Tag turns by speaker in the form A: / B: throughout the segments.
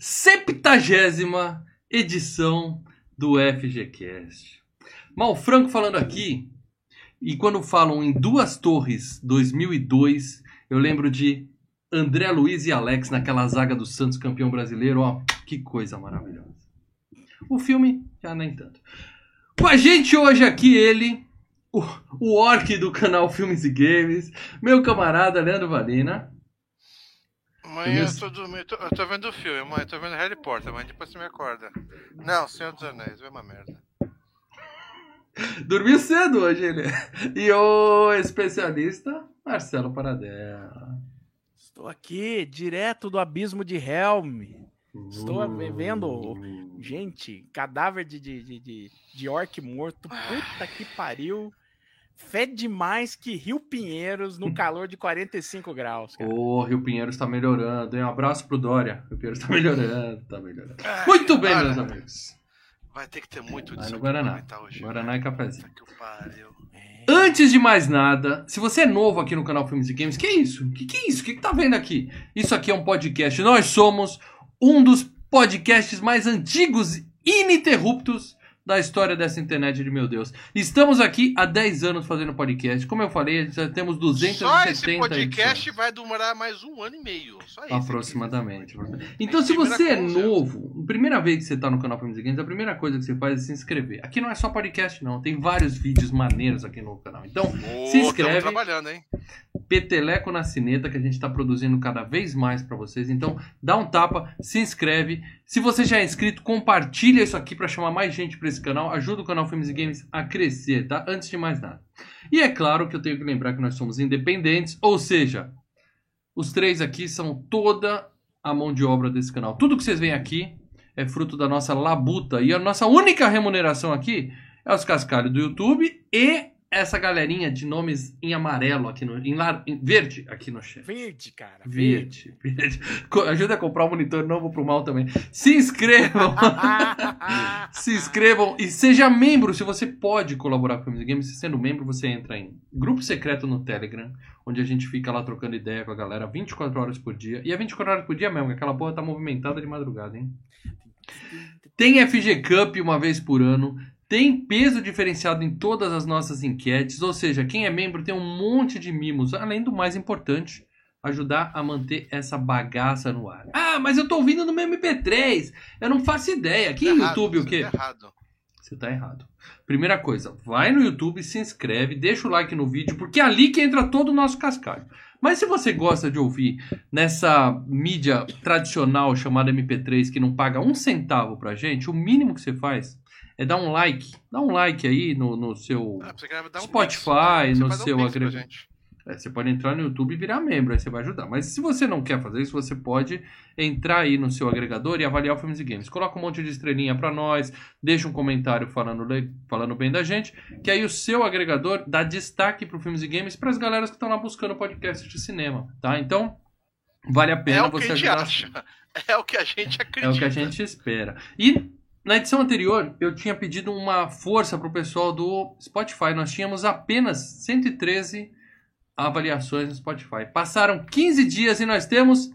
A: septagésima edição do FGCast. Mal Franco falando aqui, e quando falam em Duas Torres 2002, eu lembro de André Luiz e Alex naquela zaga do Santos campeão brasileiro. Ó, que coisa maravilhosa. O filme já nem tanto. Com a gente hoje aqui ele, o, o orc do canal Filmes e Games, meu camarada Leandro Valina.
B: Mãe, eu tô, dormindo, tô, eu tô vendo o filme, mãe, eu tô vendo Harry Potter, mas depois você me acorda. Não, Senhor dos Anéis, é uma merda.
A: Dormiu cedo hoje ele. E o especialista Marcelo Paradela.
C: Estou aqui, direto do abismo de Helm. Estou
A: Uh.
C: vendo, gente, cadáver de, de, de, de, de orc morto. Puta que pariu. Fede demais que Rio Pinheiros no calor de 45 graus, cara.
A: O Rio Pinheiros tá melhorando. hein? Um abraço pro Dória. O Rio Pinheiros tá melhorando, tá melhorando.
B: Ai,
A: Muito bem, meus amigos.
B: Vai ter que ter muito
A: Vai
B: disso
A: no Guaraná.
B: hoje.
A: Guaraná e cafezinho.
B: Puta que pariu.
C: É.
A: Antes de mais nada, se você é novo aqui no canal Filmes e Games, que isso? Que que é isso? O que, que tá vendo aqui? Isso aqui é um podcast. Nós somos um dos podcasts mais antigos e ininterruptos da história dessa internet de meu Deus. Estamos aqui há 10 anos fazendo podcast. Como eu falei, já temos 270
B: Só esse podcast
A: edições.
B: vai demorar mais um ano e meio. Só isso.
A: Aproximadamente. Então, se você é novo, primeira vez que você está no canal Filmes e Games, a primeira coisa que você faz é se inscrever. Aqui não é só podcast, não. Tem vários vídeos maneiros aqui no canal. Então,
B: Ô,
A: se inscreve.
B: trabalhando, hein?
A: peteleco na cineta que a gente está produzindo cada vez mais para vocês. Então, dá um tapa, se inscreve. Se você já é inscrito, compartilha isso aqui para chamar mais gente para esse canal. Ajuda o canal Filmes e Games a crescer, tá? Antes de mais nada. E é claro que eu tenho que lembrar que nós somos independentes, ou seja, os três aqui são toda a mão de obra desse canal. Tudo que vocês veem aqui é fruto da nossa labuta e a nossa única remuneração aqui é os cascalhos do YouTube e essa galerinha de nomes em amarelo aqui no em, lar, em verde aqui no chat.
C: Verde, cara. Verde.
A: Verde, verde. Ajuda a comprar um monitor novo pro mal também. Se inscrevam. se inscrevam e seja membro. Se você pode colaborar com o e Games, sendo membro, você entra em grupo secreto no Telegram, onde a gente fica lá trocando ideia com a galera 24 horas por dia. E é 24 horas por dia mesmo, que aquela porra tá movimentada de madrugada, hein? Tem FG Cup uma vez por ano. Tem peso diferenciado em todas as nossas enquetes. Ou seja, quem é membro tem um monte de mimos. Além do mais importante, ajudar a manter essa bagaça no ar. Ah, mas eu tô ouvindo no meu MP3. Eu não faço ideia. Aqui
B: Tá errado,
A: YouTube o
B: você
A: quê?
B: tá errado.
A: Você tá errado. Primeira coisa, vai no YouTube, se inscreve, deixa o like no vídeo, porque é ali que entra todo o nosso cascalho. Mas se você gosta de ouvir nessa mídia tradicional chamada MP3 que não paga um centavo pra gente, o mínimo que você faz é dar um like. Dá um like aí no, no seu.
B: Ah, você um
A: Spotify, no
B: você um
A: seu
B: pix pra
A: agrega-
B: gente.
A: É, você pode entrar no YouTube e virar membro, aí você vai ajudar. Mas se você não quer fazer isso, você pode entrar aí no seu agregador e avaliar o Filmes e Games. Coloca um monte de estrelinha pra nós, deixa um comentário falando, falando bem da gente, que aí o seu agregador dá destaque pro Filmes e Games pras galeras que estão lá buscando podcast de cinema, tá? Então, vale a
B: É
A: pena
B: o que a
A: você
B: gente
A: ajudar.
B: acha. É o que a gente acredita.
A: É o que a gente espera. E na edição anterior, eu tinha pedido uma força pro pessoal do Spotify. Nós tínhamos apenas 113 avaliações no Spotify. Passaram 15 dias e nós temos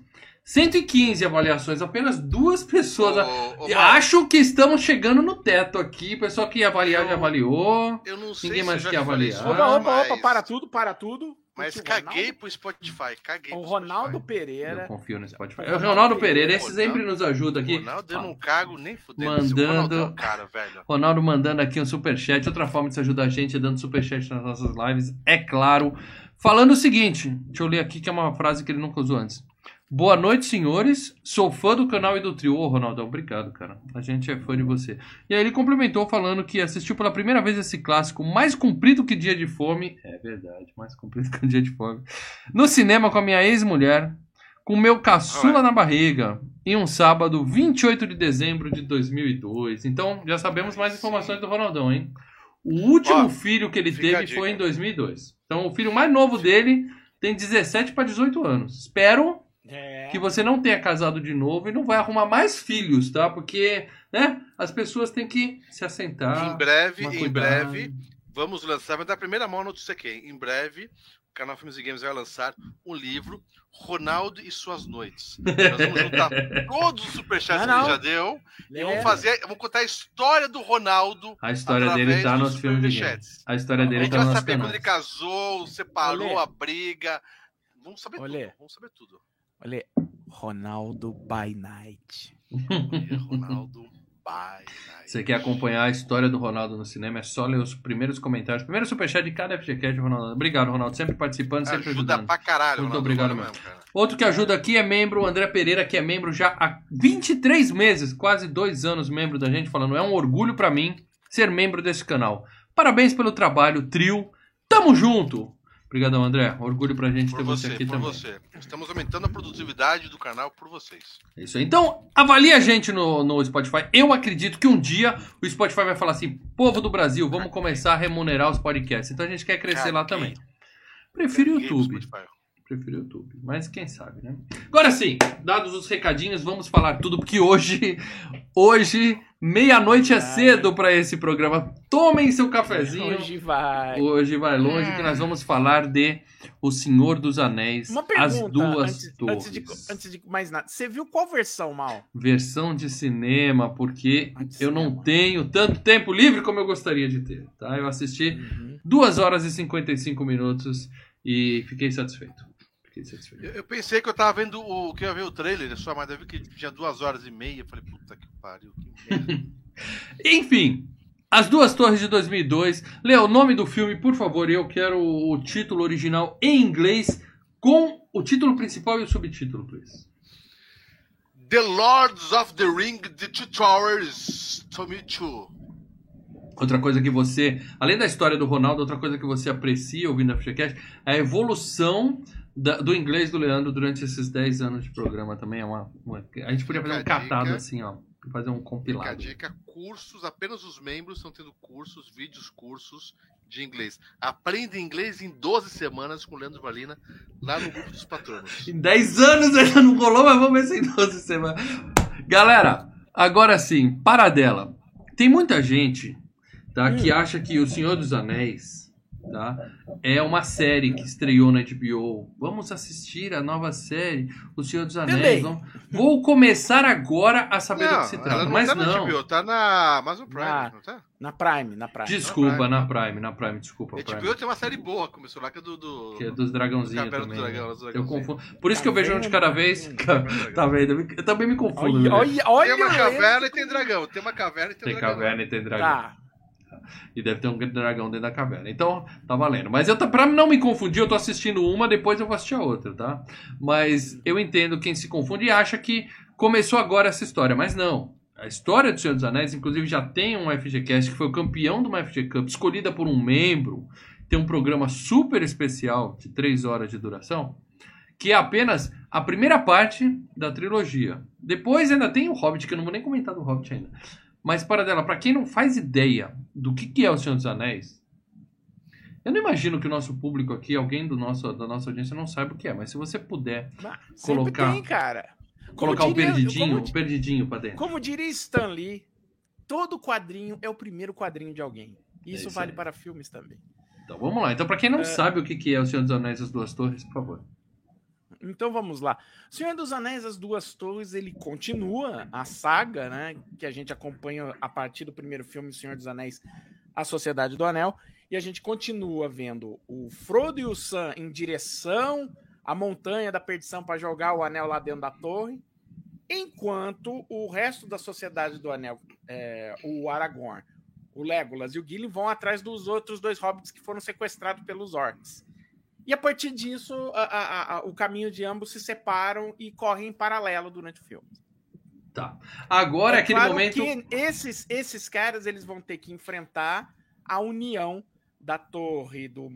A: 115 avaliações. Apenas duas pessoas.
B: Ô, ô,
A: Acho que estamos chegando no teto aqui. O pessoal que ia avaliar
B: Eu-
A: já avaliou.
B: eu não sei
A: ninguém
B: se
A: mais quer avaliar.
C: Opa, opa, opa, para tudo, para tudo.
B: Mas caguei
C: Ronaldo-
B: pro Spotify, caguei
C: O Ronaldo
B: Spotify.
A: Eu
C: Pereira.
A: confio no Spotify.
C: O
A: o Ronaldo Pereira, esse
B: Ronaldo-
A: sempre nos ajuda aqui.
B: Ronaldo eu não cago nem fudendo.
A: Mandando-
B: Esse Ronaldo é um cara, velho.
A: Ronaldo mandando aqui um superchat. Outra forma de você ajudar a gente é dando superchat nas nossas lives, é claro. Falando o seguinte, deixa eu ler aqui que é uma frase que ele nunca usou antes. Boa noite, senhores. Sou fã do canal e do trio. Ô, Ronaldão, obrigado, cara. A gente é fã de você. E aí ele complementou falando que assistiu pela primeira vez esse clássico mais comprido que Dia de Fome. É verdade, mais comprido que Dia de Fome. No cinema com a minha ex-mulher. com meu caçula na barriga em um sábado, 28 de dezembro de 2002. Então, já sabemos mais informações do Ronaldão, hein? O último
B: Ó,
A: filho que ele teve foi em 2002. Então, o filho mais novo dele tem 17 para 18 anos. Espero
C: É.
A: que você não tenha casado de novo e não vai arrumar mais filhos, tá? Porque, né, as pessoas têm que se assentar.
B: em breve, em breve, vamos lançar, vai dar a primeira mão a notícia aqui. hein? Em breve, o canal Filmes e Games vai lançar um livro, Ronaldo e Suas Noites. Nós vamos juntar todos os superchats
C: Não,
B: que
C: não.
B: ele já deu e vamos fazer, vamos contar a história do Ronaldo
A: A história dele tá nos filmes de games. A história
B: A
A: dele
B: gente
A: tá
B: vai
A: no
B: saber
A: canal.
B: quando ele casou, separou
C: Olê.
B: a briga. Vamos saber
C: Olê.
B: tudo. Vamos saber tudo.
C: Olha, Ronaldo by night.
B: Olha, Ronaldo, bye. night.
A: Você quer acompanhar a história do Ronaldo no cinema? É só ler os primeiros comentários. Primeiro superchat de cada FGCast, Ronaldo. Obrigado, Ronaldo. Sempre participando, sempre
B: Ajuda
A: ajudando.
B: pra caralho,
A: Muito
B: Ronaldo.
A: obrigado mesmo.
B: cara.
A: Outro que ajuda aqui é membro, o André Pereira, que é membro já há 23 meses, quase dois anos membro da gente, falando, é um orgulho pra mim ser membro desse canal. Parabéns pelo trabalho, trio. Tamo junto! Obrigadão, André. Orgulho pra gente ter
B: Por
A: você,
B: você,
A: aqui
B: por
A: também.
B: você. Estamos aumentando a produtividade do canal por vocês.
A: É isso aí. Então, avalie a gente no, no Spotify. Eu acredito que um dia o Spotify vai falar assim: povo do Brasil, vamos começar a remunerar os podcasts. Então a gente quer crescer lá também. Prefiro o YouTube. Prefiro o YouTube. Mas quem sabe, né? Agora sim, dados os recadinhos, vamos falar tudo, porque hoje, hoje, meia-noite é cedo para esse programa. Tomem seu cafezinho.
C: Hoje vai.
A: Hoje vai longe que nós vamos falar de O Senhor dos Anéis,
C: Uma
A: As
C: pergunta
A: Duas
C: antes,
A: Torres.
C: antes, de, antes de mais nada. Você viu qual versão, Mal?
A: Versão de cinema, porque
C: Ah, de
A: eu não
C: cinema.
A: tenho tanto tempo livre como eu gostaria de ter, tá? Eu assisti
C: Uhum.
A: 2 horas e 55 minutos e fiquei satisfeito. Fiquei satisfeito.
B: Eu, eu pensei que eu tava vendo o. que eu ia ver o trailer só, mas eu vi que tinha duas horas e meia. Eu falei, puta que pariu, que merda.
A: Enfim, As Duas Torres de 2002. Lê o nome do filme, por favor. Eu quero o título original em inglês com o título principal e o subtítulo, please.
B: The Lords of the Ring, The Two Towers, Tommy Two.
A: Outra coisa que você, além da história do Ronaldo, outra coisa que você aprecia ouvindo a FGCast é a evolução da- do inglês do Leandro durante esses 10 anos de programa também. É uma, uma- a gente podia fazer um catado
B: dica.
A: assim, ó. Fazer um
B: Fica a
A: compilado.
B: dica, cursos, apenas os membros estão tendo cursos, vídeos cursos de inglês. Aprenda inglês em 12 semanas com o Leandro Valina, lá no grupo dos patronos.
A: Em 10 anos ainda não rolou, mas vamos ver se em 12 semanas. Galera, agora sim, paradela. Tem muita gente tá, que acha que O Senhor dos Anéis tá, é uma série que estreou na HBO. Vamos assistir a nova série, O Senhor dos Anéis. Vamos- Vou começar agora a saber do que se
B: ela
A: trata.
B: não
A: Mas
B: tá na
A: não.
B: HBO, tá na Amazon Prime,
C: Na-
B: não tá?
C: Na Prime, na Prime.
A: Desculpa,
B: Na
A: na Prime, na Prime, desculpa.
B: A
A: Prime.
B: HBO tem uma série boa, começou lá, que é do... do...
A: Que é dos dragãozinhos
B: do
A: também.
B: Dragão,
A: né?
B: dos
A: Eu
B: dragãozinhos.
A: confundo. Por isso que eu vejo um de cada vez. Tá vendo? Eu também me confundo.
C: Olha,
A: né?
C: olha, olha.
B: Tem uma caverna e tem dragão. Tem uma caverna e tem,
A: Tem
B: dragão.
A: caverna e tem dragão.
C: Tá.
A: E deve ter um dragão dentro da caverna. Então, tá valendo. Mas eu, pra não me confundir, eu tô assistindo uma, depois eu vou assistir a outra, tá? Mas eu entendo quem se confunde e acha que começou agora essa história. Mas não. A história do Senhor dos Anéis, inclusive, já tem um FGCast que foi o campeão de uma FG Cup, escolhida por um membro. Tem um programa super especial de três horas de duração, que é apenas a primeira parte da trilogia. Depois ainda tem o Hobbit, que eu não vou nem comentar do Hobbit ainda. Mas para dela, para quem não faz ideia do que, que é o Senhor dos Anéis, eu não imagino que o nosso público aqui, alguém do nosso, da nossa audiência, não saiba o que é. Mas se você puder
C: sempre
A: Colocar-
C: tem, cara. Como
A: colocar o
C: diria-
A: perdidinho,
C: como
A: o perdidinho pra dentro.
C: Como diria Stan Lee, todo quadrinho é o primeiro quadrinho de alguém. Isso,
A: É isso
C: vale
A: aí.
C: para filmes também.
A: Então vamos lá. Então, para quem não sabe o que é o Senhor dos Anéis e as Duas Torres, por favor.
C: Então vamos lá. Senhor dos Anéis, As Duas Torres, ele continua a saga, né? Que a gente acompanha a partir do primeiro filme, Senhor dos Anéis, A Sociedade do Anel. E a gente continua vendo o Frodo e o Sam em direção à montanha da perdição para jogar o anel lá dentro da torre. Enquanto o resto da Sociedade do Anel, é, o Aragorn, o Legolas e o Gilly vão atrás dos outros dois hobbits que foram sequestrados pelos orcs. E a partir disso, a- a- a- o caminho de ambos se separam e correm em paralelo durante o filme.
A: Tá. Agora é aquele
C: claro
A: momento.
C: que esses, esses caras eles vão ter que enfrentar a união da torre do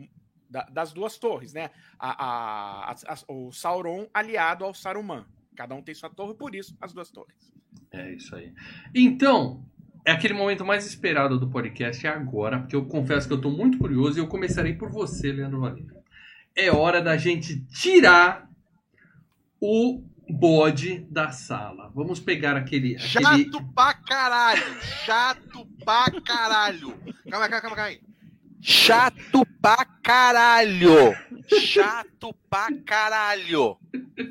C: da- das duas torres, né? A, a- a- o Sauron aliado ao Saruman. Cada um tem sua torre, por isso as duas torres.
A: É isso aí. Então, é aquele momento mais esperado do podcast é agora, porque eu confesso que eu tô muito curioso e eu começarei por você, Leandro Valina. É hora da gente tirar o bode da sala. Vamos pegar aquele. aquele...
B: Chato pra caralho! Chato pra caralho! Calma aí, calma aí, calma aí. Chato pra caralho! Chato pra caralho!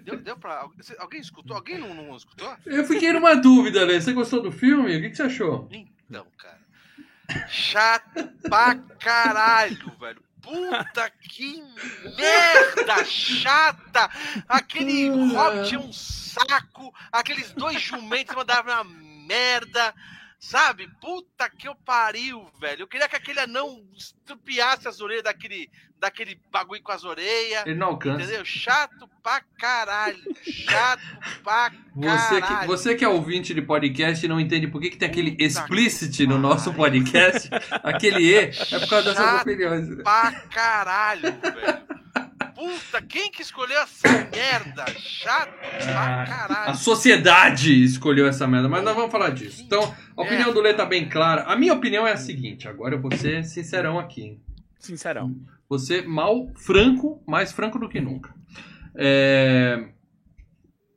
B: Deu, deu pra. Alguém escutou? Alguém não, não escutou?
A: Eu fiquei numa dúvida, Lê. Você gostou do filme? O que, que você achou?
B: Então, cara. Chato pra caralho, velho. Puta que merda chata! Aquele Hobbit é um saco, aqueles dois jumentos mandavam uma merda, sabe? Puta que eu pariu, velho. Eu queria que aquele anão estrupiasse as orelhas daquele, daquele bagulho com as orelhas.
A: Ele não alcança.
B: Entendeu? Chato pra caralho. Chato pra
A: Você que,
B: caralho.
A: você que é ouvinte de podcast e não entende por que, que tem aquele
B: Puta
A: explicit
B: que
A: no nosso podcast, aquele E, é por causa dessas
B: Chato.
A: opiniões.
B: pra caralho, velho. Puta, quem que escolheu essa merda? Chato pra
A: A
B: caralho.
A: sociedade escolheu essa merda, mas nós vamos falar disso. Então, a opinião
B: É.
A: do Lê tá bem clara. A minha opinião é a seguinte, agora eu vou ser sincerão aqui.
C: Sincerão.
A: Você mal franco, mais franco do que nunca. É,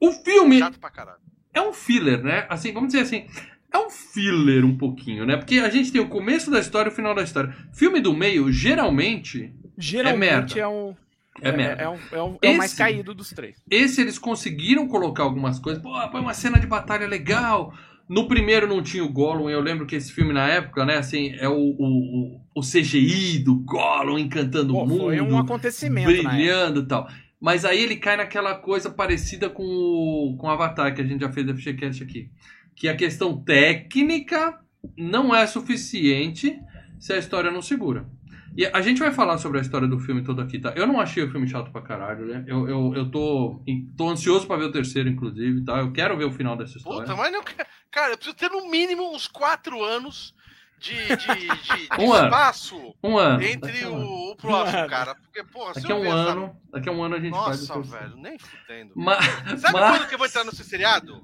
A: O filme
B: Chato pra caralho.
A: é um filler, né? Assim, vamos dizer assim, é um filler um pouquinho, né? Porque a gente tem o começo da história e o final da história. Filme do meio, geralmente,
C: Geralmente
A: merda.
C: é, um.
A: É, merda.
C: É, um, é, um- é o mais
A: Esse-
C: caído dos três.
A: Esse eles conseguiram colocar algumas coisas. Pô, põe uma cena de batalha legal. No primeiro não tinha o Gollum. Eu lembro que esse filme na época, né? Assim, é o, o, o- o CGI do Gollum encantando
C: Pô,
A: o mundo.
C: foi um acontecimento
A: brilhando e tal. Mas aí ele cai naquela coisa parecida com o com o Avatar que a gente já fez da FGCast aqui. Que a questão técnica não é suficiente se a história não segura. E a gente vai falar sobre a história do filme todo aqui, tá? Eu não achei o filme chato pra caralho, né? Eu, eu, eu tô, tô ansioso pra ver o terceiro, inclusive, tá? Eu quero ver o final dessa história.
B: Puta, mas não. Cara, eu preciso ter no mínimo uns quatro anos de, de, de, de
A: Um ano.
B: espaço
A: Um ano.
B: entre
A: um ano.
B: o, o próximo,
C: Mano.
B: cara. Porque, porra, se
A: Daqui a
B: eu
A: um
B: ver essa-
A: ano. Daqui a um ano a gente faz o
B: Nossa, velho, nem fudendo.
A: Mas,
B: Sabe
A: mas-
B: quando que eu vou entrar no seriado?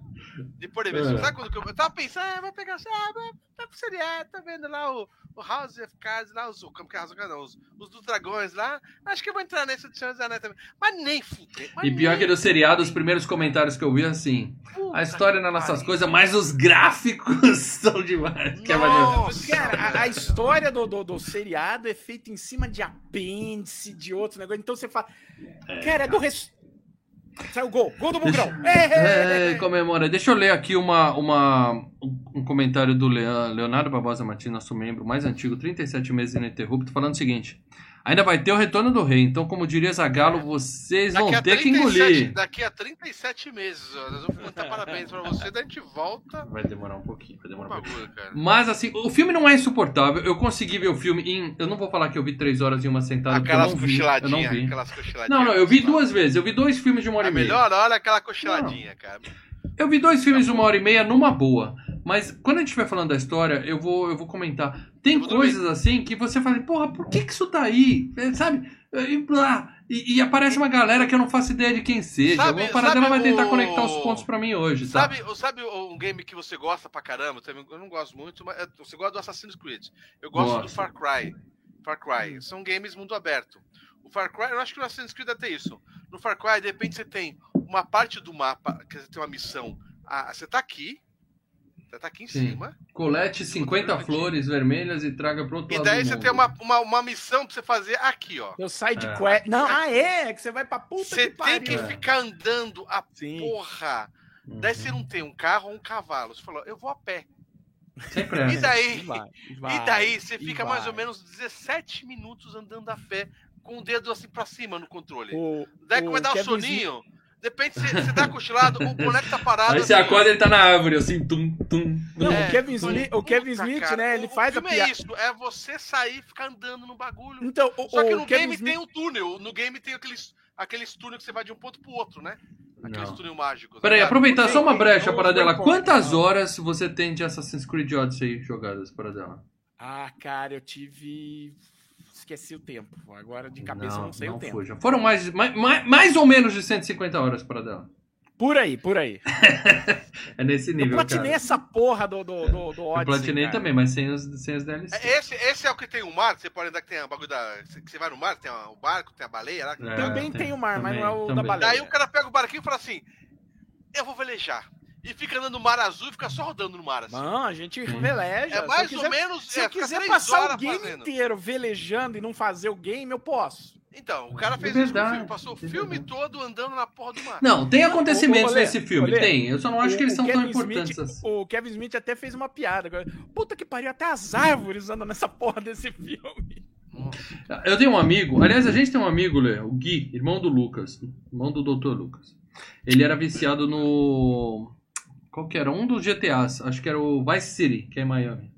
B: De por exemplo,
A: É.
B: sabe quando que eu, eu tava pensando, ah, vai pegar, ah, vai pro seriado, tá vendo lá o, o House of Cards, lá os, como que é House of Cards, não, os, os dos dragões lá, acho que eu vou entrar nesse de Senhor dos Anéis também, mas nem fuder. mas
A: E pior
B: nem
A: que no seriado, os primeiros comentários que eu vi assim.
B: Puta
A: A história não é nossas coisas, mas os gráficos são demais. Que é
B: Nossa,
C: Cara, a, a história do, do, do seriado é feita em cima de apêndice, de outros negócios. Então você fala. cara, é do res... Saiu gol. Gol do Bugrão.
A: É, comemora. Deixa eu ler aqui uma, uma, um comentário do Leon- Leonardo Barbosa Martins, nosso membro mais antigo, 37 meses ininterrupto, falando o seguinte. Ainda vai ter o retorno do rei, então, como diria Zagalo, vocês vão
B: Daqui a,
A: ter que
B: 37,
A: engolir.
B: daqui a 37 meses, ó, nós vamos cantar parabéns pra você, daí a gente volta
A: Vai demorar um pouquinho, vai demorar um pouquinho.
B: bagulho, cara.
A: Mas assim, o filme não é insuportável. Eu consegui ver o filme em. Eu não vou falar que eu vi três horas em uma sentada, porque eu
B: Aquelas
A: não vi. Eu não
B: cochiladinhas,
A: vi.
B: aquelas cochiladinhas.
A: Não, não, eu vi duas vezes. Eu vi dois filmes de uma hora
B: A
A: e meia.
B: melhor hora é aquela cochiladinha, cara.
A: Eu vi dois filmes de uma hora e meia numa boa. Mas quando a gente estiver falando da história, eu vou, eu vou comentar. Tem coisas assim que você fala, porra, por que, que isso tá aí? É, sabe? E, blá. E, e aparece uma galera que eu não faço ideia de quem seja.
B: Sabe-
A: o Paradela
B: sabe
A: vai tentar
B: o-
A: conectar os pontos pra mim hoje, tá?
B: Sabe, sabe um game que você gosta pra caramba? Eu não gosto muito, mas é, você gosta do Assassin's Creed. Eu gosto do
A: Gosto.
B: Far Cry. Far Cry. São games mundo aberto. O Far Cry, eu acho que no Assassin's Creed ter isso. No Far Cry, de repente você tem uma parte do mapa, que você tem uma missão. Ah, você tá aqui. Você tá aqui em
A: Sim.
B: cima.
A: Colete 50
B: Outro
A: flores vermelhas e traga pro outro
B: E
A: lado
B: daí
A: do
B: você
A: mundo.
B: tem uma, uma, uma missão pra você fazer aqui, ó.
C: Eu saio de
A: É.
C: quest. Não, ah, é? Que você vai pra puta
B: Você
C: que
B: tem que
A: É.
B: ficar andando a
C: Sim.
B: porra.
A: Uhum.
B: Daí você não tem um carro ou um cavalo. Você falou, eu vou a pé.
A: Sempre é.
B: E daí?
C: E vai, e
B: E
C: vai,
B: daí você
C: e
B: fica mais
C: vai.
B: ou menos 17 minutos andando a pé, com o dedo assim pra cima no controle.
C: O,
B: Daí
C: o
B: vai dar um
C: Kevin
B: soninho, depende se você dá cochilado, o boneco tá parado.
A: Aí você
B: assim,
A: acorda e ele tá na árvore, assim, tum, tum.
C: Não,
B: É,
C: o Kevin Smith, o Kevin Smith
B: cara,
C: né?
B: o-
C: Ele
B: o
C: faz a
B: filme
C: piada.
B: é isso, é você sair e ficar andando no bagulho.
C: Então, o,
B: Só que
C: o
B: no game
C: Smith,
B: tem um túnel, no game tem aqueles, aqueles túneis que você vai de um ponto pro outro, né? Aqueles túneis mágicos.
A: Peraí,
B: ligado?
A: aproveitar só uma brecha, para dela. Quantas horas você tem de Assassin's Creed Odyssey jogadas, para dela?
C: Ah, cara, eu tive esqueci o tempo. Agora de cabeça não, não sei o tempo.
A: Fuja. Foram mais, mais, mais ou menos de 150 horas para dela.
C: Por aí, por aí.
A: é nesse nível. Eu
C: platinei cara. essa porra do, do, do, do Odyssey.
A: Eu platinei cara. também, mas sem os, sem os DLC.
B: É, esse, esse é o que tem o mar, você pode andar que tem o bagulho da. Que você vai no mar, tem o barco, tem a baleia lá.
C: É, também tem, tem, o mar, também, mas não é o também. da baleia.
B: Daí o cara pega o barquinho e fala assim: Eu vou velejar e fica andando no mar azul e fica só rodando no mar assim.
C: Não, a gente veleja.
B: É mais ou menos.
C: Se é, eu quiser passar o game fazendo. inteiro velejando e não fazer o game, eu posso.
B: Então, o cara fez é isso filme, passou o filme todo andando na porra do mar.
A: Não, tem acontecimentos nesse filme, olê, tem. Eu só não acho que eles são Kevin tão importantes
C: Smith,
A: assim.
C: O Kevin Smith até fez uma piada. Puta que pariu, até as árvores andam nessa porra desse filme.
A: Eu tenho um amigo, aliás, a gente tem um amigo, Lê, o Gui, irmão do Lucas, irmão do Dr. Lucas. Ele era viciado no qual que era? Um dos GTAs, acho que era o Vice City, que é em Miami.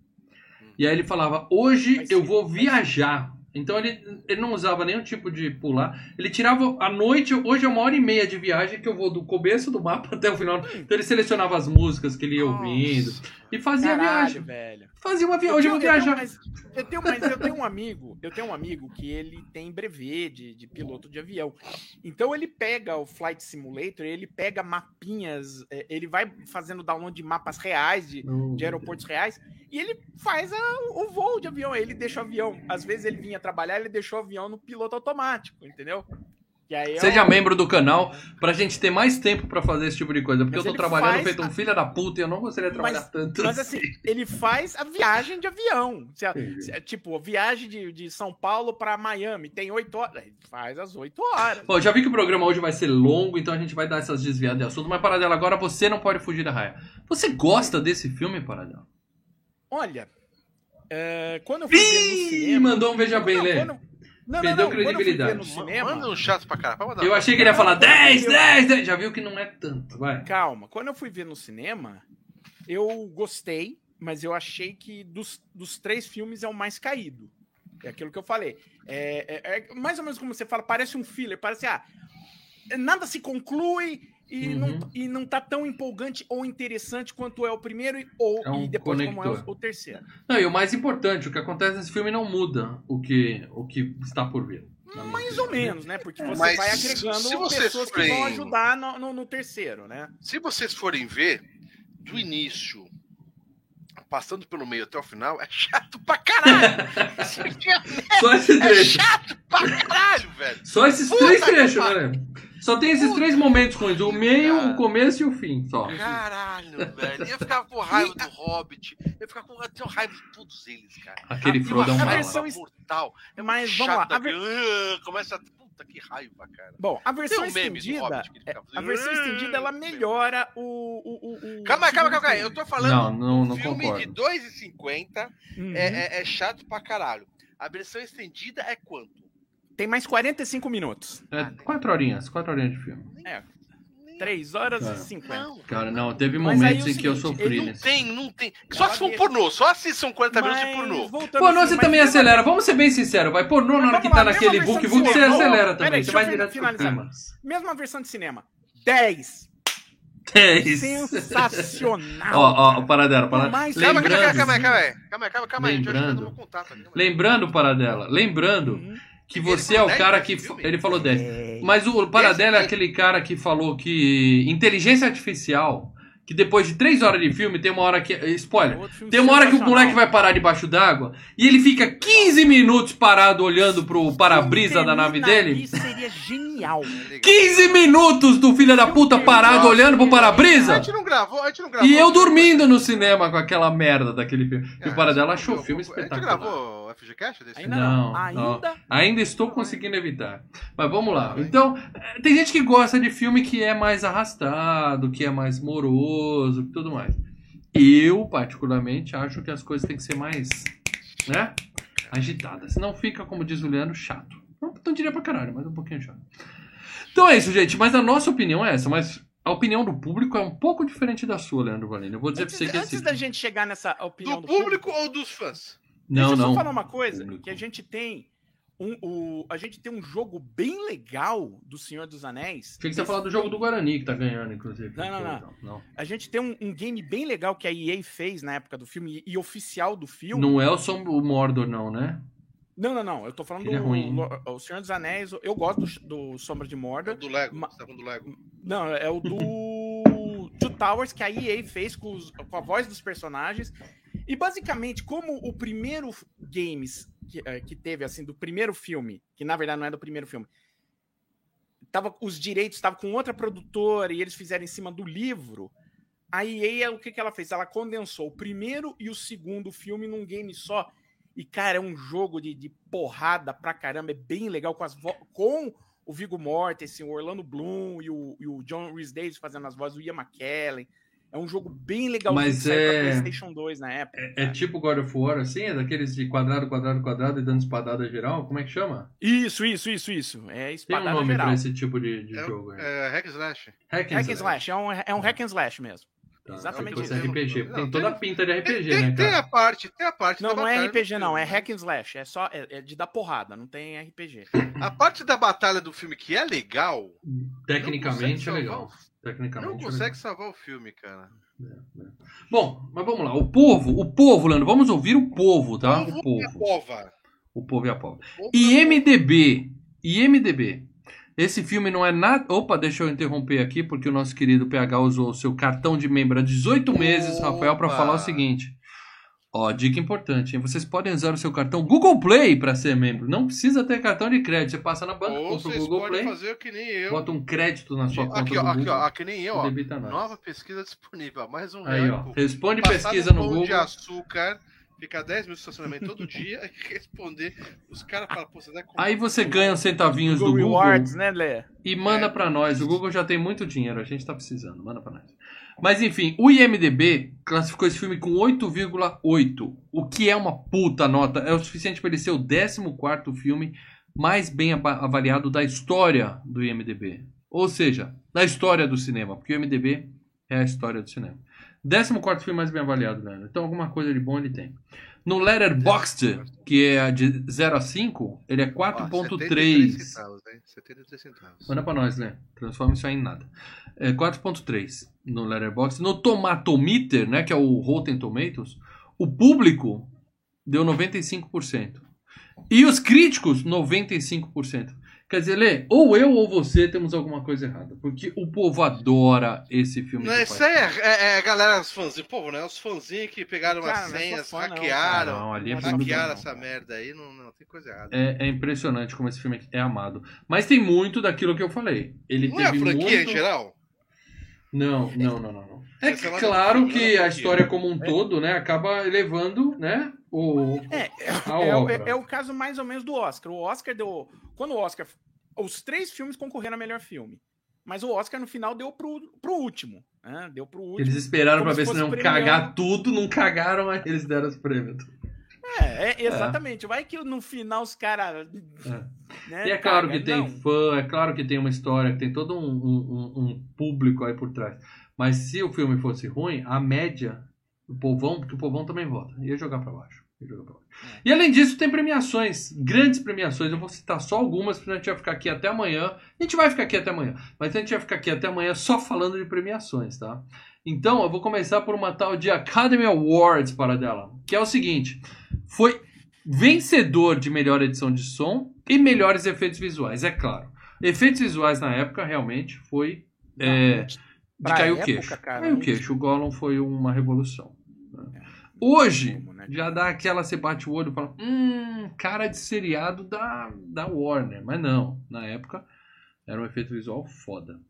A: E aí ele falava: Hoje eu vou viajar. Então ele, ele não usava nenhum tipo de pular. Ele tirava a noite, hoje é uma hora e meia de viagem que eu vou do começo do mapa até o final. Então ele selecionava as músicas que ele ia ouvindo e fazia
C: Caralho,
A: viagem.
C: velho.
A: Fazia uma viagem. Hoje eu vou viajar.
C: Eu tenho, mas eu tenho um amigo, eu tenho um amigo que ele tem brevet de, de piloto de avião. Então ele pega o Flight Simulator, ele pega mapinhas, é, ele vai fazendo download de mapas reais, de, de aeroportos reais, e ele faz a, o voo de avião. Ele deixa o avião. Às vezes ele vinha trabalhar, ele deixou o avião no piloto automático, entendeu?
A: Seja membro do canal pra gente ter mais tempo pra fazer esse tipo de coisa. Porque mas eu tô trabalhando feito um filho da puta e eu não gostaria de trabalhar
C: mas,
A: tanto.
C: Mas assim, ele faz a viagem de avião. Se, se, tipo, viagem de, de São Paulo pra Miami. Tem oito horas. Ele faz as oito horas.
A: Bom, já vi que o programa hoje vai ser longo, então a gente vai dar essas desviadas de assunto. Mas, Paradela, agora você não pode fugir da raia. Você gosta desse filme, Paradela?
C: Olha, é, quando eu fui Ih, cinema...
A: mandou um veja bem, Lê. Quando,
C: não, Perdeu não, não. credibilidade. Cinema,
B: Manda um chato pra caralho.
A: Eu achei que ele ia falar 10, 10, 10. Já viu que não é tanto, vai.
C: Calma. Quando eu fui ver no cinema, eu gostei, mas eu achei que dos, dos três filmes é o mais caído. É aquilo que eu falei. É, é, é mais ou menos como você fala, parece um filler. Parece, ah, nada se conclui e, uhum. não, e não tá tão empolgante ou interessante quanto é o primeiro ou é um e depois conector. como é o, o, terceiro.
A: Não, e o mais importante, o que acontece nesse filme não muda o que, o que está por vir.
C: Mais ou menos, né? Porque você Mas vai agregando pessoas forem... que vão ajudar no, no, no, terceiro, né?
B: Se vocês forem ver, do início, passando pelo meio até o final, é chato pra caralho!
A: Só esse
B: é trecho. É chato pra caralho, velho!
A: Só esses Puta três trechos, né? Só tem esses três momentos com isso: o meio, cara. o começo e o fim. Só.
B: Caralho, velho. Eu ficava com raiva do Hobbit. Eu ficava com eu raiva de todos eles, cara.
A: Aquele Frodo é
B: uma versão mortal. É
C: mais vamos lá. A ver...
B: uh, começa a puta que raiva, cara.
C: Bom, a versão estendida, Hobbit, é, a versão estendida ela melhora o, o, o,
B: o Calma, calma, calma, calma. Eu tô falando
A: não, não, não
B: um filme
A: concordo.
B: de 2,50 uhum. é, é, é chato pra caralho. A versão estendida é quanto?
C: Tem mais 45 minutos.
A: É, quatro horinhas, quatro horinhas de filme.
C: É. 3 horas e 50. Não,
A: cara, não, teve momentos em que eu sofri
B: Não tem, não tem. Só se for pornô, só se são 40 minutos de pornô.
A: Pornô você também acelera, vamos ser bem sinceros, vai. Pornô na hora que tá naquele book, book você acelera também, você vai direto pro
C: Mesma versão de cinema. 10.
A: 10.
C: Sensacional.
A: Ó, ó, Paradela, Paradela.
B: Calma, calma, calma, calma, calma, calma, calma,
A: lembrando, lembrando, Paradela, lembrando uhum que você é o cara que. Ele falou 10. Mas o Paradela é aquele cara que falou que inteligência artificial que depois de três horas de filme, tem uma hora que. Spoiler. Tem uma hora que o moleque vai parar debaixo d'água e ele fica 15 minutos parado olhando pro para-brisa da nave dele.
C: Isso seria genial.
A: 15 minutos do filho da puta parado olhando pro para-brisa.
B: A gente não gravou, a gente não gravou.
A: E eu dormindo no cinema com aquela merda daquele filme. E o Paradela achou o filme espetacular.
B: A gente gravou o FGCast desse
C: Ainda não. Ainda?
A: Não. Ainda estou conseguindo evitar. Mas vamos lá. Então, tem gente que gosta de filme que é mais arrastado, que é mais moroso e tudo mais. Eu, particularmente, acho que as coisas têm que ser mais, né? Agitadas. Senão fica, como diz o Leandro, chato. Não, não diria pra caralho, mas um pouquinho chato. Então é isso, gente. Mas a nossa opinião é essa. Mas a opinião do público é um pouco diferente da sua, Leandro Valente. Eu vou dizer
C: antes,
A: pra você que
C: Antes
A: assim,
C: da gente chegar nessa opinião
B: do, do público, público, ou dos fãs?
A: Não,
C: Deixa
A: não.
C: eu só falar uma coisa. Público. Que a gente tem um, o, a gente tem um jogo bem legal do Senhor dos Anéis.
A: Tinha que você falar do jogo do Guarani que tá ganhando, inclusive.
C: Não, não, não. não. A gente tem um, um, game bem legal que a EA fez na época do filme e, e oficial do filme.
A: Não é o Som o Mordor, não, né?
C: Não, não, não. Eu tô falando
A: Ele é
C: do
A: ruim, hein?
C: Lo- o Senhor dos Anéis. Eu gosto do, do Sombra de
B: É o
C: Mordor.
B: do Lego.
C: Ma-
B: Você tá falando do Lego.
C: Não, é o do Two Towers que a EA fez com, os- com a voz dos personagens. E basicamente, como o primeiro games que, eh, que teve, assim, do primeiro filme, que na verdade não é do primeiro filme, tava, os direitos estavam com outra produtora e eles fizeram em cima do livro. A EA, o que, que ela fez? Ela condensou o primeiro e o segundo filme num game só. E, cara, é um jogo de, de porrada pra caramba. É bem legal com, as com o Viggo Mortensen, o Orlando Bloom e o, e o John Rhys Davis fazendo as vozes, o Ian McKellen. É um jogo bem legal
A: Mas
C: que saiu pra
A: é-
C: PlayStation 2 na época.
A: É, é tipo God of War, assim? É daqueles de quadrado, quadrado, quadrado e dando espadada geral? Como é que chama?
C: Isso, isso, isso, isso. É
A: Tem um
C: espadada
A: nome
C: geral.
A: pra esse tipo de, de
B: É,
A: jogo.
B: é Hack and Slash.
A: Hack and
C: Hack and
A: slash.
C: slash, é um, é um hack and slash mesmo.
A: Tá.
C: Exatamente
A: Tipo
C: isso.
A: esse RPG.
B: Não,
A: Tem toda a pinta de RPG,
B: tem,
A: né,
B: tem a
A: cara?
B: parte, tem a parte
C: Não,
B: da
C: não é RPG não, é
B: filme.
C: hack and slash. É só é, é de dar porrada, não tem RPG.
B: A parte da batalha do filme que é legal,
A: Tecnicamente é legal. Tecnicamente
B: não
A: é
B: consegue salvar o filme, cara.
A: legal. Bom, mas vamos lá. O povo, o povo, Leandro, vamos ouvir o povo, tá? O
B: Povo e a
A: povo.
B: pova.
A: O povo e a pova.
B: Povo e a
A: IMDB. IMDB. Esse filme não é nada. Opa, deixa eu interromper aqui, porque o nosso querido PH usou o seu cartão de membro há 18 meses,
B: Opa!
A: Rafael, para falar o seguinte. Ó, dica importante, hein? Vocês podem usar o seu cartão Google Play para ser membro. Não precisa ter cartão de crédito. Você passa na banca,
B: Ou
A: compra o
B: vocês
A: Google
B: podem
A: Play,
B: fazer que nem eu.
A: bota um crédito na sua conta
B: Aqui,
A: do
B: ó, aqui,
A: Google
B: ó, aqui nem eu, ó. Nova pesquisa disponível. Mais um
A: Aí, ó. Responde pesquisa no
B: pão
A: Google.
B: de açúcar, ficar 10 minutos de estacionamento todo dia e responder. Os caras falam, pô, você deve comprar
A: Aí você ganha os centavinhos do
C: Google
A: Google
C: Rewards, né, Lê?
A: e manda
B: É.
A: pra nós. O Google já tem muito dinheiro, a gente tá precisando. Manda pra nós. Mas enfim, o IMDB classificou esse filme com 8,8, o que é uma puta nota. É o suficiente para ele ser o 14 filme mais bem ava- avaliado da história do IMDB. Ou seja, da história do cinema, porque o IMDB é a história do cinema. 14 filme mais bem avaliado, né? Então alguma coisa de bom ele tem. No Letterboxd, que é de 0 a 5, ele é
B: Ó, 73
A: 4.3.
B: centavos, hein? 73 centavos.
A: Manda pra nós, né? Transforma isso aí em nada. É 4.3 no Letterboxd. No Tomatometer, né, que é o Rotten Tomatoes, o público deu 95%. E os críticos, 95%. Quer dizer, Lê, ou eu ou você temos alguma coisa errada. Porque o povo adora esse filme.
B: Não, isso aí é, é, é a galera, os fãzinhos, povo, né? Os fãzinhos que pegaram
C: Cara, não é
B: senhas,
C: não,
B: hackearam,
A: Não, ali é
B: hackearam
C: não.
B: essa merda aí, não, não, tem coisa errada.
A: É, é impressionante como esse filme é amado. Mas tem muito daquilo que eu falei. Ele
B: não é a
A: teve
B: franquia
A: muito...
B: em geral?
A: Não, não, não, não. não. É
B: é uma
A: claro que a história como um todo, né, acaba elevando, né, o,
C: É, é, o- é- é o caso mais ou menos do Oscar. O Oscar deu. Quando o Oscar. Os três filmes concorreram a melhor filme. Mas o Oscar no final deu pro, pro último. Né? Deu pro último.
A: Eles esperaram
C: se
A: ver se não
C: premiando.
A: cagar tudo, não cagaram, aí eles deram os prêmios.
C: É, é, exatamente. Vai que no final os caras. Né,
A: E é claro
C: caga.
A: que tem
C: Não.
A: fã, é claro que tem uma história, que tem todo um, um- um- um público aí por trás. Mas se o filme fosse ruim, a média do povão, porque o povão também vota, ia jogar pra baixo.
C: É.
A: E além disso, tem premiações, grandes premiações. Eu vou citar só algumas, porque a gente vai ficar aqui até amanhã. A gente vai ficar aqui até amanhã, mas a gente vai ficar aqui até amanhã só falando de premiações, tá? Então, eu vou começar por uma tal de Academy Awards para dela, que é o seguinte: foi vencedor de melhor edição de som e melhores efeitos visuais, é claro. Efeitos visuais na época realmente foi é, de cair o queixo. Caiu o queixo. O Gollum foi uma revolução. né? Hoje,
C: como, né?
A: Já dá aquela, você bate o olho e fala, hum, cara de seriado da, da Warner. Mas não, na época era um efeito visual foda.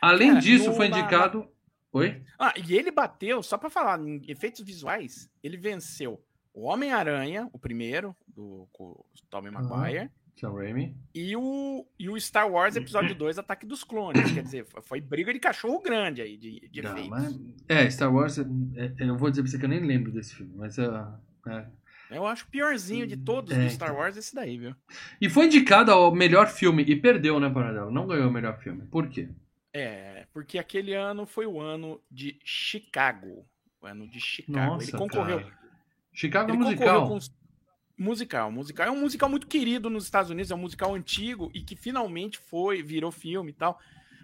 A: Além
C: Cara,
A: disso, foi indicado. Oi?
C: Ah, e ele bateu, só pra falar, em efeitos visuais, ele venceu o Homem-Aranha, o primeiro, do o Tobey Maguire,
A: Sam Raimi.
C: e, o, e o Star Wars Episódio 2, Ataque dos Clones. Quer dizer, foi- briga de cachorro grande aí, de, de
A: Não, mas- é, Star Wars, é, é, eu vou dizer pra você que eu nem lembro desse filme, mas é, é.
C: Eu acho o piorzinho de todos
A: É,
C: do Star
A: então.
C: Wars esse daí, viu?
A: E foi indicado ao melhor filme e perdeu, né, Paradela? Não ganhou o melhor filme. Por quê?
C: É, porque aquele ano foi o ano de Chicago. O ano de Chicago. ele concorreu.
A: cara. Chicago é
C: Ele
A: musical.
C: concorreu com musical. Musical é um musical muito querido nos Estados Unidos, é um musical antigo e que finalmente foi, virou filme e tal.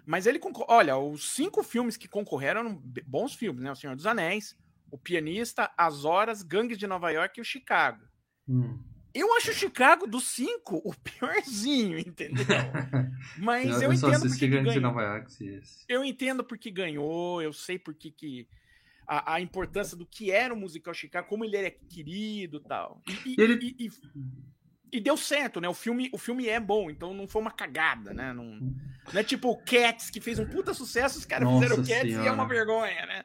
C: Mas ele olha, os cinco filmes que concorreram eram bons filmes, né? O Senhor dos Anéis, O Pianista, As Horas, Gangues de Nova York e o Chicago.
A: Hum.
C: Eu acho o Chicago dos cinco o piorzinho, entendeu? Mas eu,
A: eu
C: entendo porque ganhou.
A: Axis.
C: Eu entendo porque ganhou, eu sei porque que a, a importância do que era o musical Chicago, como ele é querido tal. e tal.
A: Ele-
C: E, e, e deu certo, né? O filme, o filme é bom, então não foi uma cagada, né? Não, não é tipo o Cats, que fez um puta sucesso, os caras
A: Nossa
C: fizeram o Cats e é
A: Senhora.
C: uma vergonha, né?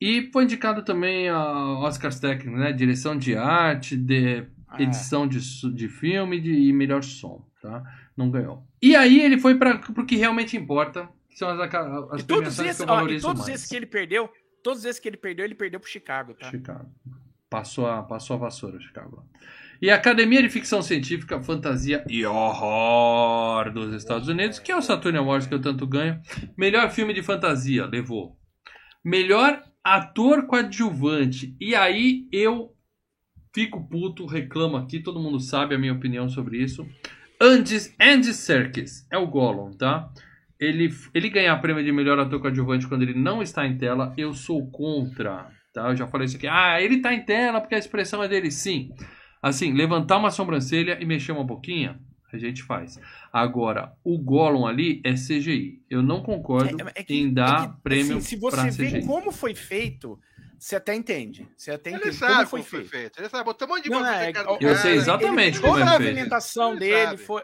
A: E foi indicado também a Oscars técnicos, né? Direção de arte, de
C: Ah,
A: edição de, de filme de, e melhor som, tá? Não ganhou. E aí ele foi para o que realmente importa, que são as, as
C: E todos, esses,
A: que eu
C: ó, e todos esses que ele perdeu, todos esses que ele perdeu, ele perdeu pro Chicago, tá?
A: Chicago. Passou a, passou a vassoura, Chicago. E a Academia de Ficção Científica, Fantasia e Horror dos Estados Unidos, que é o Saturn Awards que eu tanto ganho. Melhor filme de fantasia, levou. Melhor ator coadjuvante. E aí eu fico puto, reclamo aqui, todo mundo sabe a minha opinião sobre isso. Andy, Serkis é o Gollum, tá? Ele, ele ganhar prêmio de melhor ator coadjuvante quando ele não está em tela, eu sou contra, tá? Eu já falei isso aqui. Ah, ele tá em tela porque a expressão é dele, sim. Assim, levantar uma sobrancelha e mexer uma boquinha, a gente faz. Agora, o Gollum ali é CGI. Eu não concordo
C: É- é que-
A: em dar
C: é que,
A: prêmio
C: assim, se você vê
A: CGI.
C: como foi feito, você até entende. Você até
B: Ele
C: entende
B: sabe
C: como foi feito.
B: feito. Ele sabe, botou um monte de
C: Não, não, é-
B: cara
C: eu
A: sei exatamente
C: Ele-
A: como
C: toda
A: é
C: a
A: feito.
C: movimentação
B: Ele
C: dele
B: sabe.
C: foi.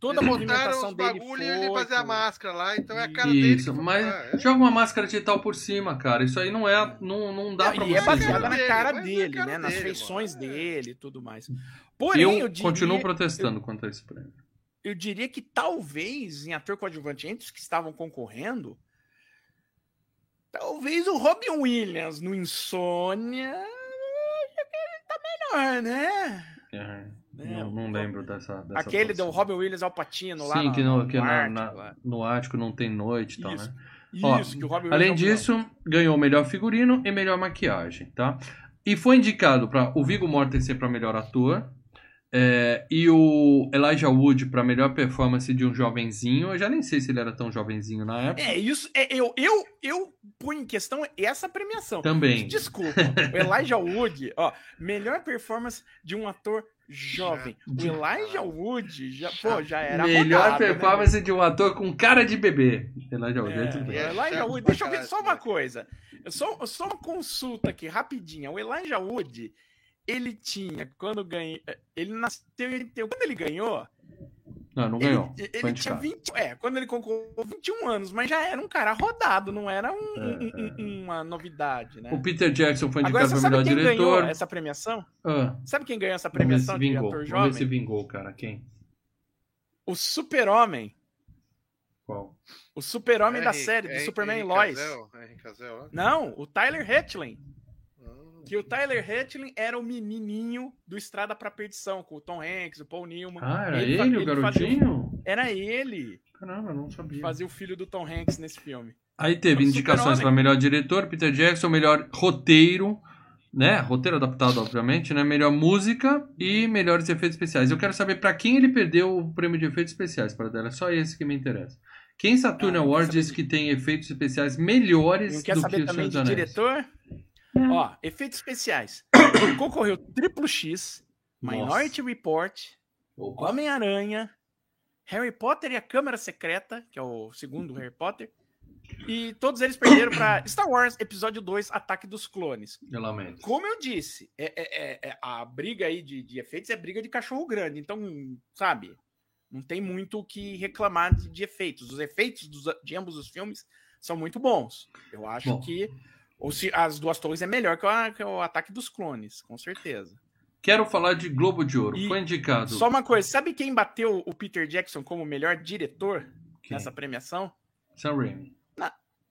C: Toda a movimentação
B: os
C: dele
B: bagulho
C: foi.
B: e ele fazer a máscara lá, então é a cara dele.
A: Isso,
B: foi-
A: mas
B: Ah, é.
A: joga uma máscara digital por cima, cara. Isso aí não é. Não, não dá
C: Não,
A: pra
C: e
A: você.
C: é baseada na
B: dele,
C: cara
B: é a
C: dele,
B: cara
C: né? Nas
B: dele,
C: feições
B: mano. É.
C: dele e tudo mais. Porém,
A: Eu,
C: eu, diria,
A: continuo protestando contra esse prêmio.
C: eu diria que talvez em ator coadjuvante, entre os que estavam concorrendo, talvez o Robin Williams no Insônia. Tá melhor, né?
A: É, Não, não lembro dessa. dessa
C: Aquele do. Robin Williams Al Pacino lá.
A: Sim,
C: no,
A: que, no, que na-
C: Ártico,
A: na- no Ático não tem noite e tal,
C: Isso.
A: né? Ó,
C: Isso, que o Robin Williams
A: Além
C: é
A: disso, ganhou melhor figurino e melhor maquiagem, tá? E foi indicado para o Viggo Mortensen para melhor ator é, e o Elijah Wood para melhor performance de um jovenzinho. Eu já nem sei se ele era tão jovenzinho na época.
C: É, isso. É, eu, eu, eu ponho em questão essa premiação.
A: Também.
C: Desculpa, o Elijah Wood, ó, melhor performance de um ator jovem. O Elijah Wood já, pô, já era
A: Melhor
C: rodado, né?
A: performance de um ator com cara de bebê. Elijah Wood,
C: É,
A: aí tudo bem.
C: o Elijah
B: chato
C: Wood, deixa eu ver só uma coisa. Só, só uma consulta aqui, rapidinha. O Elijah Wood, ele tinha, quando ganhou. Ele nasceu em 81. Quando ele ganhou,
A: Não, não
C: ele,
A: ganhou.
C: ele
A: Foi
C: tinha
A: indicado.
C: 20. É, quando ele concorreu, 21 anos, mas já era um cara rodado, não era um-
A: É,
C: um- um- uma novidade, né?
A: O Peter Jackson foi indicado para
C: sabe
A: melhor
C: quem ganhou
A: diretor.
C: essa premiação?
A: Ah,
C: Sabe quem ganhou essa premiação de
A: vingou.
C: ator
A: Vamos ver se
C: jovem?
A: vingou, cara. Quem?
C: O Super-Homem.
A: Qual?
C: O Super-Homem da
B: Henry-
C: série, do
B: Henry-
C: Superman e
B: Henry
C: Lois.
B: Ó.
C: Não, o Tyler Hatchlin. Que o Tyler Hatchlin era o menininho do Estrada pra Perdição, com o Tom Hanks, o Paul Newman.
A: Ah, era
C: fa-
A: ele, o
C: fazia
A: garotinho?
C: Era ele
A: Caramba, eu não sabia.
C: fazia o filho do Tom Hanks nesse filme.
A: Aí teve indicações para melhor diretor, Peter Jackson, melhor roteiro, né? Roteiro adaptado, obviamente, né? Melhor música e melhores efeitos especiais. Eu quero saber para quem ele perdeu o prêmio de efeitos especiais para dela. É só esse que me interessa. Quem Saturn
C: Ah,
A: Awards diz que tem efeitos especiais melhores
C: Não quer
A: do
C: saber
A: que o
C: também
A: Senhor dos Anéis?
C: diretor? Ó, efeitos especiais. Concorreu Triplo X, Minority Report,
A: Opa.
C: Homem-Aranha, Harry Potter e a Câmara Secreta, que é o segundo Harry Potter. E todos eles perderam para Star Wars Episódio 2, Ataque dos Clones.
A: Eu lamento.
C: Como eu disse, é, é- é- é- a briga aí de, de efeitos é briga de cachorro grande. Então, sabe, não tem muito o que reclamar de, de efeitos. Os efeitos dos- de ambos os filmes são muito bons. Eu acho
A: Bom.
C: que ou se, as duas torres é melhor que o, que o Ataque dos Clones, com certeza.
A: Quero falar de Globo de Ouro.
C: E
A: Foi indicado.
C: Só uma coisa, sabe quem bateu o Peter Jackson como melhor diretor
A: Quem?
C: nessa premiação?
A: Sam Raimi.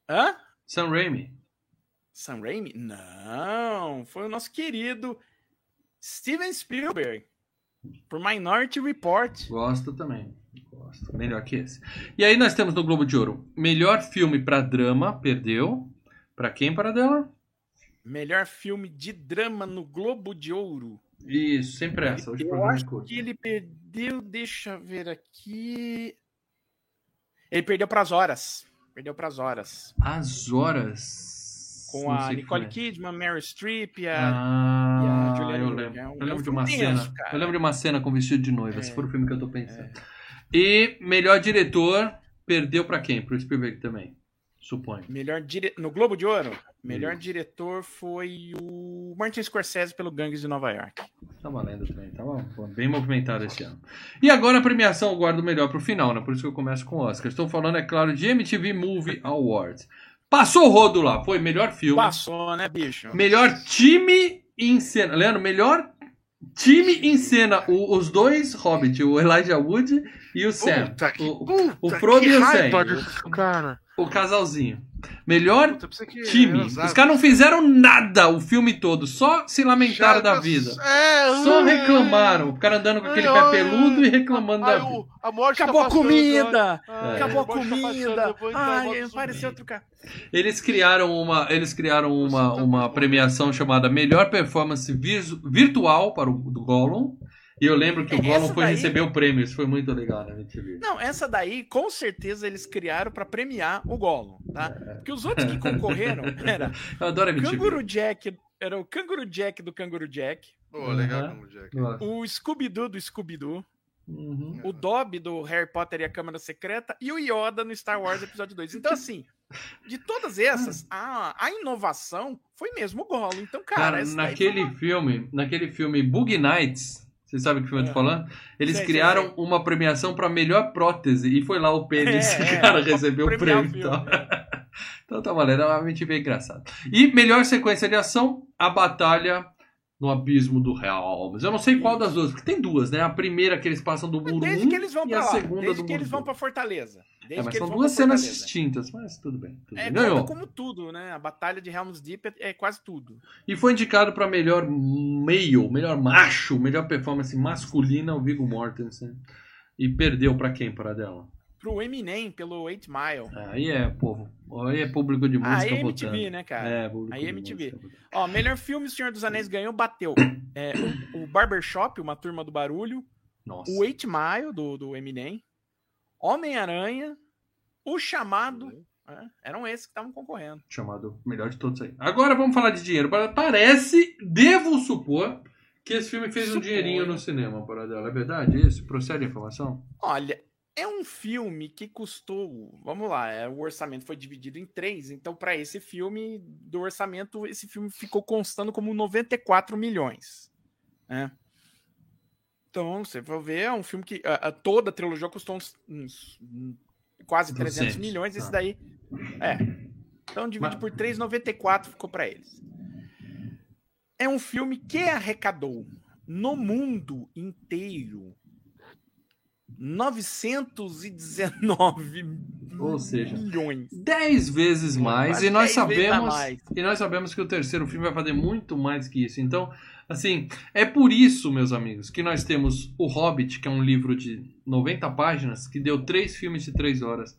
C: Hã?
A: Sam Raimi.
C: Sam Raimi? Não, foi o nosso querido Steven Spielberg por Minority Report.
A: Gosto também. Gosto. Melhor que esse. E aí nós temos no Globo de Ouro. Melhor filme para drama, perdeu. Para quem, para dela?
C: Melhor filme de drama no Globo de Ouro.
A: Isso, sempre essa. Hoje o
C: Eu
A: é
C: acho
A: curto.
C: que ele perdeu, deixa eu ver aqui. Ele perdeu pras horas. Perdeu pras horas.
A: As horas.
C: Com
A: Não
C: a Nicole
A: é.
C: Kidman, Meryl Streep e a.
A: Ah,
C: e a
A: eu lembro.
C: é um-
A: eu lembro
C: é
A: de
C: um
A: uma cena. Eu lembro de uma cena com vestido de noiva.
C: É.
A: Se for o filme que eu tô pensando. E melhor diretor perdeu pra quem? Pro Spielberg também. Suponho.
C: Melhor dire... No Globo de Ouro, melhor diretor foi o Martin Scorsese pelo Gangues de Nova York.
A: Tá valendo também. Tava bem movimentado esse ano. E agora a premiação eu guardo melhor pro final, né? Por isso que eu começo com o Oscar. Estou falando, é claro, de MTV Movie Awards. Passou o rodo lá. Foi melhor filme.
C: Passou, né, bicho?
A: Melhor time em cena. Leandro, melhor time em cena. O- os dois Hobbit, o Elijah Wood e o Sam.
B: Puta que,
A: o,
B: puta
A: o Frodo e o Sam.
B: cara.
A: O casalzinho. Melhor time. Os caras não fizeram nada o filme todo. Só se lamentaram da vida.
B: É,
A: Só
B: ai,
A: reclamaram. O cara andando com aquele pé peludo e reclamando da vida.
B: morte
C: Acabou
B: tá
C: a comida!
B: ai,
C: Acabou a
B: tá
C: comida! Ai, outro cara.
A: Eles criaram uma, eles criaram uma,
B: tá
A: uma premiação chamada Melhor Performance Virtual para o do Gollum. E eu lembro que o
C: Essa
A: Gollum foi
C: daí-
A: receber o prêmio. Isso foi muito legal na MTV.
C: Não, essa daí, com certeza, eles criaram pra premiar o Gollum, tá?
A: É.
C: Porque os outros que concorreram era
A: Eu adoro a MTV.
C: Canguru Jack, era o Canguru Jack do Canguru Jack,
B: Pô, legal como Jack.
C: O Scooby-Doo do Scooby-Doo,
A: Uhum.
C: o Dobby do Harry Potter e a Câmara Secreta e o Yoda no Star Wars Episódio 2. Então, assim, de todas essas, a, a inovação foi mesmo o Gollum. Então, cara,
A: Cara, naquele
C: uma-
A: filme, naquele filme Boogie Nights, vocês sabem o que eu tô
C: É.
A: falando? Eles
C: Sei,
A: criaram
C: sei,
A: uma premiação para melhor prótese e foi lá o pênis
C: É,
A: que o
C: é,
A: cara recebeu o prêmio.
C: filme.
A: Então. então tá valendo, é uma MTV engraçado. E melhor sequência de ação, a batalha no abismo do Real. Mas eu não sei qual das duas, porque tem duas, né? A primeira que eles passam do muro
C: Desde
A: 1
C: que eles vão
A: e a
C: lá,
A: segunda
C: desde
A: do
C: que eles vão
A: 2.
C: pra Fortaleza. Desde
A: É, mas
C: que
A: são duas cenas distintas, mas tudo bem. Tudo
C: É,
A: bem.
C: como tudo, né? A batalha de Helm's Deep é, é quase tudo.
A: E foi indicado para melhor male, melhor macho, melhor performance masculina, o Viggo Mortensen. E perdeu para quem, para dela?
C: Pro Eminem, pelo 8 Mile.
A: Aí é povo, aí é público de música
C: Aí é
A: votando.
C: MTV, né, cara?
A: É, público
C: Aí é MTV.
A: música votando.
C: Ó, melhor filme, O Senhor dos Anéis ganhou, bateu. É, o, o Barbershop, Uma Turma do Barulho.
A: Nossa.
C: O 8 Mile, do, do Eminem. Homem-Aranha. O Chamado. é, eram esses que estavam concorrendo.
A: Chamado melhor de todos aí. Agora vamos falar de dinheiro. Parece, devo supor, que esse filme fez um
C: Suponho.
A: dinheirinho no cinema, para dela. É verdade isso? Procede a informação?
C: Olha, é um filme que custou. Vamos lá, é, o orçamento foi dividido em três, então, para esse filme, do orçamento, esse filme ficou constando como 94 milhões. né? Então, você for ver, é um filme que a, a- toda a trilogia custou uns, uns, hum, quase 300
A: 200,
C: milhões. Esse
A: tá.
C: daí. É. Então, divide
A: Mas-
C: por 3, 94 ficou para eles. É um filme que arrecadou no mundo inteiro 919
A: Ou seja,
C: milhões.
A: Dez vezes mais
C: Quase
A: e nós
C: 10
A: sabemos
C: mais.
A: e nós sabemos que o terceiro filme vai fazer muito mais que isso. Então, assim, é por isso, meus amigos, que nós temos O Hobbit, que é um livro de 90 páginas, que deu três filmes de três horas.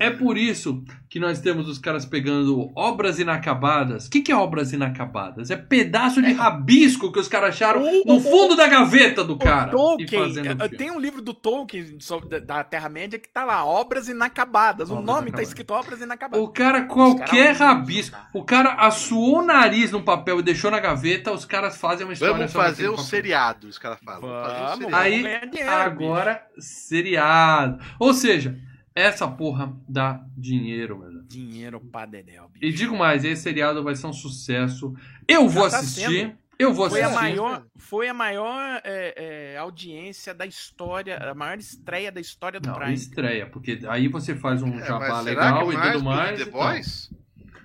A: É por isso que nós temos os caras pegando obras inacabadas. O que, que é obras inacabadas? É pedaço de rabisco que os caras acharam
C: O-
A: no
C: o-
A: fundo da gaveta do
C: O
A: cara. e
C: Tolkien,
A: um
C: tem um livro do Tolkien da- Terra-média que tá lá, Obras Inacabadas. o
A: Obras
C: nome tá
A: Inacabadas.
C: escrito Obras Inacabadas.
A: O cara, qualquer
C: Os caras-
A: rabisco. O cara assuou o nariz no papel e deixou na gaveta, os caras fazem uma história
B: Vamos
A: sobre
B: fazer o
A: papel.
B: seriado, os caras falam. Vamos fazer o
C: Vamos,
B: seriado.
A: Aí, Agora, seriado. Ou seja, essa porra dá dinheiro, meu.
C: bicho. Dinheiro pra Dedéu.
A: E digo mais, esse seriado vai ser um sucesso. Eu vou
C: tá
A: assistir.
C: sendo.
A: Eu vou
C: Foi a
A: assistir.
C: maior, foi a maior é, é, audiência da história, a maior estreia da história do
A: Não,
C: Prime.
A: estreia, porque aí você faz um
B: É,
A: jabá legal e
B: mais
A: tudo
B: do
A: mais.
B: que
A: e
B: The. Boys?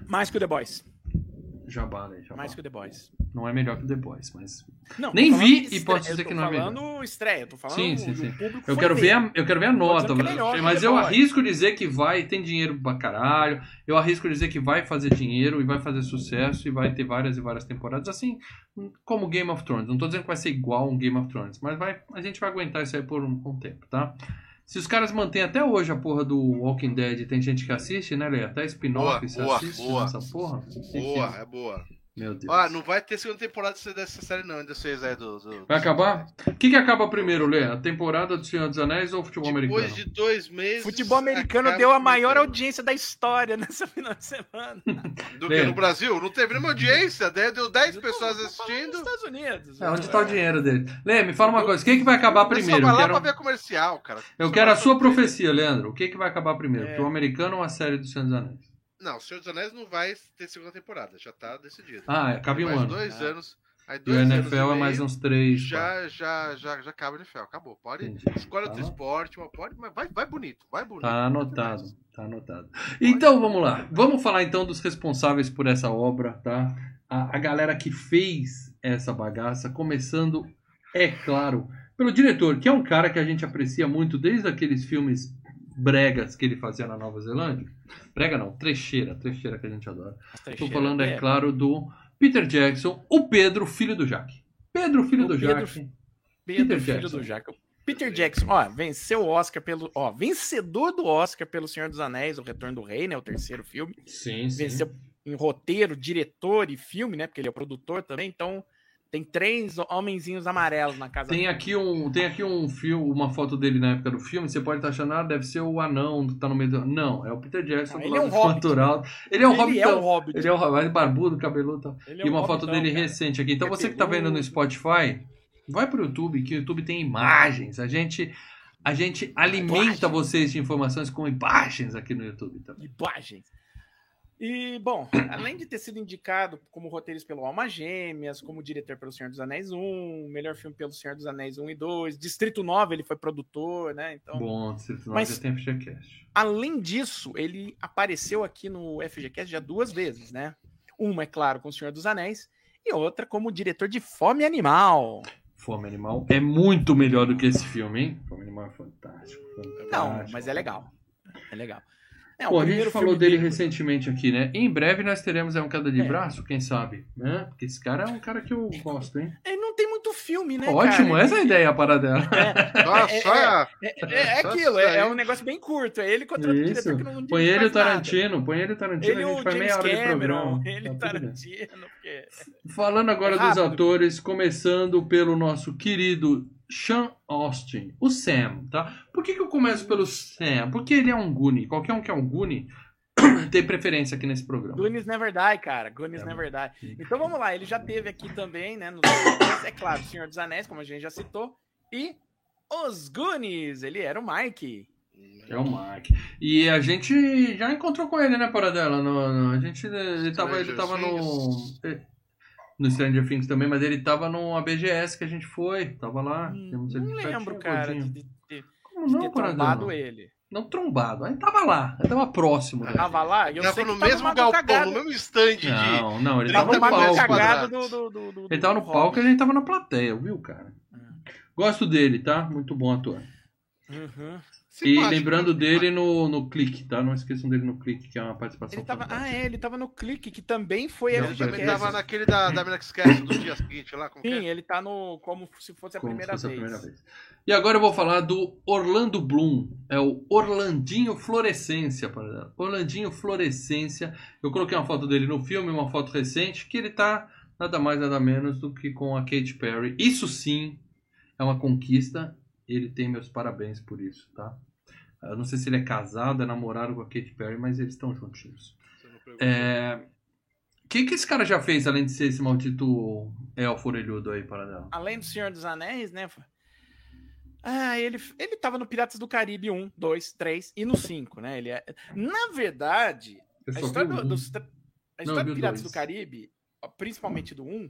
C: Mais que o The Boys.
A: Jabá, né? Jabá.
C: Mais que o The Boys.
A: Não é melhor que o The Boys, mas.
C: Não,
A: Nem vi e posso dizer que não é melhor.
C: falando estreia, tô falando
A: Sim, sim, sim.
C: público
A: Eu quero ver, a, eu quero ver a nota,
C: que é
A: mas eu arrisco dizer que vai, tem dinheiro pra caralho. Eu arrisco dizer que vai fazer dinheiro e vai fazer sucesso e vai ter várias e várias temporadas, assim como Game of Thrones. Não tô dizendo que vai ser igual um Game of Thrones, mas vai, a gente vai aguentar isso aí por um, um tempo, tá? Se os caras mantêm até hoje a porra do Walking Dead, tem gente que assiste, né, Lê? Até spin-off se
B: boa,
A: assiste
B: boa.
A: nessa porra.
B: Boa, é boa.
A: Meu Deus.
B: Ó, não vai ter segunda temporada dessa série, não, ainda vocês aí do. do
A: Vai acabar? O que, que acaba primeiro, Lê? A temporada do Senhor dos Anéis ou o futebol
B: Depois
A: americano?
B: de dois meses.
C: Futebol americano deu a maior audiência da história nessa final de semana.
B: Do
A: Lê.
B: que no Brasil? Não teve nenhuma audiência, né? deu 10 pessoas assistindo.
C: Nos Estados Unidos.
A: É, onde está o dinheiro dele? Lê, me fala uma coisa. O que, que vai acabar primeiro?
B: vai
A: Eu
B: lá
A: quero,
B: pra ver comercial, cara.
A: eu
B: Só
A: quero a sua profecia, Leandro. O que, que vai acabar primeiro?
C: É.
A: Futebol americano ou a série do Senhor dos Anéis?
B: Não, o Senhor dos Anéis não vai ter segunda temporada, já tá decidido.
A: Ah, acaba em um ano.
B: dois
C: Ah.
B: anos. Aí
A: E
B: dois
A: o
B: anos
A: NFL é
B: meio,
A: mais uns três.
B: Já, já, já, já acaba o NFL, acabou. Pode.
A: Entendi.
B: Escolhe
A: Tá
B: outro esporte, uma pode, mas vai, vai bonito, vai bonito.
A: Tá anotado, tá anotado. Então vamos lá. Vamos falar então dos responsáveis por essa obra, tá? A, a galera que fez essa bagaça, começando, é claro, pelo diretor, que é um cara que a gente aprecia muito desde aqueles filmes bregas que ele fazia na Nova Zelândia. Brega não, trecheira, trecheira que a gente adora. Estou falando, é claro, do Peter Jackson, o Pedro, filho do Jack. Pedro, filho
C: O
A: do
C: Pedro-
A: Jack.
C: Pedro,
A: Peter
C: filho
A: Jackson.
C: do Jack. Peter Jackson, ó, venceu o Oscar pelo. Ó, vencedor do Oscar pelo Senhor dos Anéis, O Retorno do Rei, né? O terceiro filme.
A: Sim, sim.
C: Venceu em roteiro, diretor e filme, né? Porque ele é o produtor também. Então, tem três homenzinhos amarelos na casa
A: Tem aqui um, tem aqui um filme, uma foto dele na época do filme. Você pode estar achando, ah, deve ser o anão que tá no meio do. Não, é o Peter Jackson
C: Não,
A: do
C: ele é
A: lado
C: um
A: do
C: hobbit.
A: natural. Ele é um
C: Ele
A: hobbitão.
C: é um hobbit.
A: Ele é um hobbit, barbudo, cabeludo. e
C: é
A: E
C: um
A: uma foto dele
C: cara.
A: recente aqui. Então
C: É
A: você que tá vendo no. Spotify, vai pro YouTube, que o YouTube tem imagens. A gente, a gente alimenta vocês de informações com imagens aqui no YouTube também.
C: imagens. E, bom, além de ter sido indicado como roteirista pelo Alma Gêmeas, como diretor pelo Senhor dos Anéis 1, melhor filme pelo Senhor dos Anéis 1 e 2, Distrito 9 ele foi produtor, né? Então,
A: Bom, Distrito 9
C: Mas-
A: já tem FGCast.
C: além disso, ele apareceu aqui no FGCast já duas vezes, né? Uma, é claro, com o Senhor dos Anéis, e outra como diretor de Fome Animal.
A: Fome Animal é muito melhor do que esse filme, hein? Fome Animal é fantástico. fantástico.
C: Não, mas é legal. É legal. É, o
A: Pô, a gente falou dele
C: dele-
A: recentemente aqui, né? Em breve nós teremos aí um queda de
C: É.
A: braço, quem sabe, né? Porque esse cara é um cara que eu gosto, hein?
C: Ele não tem muito filme, né?
A: Ótimo,
C: cara?
A: essa é a ideia a parada dela.
B: Nossa,
C: É,
B: só a-
C: É, é- é
B: Só
C: aquilo, é, é um negócio bem curto. É ele contra o diretor que não
A: Põe ele o
C: mais nada.
A: Tarantino, põe ele o Tarantino,
C: Ele
A: a
C: o
A: gente faz
C: James
A: meia hora de
C: Cameron,
A: programa.
C: ele o
A: Tá.
C: Tarantino. porque-
A: Falando agora
C: É
A: dos atores, começando pelo nosso querido Sean Austin, o Sam, tá? Por que, que eu começo pelo Sam? Porque ele é um Goonie. Qualquer um que é um Goonie tem preferência aqui nesse programa.
C: Goonies Never Die, cara. Goonies
A: É,
C: Never Die.
A: sim.
C: Então vamos lá, ele já teve aqui também, né? Nos... É claro, Senhor dos Anéis, como a gente já citou. E os Goonies, ele era o Mike.
A: É o Mike. E a gente já encontrou com ele, né, Paradela? No, no- a gente. Ele tava, ele tava no. No Stranger Things também, mas ele tava no ABGS que a gente foi. Tava lá.
C: Hum,
A: temos ele
C: não
A: pertinho,
C: lembro, cara, de, de- de-
A: Como
C: de
A: não,
C: ter trombado ele.
A: Não trombado. Aí tava lá. Aí tava próximo. da
C: Tava
A: gente.
C: lá e eu
B: Tava
C: sei
B: no
C: que tava
B: mesmo galpão,
C: cagada.
B: no mesmo estande de.
A: Não, não, ele
B: Tava
A: tava
C: Tava
A: no palco.
C: do, do, do, do-
A: Ele tava no
C: do
A: palco e a gente tava na plateia, viu, cara? Gosto dele, tá? Muito bom ator.
C: Uhum.
A: E
B: Simpático,
A: lembrando
B: né?
A: dele no, no Clique, tá? Não esqueçam dele no Clique, que é uma participação
C: Ele tava, ah, é, ele tava no Clique, que também foi
A: Não,
B: Ele também tava naquele da, da Mina que esquece do dia seguinte lá. Como que
C: Sim,
B: é?
C: ele tá no como se fosse a
A: Como
C: primeira
A: se fosse
C: vez.
A: a primeira vez. E agora eu vou falar do Orlando Bloom. É o Orlandinho Florescência. para- Orlandinho Florescência. Eu coloquei uma foto dele no filme, uma foto recente, que ele tá nada mais nada menos do que com a Katy Perry. Isso sim é uma conquista. Ele tem meus parabéns por isso, tá? Eu não sei se ele é casado, é namorado com a Katy Perry, mas eles estão juntinhos.
B: Não.
A: É... O que, que esse cara já fez, além de ser esse maldito elfo orelhudo aí, para
C: Além do Senhor dos Anéis, né? Ah, ele, ele tava no Piratas do Caribe 1, 2, 3 e no 5, né? Ele é... Na verdade, a história, do,
A: um.
C: a
A: Não,
C: história
A: vi
C: do Piratas
A: dois.
C: do Caribe, principalmente do 1,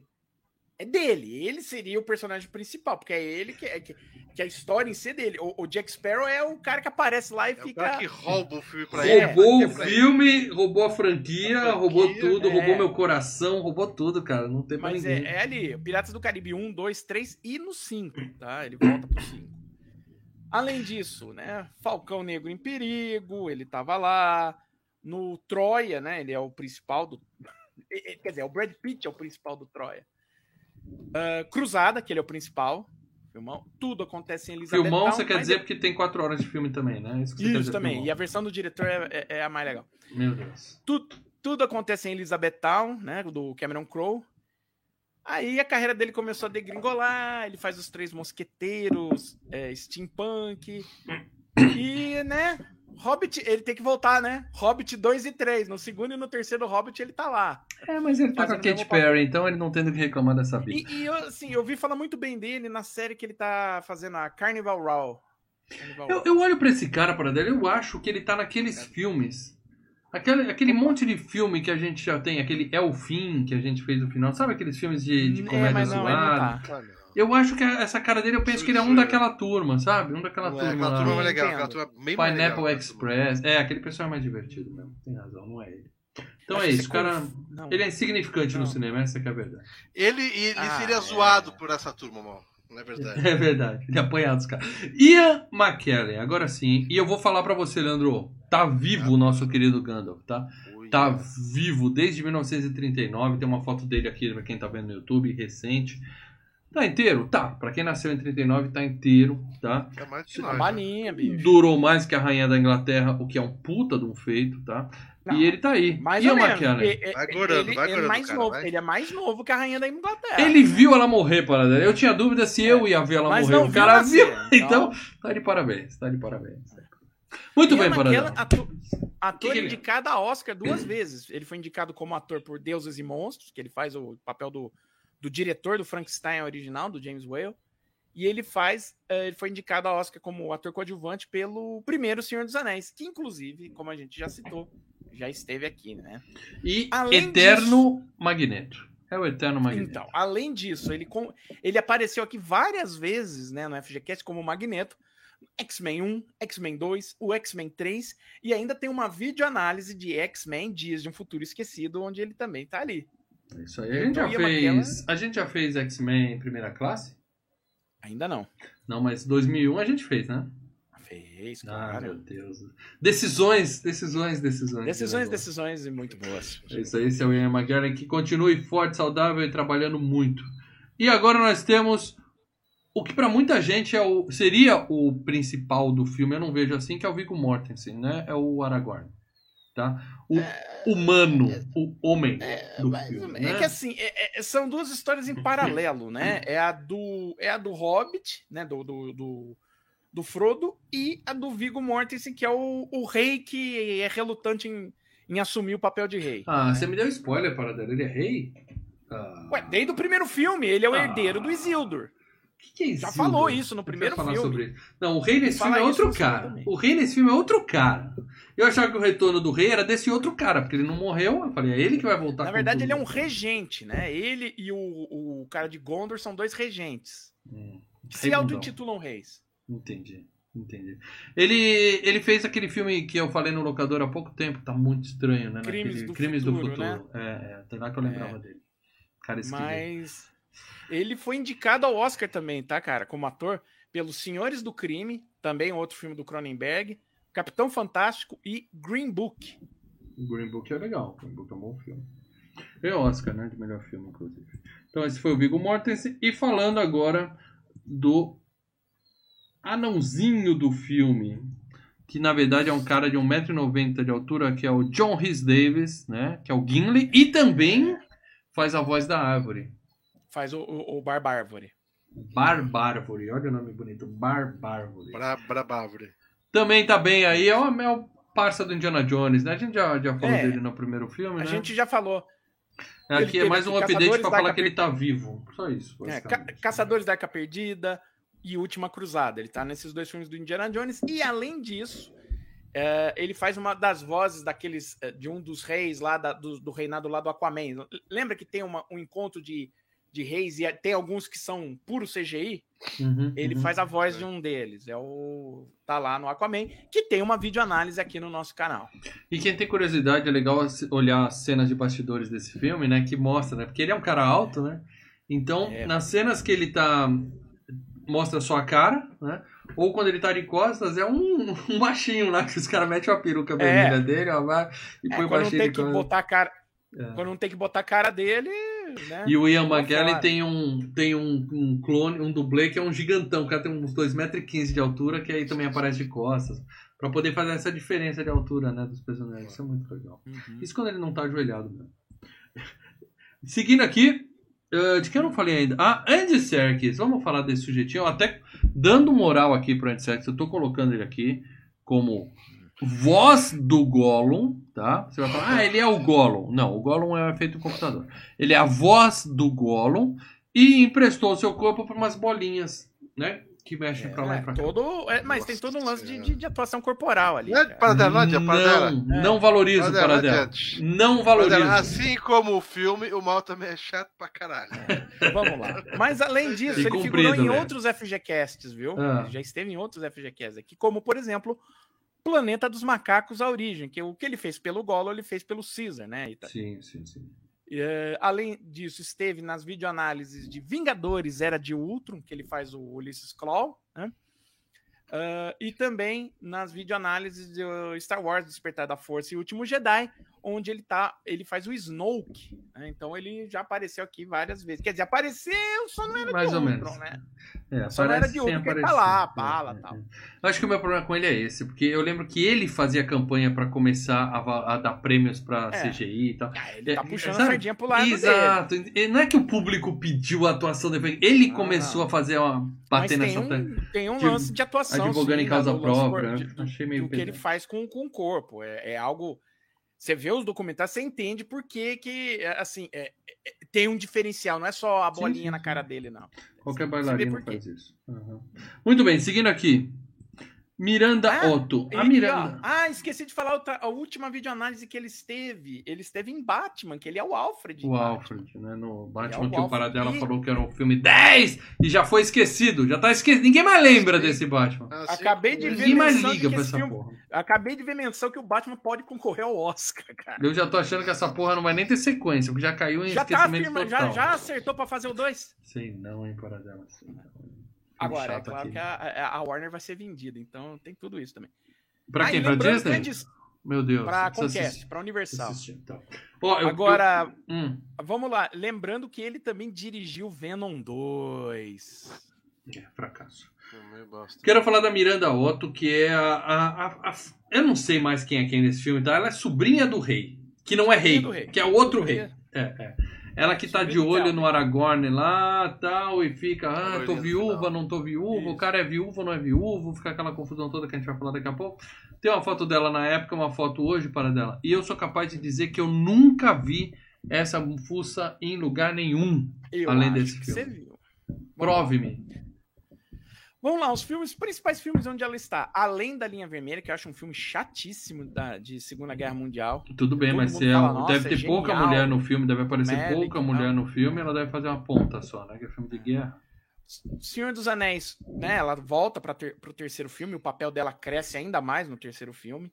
C: é dele. Ele seria o personagem principal, porque é ele que, é- que, que a história em si é dele. O, o Jack Sparrow é o cara que aparece lá e
B: É o
C: fica.
B: cara que rouba o filme pra ele.
A: Roubou
B: É,
A: o filme, roubou a franquia,
B: A franquia,
A: roubou tudo,
C: é.
A: roubou meu coração, roubou tudo, cara. Não tem
C: Mas
A: ninguém.
C: é, é ali, Piratas do Caribe 1, 2, 3 e no 5, tá? Ele volta pro 5. Além disso, né? Falcão Negro em Perigo, ele tava lá. No Troia, né? Ele é o principal do. Quer dizer, o Brad Pitt é o principal do Troia. Ah, Cruzada, que ele é o principal. Filmão. Tudo acontece em Elizabeth
A: Filmão,
C: Town,
A: você quer dizer
C: é-
A: porque tem quatro horas de filme também, né? Isso,
C: Isso também.
A: filmão.
C: E a versão do diretor é, é- é a mais legal.
A: Meu Deus.
C: tudo, Tudo acontece em Elizabethtown, né? Do Cameron Crowe. Aí a carreira dele começou a degringolar, ele faz os Três Mosqueteiros, é, Steampunk, e, né, Hobbit, ele tem que voltar, né? Hobbit 2 e 3, no segundo e no terceiro Hobbit ele tá lá.
A: É, mas ele tá com a
C: mesmo
A: Perry, então ele não tem do que reclamar dessa vida.
C: E, e eu, assim, eu vi falar muito bem dele na série que ele tá fazendo, a Carnival Row. Carnival
A: Eu,
C: Row.
A: eu olho pra esse cara, para dele, eu acho que ele tá naqueles filmes. Aquele, aquele monte de filme que a gente já tem, aquele É o Fim que a gente fez no final. Sabe aqueles filmes de, de
C: É,
A: comédia
C: mas não, ele não
A: zoada?
C: tá.
A: Eu acho que essa cara dele, eu penso que ele é um daquela turma, sabe? Um daquela
B: Não é,
A: turma
B: aquela
A: lá.
B: turma mais legal, aquela turma bem mais legal.
A: Pineapple
B: aquela
A: Express. É, aquele pessoal é mais divertido mesmo. Tem razão, não é ele. Então
C: Acho
A: é isso, cara.
C: Não.
A: Ele é insignificante no
C: Não.
A: cinema, essa que é a verdade.
B: Ele, ele
C: Ah,
B: seria
C: é.
B: zoado por essa turma, mal. Não é verdade?
A: É verdade, ele é apanhado os caras. Ian McKellen, agora sim. E eu vou falar pra você, Leandro. Tá vivo o nosso querido Gandalf, tá?
B: Ui,
A: Tá
B: é.
A: vivo desde 1939. Tem uma foto dele aqui pra quem tá vendo no YouTube, recente. Tá inteiro? Tá. Pra quem nasceu em 39, tá inteiro, tá?
B: É mais que
C: Uma
B: nós, né?
C: balinha, bicho.
A: Durou mais que a rainha da Inglaterra, o que é um puta de um feito, tá?
C: Não,
A: e ele tá aí.
C: Mais ou menos.
A: McKellen.
C: Ele,
B: Vai gorando,
C: ele,
B: vai
C: ele é mais
B: cara,
C: novo,
B: vai.
C: ele é mais novo que a rainha da Inglaterra.
A: Ele viu ela morrer, para Eu tinha dúvida se eu ia ver ela
C: Mas
A: morrer.
C: não
A: O cara
C: nascer,
A: viu.
C: então-
A: Então, tá de parabéns, tá de parabéns. Muito
C: Ian
A: bem, Paradão.
C: Atu- ator
A: que é?
C: indicado a Oscar duas vezes. Ele foi indicado como ator por Deuses e Monstros, que ele faz o papel do, do diretor do Frankenstein original, do James Whale. E ele faz, eh, ele foi indicado a Oscar como ator coadjuvante pelo primeiro Senhor dos Anéis, que inclusive, como a gente já citou, já esteve aqui, né?
A: E
C: Além
A: Eterno Magneto. É o Eterno Magneto.
C: Então, além disso, ele, com- ele apareceu aqui várias vezes né, no FGCast como Magneto, X-Men 1, X-Men 2, o X-Men 3, e ainda tem uma videoanálise de X-Men Dias de um Futuro Esquecido, onde ele também tá ali.
A: Isso aí. A gente já
C: Ian
A: fez. A gente já fez X-Men em primeira classe?
C: Ainda não.
A: Não, mas 2001 a gente fez, né?
C: Fez,
A: Ah, meu. Deus. Decisões, decisões, decisões.
C: decisões, decisões e muito boas.
A: É Isso aí, seu Ian McKellen, que continue forte, saudável e trabalhando muito. E agora nós temos o que pra muita gente é o, seria o principal do filme, eu não vejo assim, que é o Viggo Mortensen, né? É o Aragorn. Tá? O humano, o homem do
C: Mas,
A: filme.
C: é
A: né?
C: que assim, é- é- são duas histórias em paralelo, né? É a do, é a do Hobbit, né? Do, do, do, do Frodo, e a do Viggo Mortensen, que é o, o rei que é relutante em, em assumir o papel de rei.
A: Ah, você me deu spoiler para dela. Ele é rei? Ah,
C: Ué, desde o primeiro filme, ele é o
A: Ah.
C: herdeiro do Isildur.
A: Que que é
C: Já falou isso no primeiro
A: falar
C: filme.
A: sobre isso. Não, o rei nesse filme é outro cara. O rei nesse filme é outro cara. Eu achava que o retorno do rei era desse outro cara, porque ele não morreu. Eu falei, é ele que vai voltar
C: Na verdade,
A: tudo.
C: ele é um regente, né? Ele e o, o cara de Gondor são dois regentes.
A: Hum,
C: Que se auto-intitulam reis.
A: Entendi, entendi. Ele, ele fez aquele filme que eu falei no locador há pouco tempo, tá muito estranho, né?
C: Crimes
A: Naquele-
C: do
A: Crimes
C: Futuro,
A: do Futuro. É, é, até lá que eu lembrava dele. Cara esquisito.
C: Mas ele foi indicado ao Oscar também, tá, cara? Como ator, pelos Senhores do Crime, também outro filme do Cronenberg, Capitão Fantástico e Green Book.
A: Green Book é legal. Green Book é um bom filme. É Oscar, né? De melhor filme, inclusive. Então, esse foi o Viggo Mortensen. E falando agora do anãozinho do filme, que na verdade é um cara de 1,90m de altura, que é o John Rhys Davis, né? Que é o Gimli. E também faz a voz da árvore.
C: Faz o, o, o Barbárvore.
A: Barbárvore. Olha o nome bonito. Barbárvore.
B: Bra, brabávore.
A: Também tá bem aí. É o, é o parça do Indiana Jones, né? A gente já, já falou
C: É.
A: dele no primeiro filme,
C: A
A: né?
C: gente já falou.
A: Aqui
C: Ele
A: é mais um
C: aqui
A: update pra falar que ele tá vivo. Só isso.
C: É, Ca-
A: basicamente.
C: Caçadores da Arca Perdida e Última Cruzada. Ele tá nesses dois filmes do Indiana Jones. E além disso, é, ele faz uma das vozes daqueles é, de um dos reis lá da- do, do reinado lá do Aquaman. Lembra que tem uma- um encontro de, de reis e tem alguns que são puro CGI?
A: Uhum,
C: Ele
A: uhum.
C: faz a voz de um deles. É o tá lá no Aquaman, que tem uma videoanálise aqui no nosso canal.
A: E quem tem curiosidade, é legal olhar as cenas de bastidores desse filme, né? Que mostra, né? Porque ele é um cara alto, né? Então,
C: É.
A: nas cenas que ele tá. Mostra só a cara, né? Ou quando ele tá de costas, é um, um baixinho lá, que os caras metem a peruca vermelha dele, ó, vai, e
C: É,
A: põe o
C: quando não
A: baixinho
C: tem
A: de
C: que
A: costas.
C: botar cara,
A: É.
C: quando não tem que botar a cara dele, né?
A: E o Ian
C: Tá
A: McKellen
C: fora.
A: tem um, tem um, um clone, um dublê que é um gigantão. O cara tem uns 2,15m de altura, que aí também aparece de costas. Pra poder fazer essa diferença de altura, né, dos personagens. Isso é muito legal.
C: Uhum.
A: Isso quando ele não tá ajoelhado mesmo. Seguindo aqui, eh, de quem eu não falei ainda? Ah, Andy Serkis. Vamos falar desse sujeitinho. Até dando moral aqui pro Andy Serkis, eu tô colocando ele aqui como voz do Gollum, tá? Você vai falar, ah, ele é o Gollum. Não, o Gollum é feito do computador. Ele é a voz do Gollum e emprestou seu corpo para umas bolinhas, né? Que mexem pra lá
C: É,
A: e pra cá.
C: todo, é, mas tem
B: Nossa
C: todo um lance de, de- de atuação corporal ali.
B: Não é
C: cara.
B: para dela, não dela.
A: Não, não valorizo o Paradela. Não valorizo.
B: Assim como o filme, o mal também é chato pra caralho.
C: Vamos lá. Mas além disso,
A: E
C: ele figurou em
A: né?
C: outros FGCasts, viu?
A: Ah.
C: Já esteve em outros FGCasts aqui, como, por exemplo, Planeta dos Macacos, a origem, que o que ele fez pelo Golo, ele fez pelo Caesar, né?
A: Sim, sim, sim.
C: Eh, além disso, esteve nas videoanálises de Vingadores Era de Ultron, que ele faz o Ulysses Claw, né? Ah, e também nas videoanálises de uh, Star Wars Despertar da Força e Último Jedi, onde ele tá, ele faz o Snoke. né? Então ele já apareceu aqui várias vezes. Quer dizer, apareceu, só não era
A: Mais
C: de
A: ou
C: Ultron,
A: menos.
C: né?
A: É,
C: Só não era de porque ele tá lá,
A: É,
C: bala,
A: é,
C: tal.
A: é. Acho que o meu problema com ele é esse, porque eu lembro que ele fazia campanha pra começar a, a dar prêmios pra
C: É.
A: CGI e tal.
C: Ah, ele tá
A: É,
C: puxando
A: sabe?
C: a sardinha pro lado dele.
A: Exato. E Não é que o público pediu a atuação dele, ele
C: Ah,
A: começou a fazer uma bater
C: tem
A: nessa
C: um, tem um lance de atuação.
A: advogando
C: sim,
A: em causa própria. né?
C: de- do-
A: Achei meio
C: do que ele faz com, com o corpo. É, é algo. Você vê os documentários, você entende por que, que é, assim, é- é- tem um diferencial, não é só a bolinha
A: sim,
C: na cara dele, não.
A: Qualquer bailarino
C: quê.
A: faz isso. Uhum. Muito bem, seguindo aqui. Miranda
C: Ah,
A: Otto. A
C: e,
A: Miranda.
C: ó, ah, esqueci de falar outra- a última videoanálise que ele esteve. Ele esteve em Batman, que ele é o Alfred.
A: O
C: Batman.
A: Alfred, né? No Batman
C: É o
A: que o
C: Alfred.
A: Paradela
C: E-
A: falou que era um filme 10 e já foi esquecido. Já tá esquecido. Ninguém mais lembra
B: Sim.
A: desse Batman.
B: Assim
C: Acabei de ver
A: Ninguém mais liga
C: que
A: pra essa
C: filme-
A: porra.
C: Acabei de ver menção que o Batman pode concorrer ao Oscar, cara.
A: Eu já tô achando que essa porra não vai nem ter sequência, porque já caiu em
C: Já tá
A: esquecimento
C: afirma, já,
A: total.
C: já acertou pra fazer o 2?
A: Sei não, hein, Paradela. Sei não.
C: Agora, é claro
A: aqui.
C: que a, a- a Warner vai ser vendida, então tem tudo isso também.
A: Pra
C: Ah,
A: quem? Pra Disney?
C: é de-
A: Meu Deus.
C: Pra Comcast,
A: assistir,
C: pra Universal.
A: assistir, então. Ó, eu-
C: Agora,
A: eu- hum,
C: vamos lá. Lembrando que ele também dirigiu Venom 2.
A: é, fracasso.
B: Bosta.
A: Quero falar da Miranda Otto, que é a, a- a- a- Eu não sei mais quem é quem nesse filme, tá? Ela é sobrinha do rei. Que não é rei,
C: rei.
A: que é o outro rei. É, é. Ela que tá de olho no Aragorn lá tal, e fica, ah, tô viúva, não tô viúva, o cara é viúvo, não é viúvo, fica aquela confusão toda que a gente vai falar daqui a pouco. Tem uma foto dela na época, uma foto hoje para dela. E eu sou capaz de dizer que eu nunca vi essa fuça em lugar nenhum.
C: Eu
A: Além desse
C: que
A: filme.
C: Você viu.
A: Prove-me.
C: Vamos lá, os filmes, os principais filmes onde ela está. Além da Linha Vermelha, que eu acho um filme chatíssimo da, de Segunda Guerra Mundial.
A: Tudo bem,
C: Todo
A: mas se é
C: fala,
A: um-
C: "Nossa,
A: deve
C: é
A: ter pouca
C: genial,
A: mulher no filme, deve aparecer pouca mulher
C: tal."
A: no filme, ela deve fazer uma ponta só, né? Que é filme de guerra.
C: Senhor dos Anéis, né? Ela volta para ter, o terceiro filme, o papel dela cresce ainda mais no terceiro filme.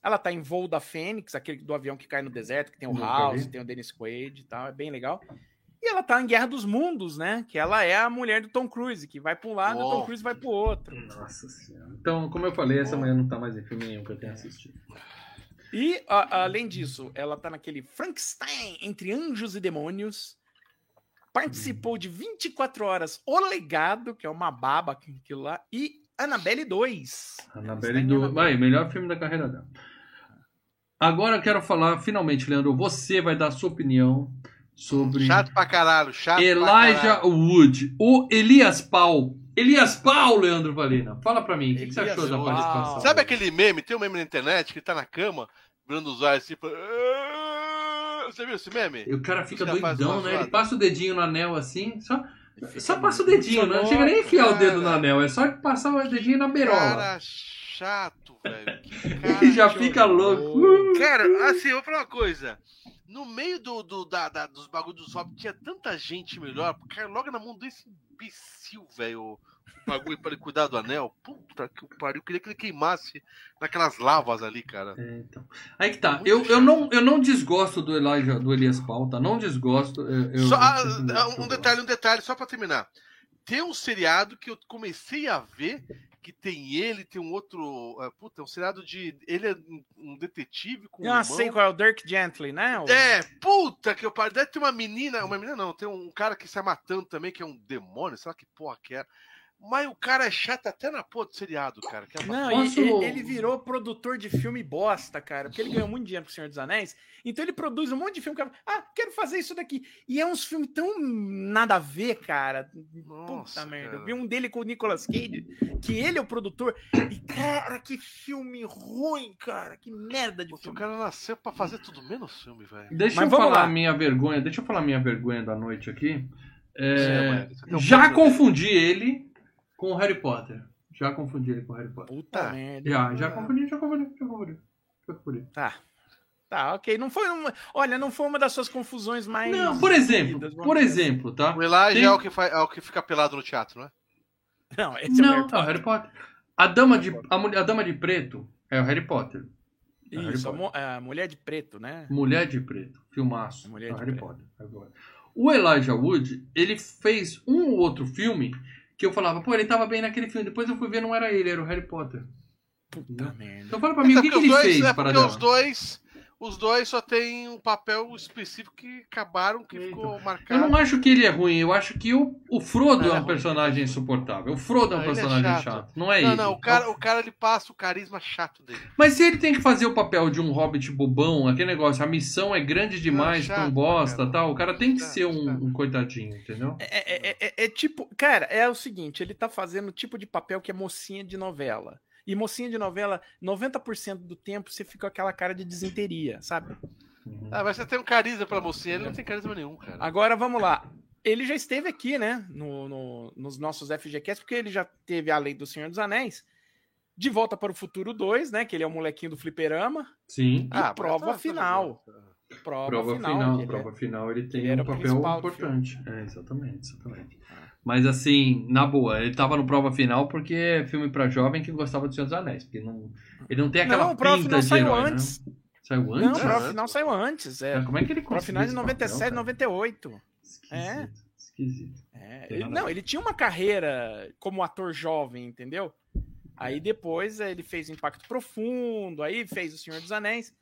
C: Ela tá em Voo da Fênix, aquele do avião que cai no deserto, que tem o House, tem o Dennis Quaid e tal, é bem legal. E ela tá em Guerra dos Mundos, né? Que ela é a mulher do Tom Cruise, que vai para um lado e o Tom. Cruise vai pro outro.
A: Nossa senhora. Então, como eu falei, essa manhã não tá mais em filme nenhum que eu tenha assistido.
C: E, a- além disso, ela tá naquele Frankenstein entre anjos e demônios. Participou de 24 horas O Legado, que é uma baba aquilo lá, e Annabelle 2.
A: Annabelle
C: Está em
A: do.
C: Annabelle.
A: Vai, melhor filme da carreira dela. Agora eu quero falar, finalmente, Leandro, você vai dar a sua opinião sobre
B: Chato pra caralho, chato pra
A: Elijah
B: caralho.
A: Wood, o Elias Paul. Elias Paul, Leandro Valina. Fala pra mim, o que, que você achou da
C: Paul.
A: participação?
B: Sabe aquele meme? Tem um meme na internet que tá na cama, virando os olhos assim. tipo, Você viu esse meme?
A: E o cara fica
B: fazem
A: doidão, né? Ele passa o dedinho no anel assim, só, só passa o dedinho, né? Não chega nem a enfiar o dedo no
B: Cara.
A: anel, é só passar o dedinho na berola.
B: Cara chato, velho. Que cara
A: E já fica
B: horror.
A: louco.
B: Cara, assim, eu vou falar uma coisa. No meio do, do- da, da- dos bagulhos do Swap tinha tanta gente melhor. Cara, logo na mão desse imbecil, velho. O bagulho pra ele cuidar do anel. Puta que pariu. Eu queria que ele queimasse naquelas lavas ali, cara.
A: É, então. Aí que tá.
B: Muito
A: Eu, eu, não, eu não desgosto do Elijah, do Elias Paul, tá? Não desgosto. Eu,
B: Só, ah,
A: eu
B: ah,
A: eu
B: um detalhe, um detalhe, só pra terminar. Tem um seriado que eu comecei a ver que tem ele, tem um outro. ah, puta, é um seriado de. Ele é um- um detetive com. um
C: Ah,
B: irmão.
C: sei qual é o Dirk Gently, né? O-
B: É, puta que eu pariu. Deve ter uma menina, uma menina não, tem um cara que sai matando também, que é um demônio, sei lá que porra que é. Mas o cara é chato até na porra do seriado, cara. Que é uma-
C: Não,
A: Posso-
C: ele, ele virou produtor de filme bosta, cara, porque ele ganhou muito dinheiro com o Senhor dos Anéis. Então ele produz um monte de filme que ah, quero fazer isso daqui. E é uns filmes tão nada a ver, cara.
B: Nossa,
C: Puta merda.
B: cara.
C: Eu vi um dele com o Nicolas Cage, que ele é o produtor. E, cara, que filme ruim, cara. Que merda de
B: O
C: filme.
B: cara nasceu pra fazer tudo menos filme, velho.
A: Deixa
C: Mas
A: eu
C: vamos
A: falar
C: lá.
A: a minha vergonha. Deixa eu falar a minha vergonha da noite aqui. É,
B: um
A: já confundi ele com o Harry Potter. Já confundi ele com o Harry Potter.
C: Puta
B: Ah,
C: merda.
A: Já, já
B: É.
A: confundi, já confundi, já confundi. Já confundi.
C: Tá. Tá, ok. Não foi uma. Olha, não foi uma das suas confusões mais.
A: Não, por exemplo, por
C: dizer
A: exemplo, tá?
B: O Elijah
A: Tem-
B: é, o que faz, é o que fica pelado no teatro, né?
C: assim. Não, esse é o
A: Não,
C: Harry
A: é o
C: Potter.
A: Harry Potter. A dama de, a, mulher- a dama de preto é o Harry Potter. É Harry
C: Isso, a,
A: Potter.
C: mo- a mulher de preto, né?
A: Mulher de preto, filmaço.
C: Mulher
A: é o
C: de
A: Harry
C: Preto.
A: Potter. agora. O Elijah Wood, ele fez um ou outro filme que eu falava, pô, ele tava bem naquele filme. Depois eu fui ver, não era ele, era o Harry Potter.
C: Puta merda.
A: Então fala pra mim, o que, que
B: porque
A: ele
B: dois,
A: fez
B: é
A: para
B: porque
A: dela?
B: os dois, os dois só têm um papel específico que acabaram, que
A: Eita.
B: ficou
A: Eu
B: marcado.
A: não acho que ele é ruim, eu acho que o, o Frodo é
B: é
A: um personagem insuportável. O Frodo é um
B: Não, é
A: personagem
B: chato.
A: chato. Não é
B: não,
A: ele.
B: não, o cara, o cara ele passa o carisma chato dele.
A: Mas se ele tem que fazer o papel de um hobbit bobão, aquele negócio, a missão é grande demais
B: Não, chato,
A: bosta
B: cara.
A: tal, o cara tem que
B: Chato,
A: ser um, um coitadinho, entendeu?
C: É, é- é- é tipo, cara, é o seguinte, ele tá fazendo o tipo de papel que é mocinha de novela. E mocinha de novela, 90% do tempo você fica com aquela cara de desinteria, sabe?
A: Uhum.
B: Ah, mas você tem um carisma pela mocinha, ele não tem carisma nenhum, cara.
C: Agora vamos lá. Ele já esteve aqui, né, no, no- nos nossos FGCast, porque ele já teve a Lei do Senhor dos Anéis. De Volta para o Futuro 2, né, que ele é o molequinho do fliperama.
A: Sim.
C: Ah,
B: mas
C: prova
B: tá- tá
C: final.
B: legal.
C: Prova,
A: Prova
C: final.
A: final,
C: ele é-
A: prova final, ele tem
C: ele era
A: um
C: o
A: papel importante. É, exatamente, exatamente.
C: Ah.
A: Mas assim, na boa, ele tava no prova final porque é filme pra jovem que gostava do Senhor dos Anéis. Porque não, ele não tem aquela
C: Não, o prova
A: pinta
C: final
A: de
C: saiu
A: herói,
C: antes.
A: né? Saiu
C: Não,
A: antes?
C: o prova final saiu antes. É.
A: Mas Como é que ele
C: Prova
A: conseguiu
C: final de
A: esse
C: 97,
A: papel, cara?
C: 98.
A: Esquisito,
C: É.
A: esquisito.
C: É, ele- não, ele tinha uma carreira como ator jovem, entendeu? Aí depois eh, ele fez Impacto Profundo, aí fez O Senhor dos Anéis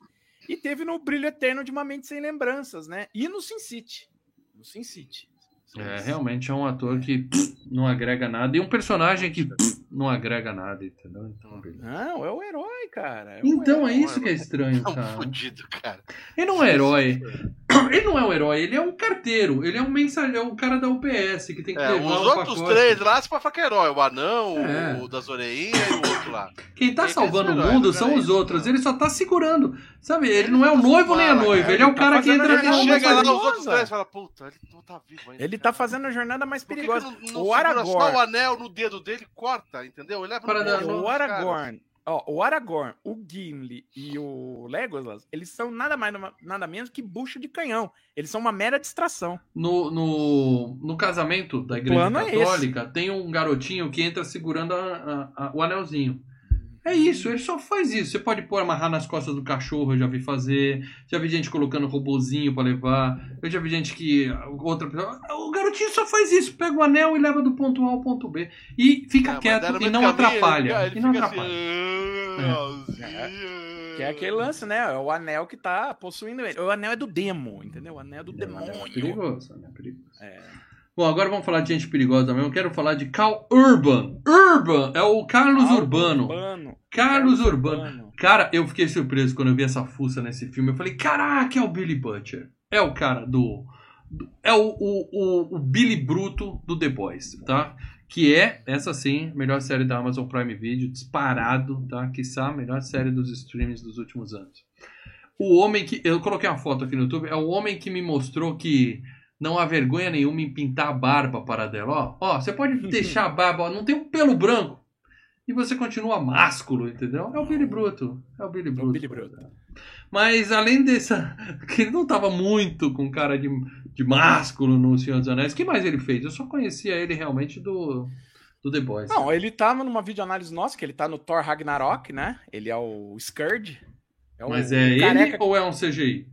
C: e teve no Brilho Eterno de uma Mente Sem Lembranças, né? E no Sin City. No Sin City.
A: É, realmente é um ator que pff, não agrega nada e um personagem que pff, não agrega nada, entendeu? Então, beleza.
C: Não, é o herói, cara. é o
A: Então é
C: herói.
A: isso que é estranho,
B: É um
A: cara.
B: fudido, cara.
A: Ele não é herói. Ele não é um herói, ele é um carteiro. Ele é um mensageiro, é um cara da UPS que tem que
B: É,
A: levar
B: os
A: o
B: outros
A: pacote.
B: três lá, você pode falar que é herói. O anão,
A: É.
B: o das orelhinhas e o outro lá.
A: Quem tá
B: Ele é
A: salvando o mundo são os outros.
B: não.
A: Ele só tá segurando. Sabe? Ele,
B: Ele
A: não é o
B: tá
A: noivo nem a noiva.
C: é,
A: Ele é o
C: tá
A: cara que entra uma
B: chega lá, os
C: perigosa.
B: outros três falam, puta, ele não tá vivo ainda.
C: Ele tá fazendo a jornada mais
B: Por que que
C: perigosa.
B: não, não
C: o
B: segura só
C: Aragorn.
B: o anel no dedo dele e corta, entendeu? Ele
A: Para
C: o. Aragorn, ó, o Aragorn, o Gimli e o Legolas, eles são nada mais nada menos que bucho de canhão. Eles são uma mera distração.
A: No, no, no casamento da igreja
C: plano é
A: católica, tem um garotinho que entra segurando a- a- a- o anelzinho. É isso, ele só faz isso. Você pode pôr amarrar nas costas do cachorro, eu já vi fazer. Já vi gente colocando robozinho pra levar. Eu já vi gente que. Outra pessoa. O garotinho só faz isso, pega o anel e leva do ponto A ao ponto B. E fica
B: É,
A: quieto e não
B: caminho,
A: atrapalha.
B: Ele, ele
A: e não
B: fica
A: atrapalha.
B: assim, "Ah,
C: Que é aquele lance, né? É o anel que tá possuindo ele. O anel é do demo, entendeu? O anel é do
A: É, mas é
C: demônio.
A: perigoso, é perigoso.
C: É.
A: Bom, agora vamos falar de gente perigosa mesmo. Eu quero falar de Cal Urban. Urban é o Carlos Urbano.
C: Urbano.
A: Carlos Urbano. Cara, eu fiquei surpreso quando eu vi essa fuça nesse filme. Eu falei, caraca, é o Billy Butcher. É o cara do. do- é o, o, o, o Billy Bruto do The Boys, tá? Que é, essa sim, melhor série da Amazon Prime Video, disparado, tá? Quiçá a melhor série dos streams dos últimos anos. O homem que. Eu coloquei uma foto aqui no YouTube, é o homem que me mostrou que não há vergonha nenhuma em pintar a barba para dela. Ó, ó, você pode deixar a barba, ó, não tem um pelo branco. E você continua másculo, entendeu? É o Billy Bruto. É o Billy Bruto.
C: Billy Bruto.
A: Mas além dessa. Que ele não tava muito com cara de, de másculo no Senhor dos Anéis. O que mais ele fez? Eu só conhecia ele realmente do, do The Boys.
C: Não, ele tava numa videoanálise nossa, que ele tá no Thor Ragnarok, né? Ele é o Scourge. É o
A: Mas é ele
C: careca que-
A: ou é um CGI?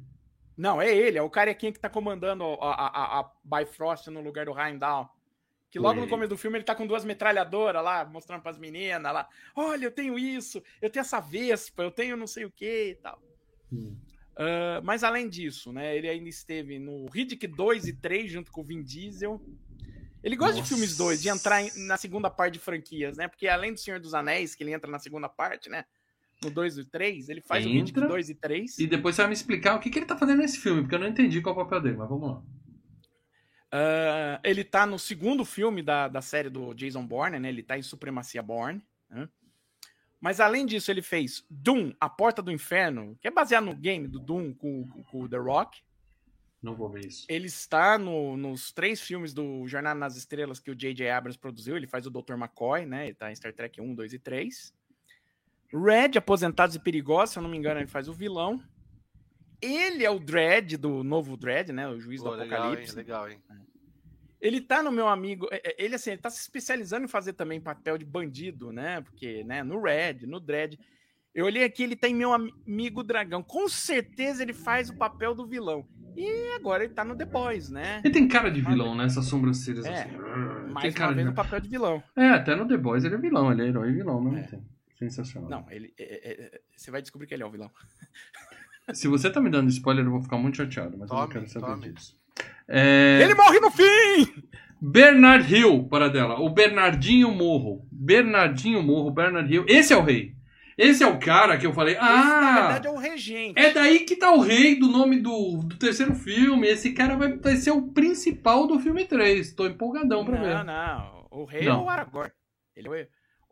C: Não, é ele, é o carequinha que tá comandando a, a, a, Bifrost no lugar do Heimdall. Que logo no começo do filme ele tá com duas metralhadoras lá, mostrando pras meninas lá. Olha, eu tenho isso, eu tenho essa Vespa, eu tenho não sei o que e tal.
A: Hum.
C: Ah, mas além disso, né, ele ainda esteve no Riddick 2 e 3 junto com o Vin Diesel. Ele gosta
A: Nossa.
C: de filmes dois, de entrar na segunda parte de franquias, né? Porque além do Senhor dos Anéis, que ele entra na segunda parte, né? No 2 e 3, ele faz o Mythic
A: Entra.
C: 2 e 3.
A: E depois você vai me explicar o que, que ele tá fazendo nesse filme, porque eu não entendi qual é o papel dele, mas vamos lá.
C: Ah, ele tá no segundo filme da, da série do Jason Bourne, né? Ele tá em Supremacia Bourne. né? Mas além disso, ele fez Doom, A Porta do Inferno, que é baseado no game do Doom com, com- com o The Rock.
A: Não vou ver isso.
C: Ele está no- nos três filmes do Jornada nas Estrelas que o J.J. Abrams produziu. Ele faz o Dr. McCoy, né? Ele tá em Star Trek 1, 2 e 3. Red, Aposentados e Perigosos, se eu não me engano, ele faz o vilão. Ele é o Dredd do novo Dredd, né? O juiz
B: Pô,
C: do
B: legal, hein?
C: Apocalipse.
B: Legal, hein?
C: Ele tá no meu amigo. é, é, Ele, assim, ele tá se especializando em fazer também papel de bandido, né? Porque, né, no Red, no Dread. Eu olhei aqui, ele tá em meu Am- amigo dragão. Com certeza ele faz o papel do vilão. E agora ele tá no The Boys, né?
A: Ele tem cara de vilão, né? Essas sobrancelhas
C: É,
A: assim. Tem
C: Mais
A: cara
C: uma
A: de
C: vez no papel de vilão.
A: É, até no The Boys ele é vilão, ele é herói e vilão, não
C: É.
A: tem. Sensacional.
C: Não, ele. é, é, é, você vai descobrir que ele é o vilão.
A: Se você tá me dando spoiler, eu vou ficar muito chateado, mas eu não
B: Tome,
A: quero saber
B: tome.
A: disso. É...
C: Ele morre no fim!
A: Bernard Hill, para dela. O Bernardinho Morro. Bernardinho Morro, Bernard Hill. Esse é o rei. Esse é o cara que eu falei,
C: Esse, na
A: ah,
C: verdade, é o regente.
A: é daí que tá o rei do nome do, do terceiro filme. Esse cara vai, vai ser o principal do filme 3. Tô empolgadão pra
C: não,
A: ver.
C: não. O rei
A: Não.
C: é o Aragorn. Ele é o,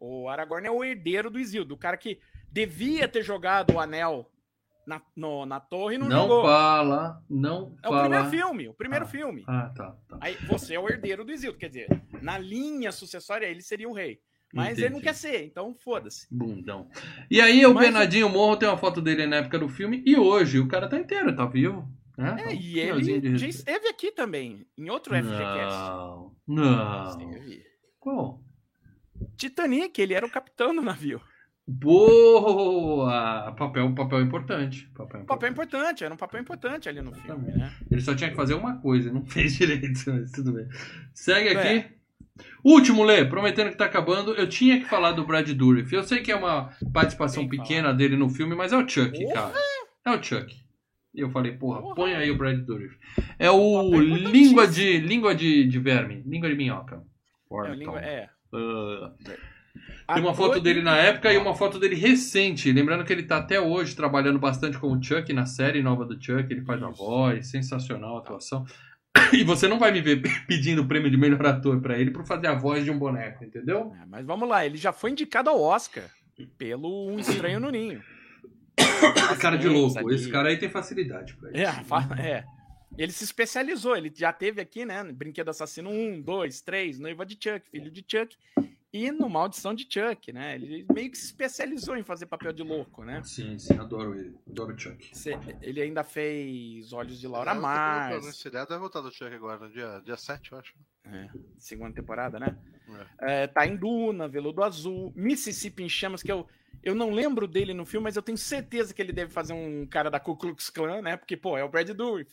C: o Aragorn é o herdeiro do Isildo. O cara que devia ter jogado o anel na, no- na torre e não,
A: Não
C: jogou.
A: fala, não
C: É o
A: fala.
C: primeiro filme, o primeiro
A: Ah.
C: filme.
A: Ah, tá, tá.
C: Aí você é o herdeiro do Isildo, quer dizer, na linha sucessória ele seria o rei. Mas ele não
A: Entendi.
C: quer ser, então foda-se.
A: Bundão. E aí o
C: Mas-
A: Bernardinho Morro tem uma foto dele na época do filme e hoje o cara tá inteiro, tá vivo. Né?
C: É,
A: Tá um
C: e ele já esteve aqui também, em outro FGCast.
A: Não, não. Qual?
C: Titanic, ele era o capitão do navio.
A: Boa! Papel, papel importante. Papel
C: Um papel
A: importante.
C: importante, era um papel importante ali no filme,
A: Exatamente.
C: né?
A: Ele só tinha que fazer uma coisa, não fez direito, mas tudo bem. Segue aqui.
C: É.
A: Último, Lê, prometendo que tá acabando, eu tinha que falar do Brad Dourif. Eu sei que é uma participação pequena dele no filme, mas é o Chuck,
C: Porra!
A: cara. É o Chuck. E eu falei, porra,
C: Porra!
A: põe aí o Brad Dourif. É o língua de língua de, de verme, língua de minhoca.
C: É, língua- é.
A: Ah. Tem uma foto dele na época e uma foto dele recente. Lembrando que ele tá até hoje trabalhando bastante com o Chuck na série nova do Chuck. Ele faz a voz, sensacional a atuação. E você não vai me ver pedindo o prêmio de melhor ator pra ele por fazer a voz de um boneco, entendeu?
C: É, mas vamos lá, ele já foi indicado ao Oscar pelo Um Estranho no Ninho.
A: Cara de louco. Esse cara aí tem facilidade pra isso.
C: É, é. Ele se especializou, ele já teve aqui, né? Brinquedo Assassino 1, 2, 3, Noiva de Chuck, Filho de Chuck. E no Maldição de Chuck, né? Ele meio que se especializou em fazer papel de louco, né?
A: Sim, sim, adoro ele. Adoro o Chuck.
C: Cê- Ele ainda fez Olhos de Laura
B: É,
C: Mars,
B: Esse seriado vai voltar do Chuck agora, no dia, dia 7, eu acho.
C: é, segunda temporada, né? É, tá em Duna, Veludo Azul, Mississippi em Chamas, que eu, eu não lembro dele no filme, mas eu tenho certeza que ele deve fazer um cara da Ku Klux Klan, né? Porque, pô, é o Brad Dourif.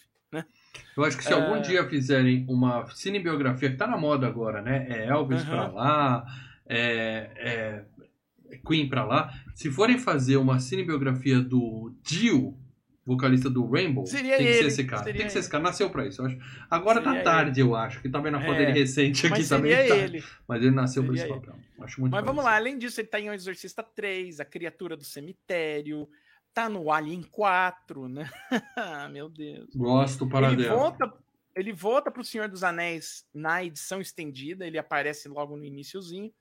A: Eu acho que se
C: É.
A: algum dia fizerem uma cinebiografia que tá na moda agora, né? É Elvis
C: Aham.
A: pra lá, é, é Queen pra lá. Se forem fazer uma cinebiografia do Dio, vocalista do Rainbow,
C: Seria
A: tem que ser
C: ele,
A: esse cara.
C: seria
A: Tem que ser
C: ele.
A: esse cara. Nasceu pra isso, eu acho. Agora
C: Seria
A: tá tarde, eu acho. Que tá vendo a foto
C: É.
A: dele recente aqui também.
C: seria
A: tá.
C: ele.
A: Mas ele nasceu pra esse
C: Seria
A: papel. Acho muito
C: Mas vamos
A: parecido.
C: lá, além disso, ele tá em O Exorcista 3, A Criatura do Cemitério, tá no Alien 4, né? Meu Deus.
A: Gosto para
C: Ele volta, ele volta pro Senhor dos Anéis na edição estendida, ele aparece logo no iniciozinho.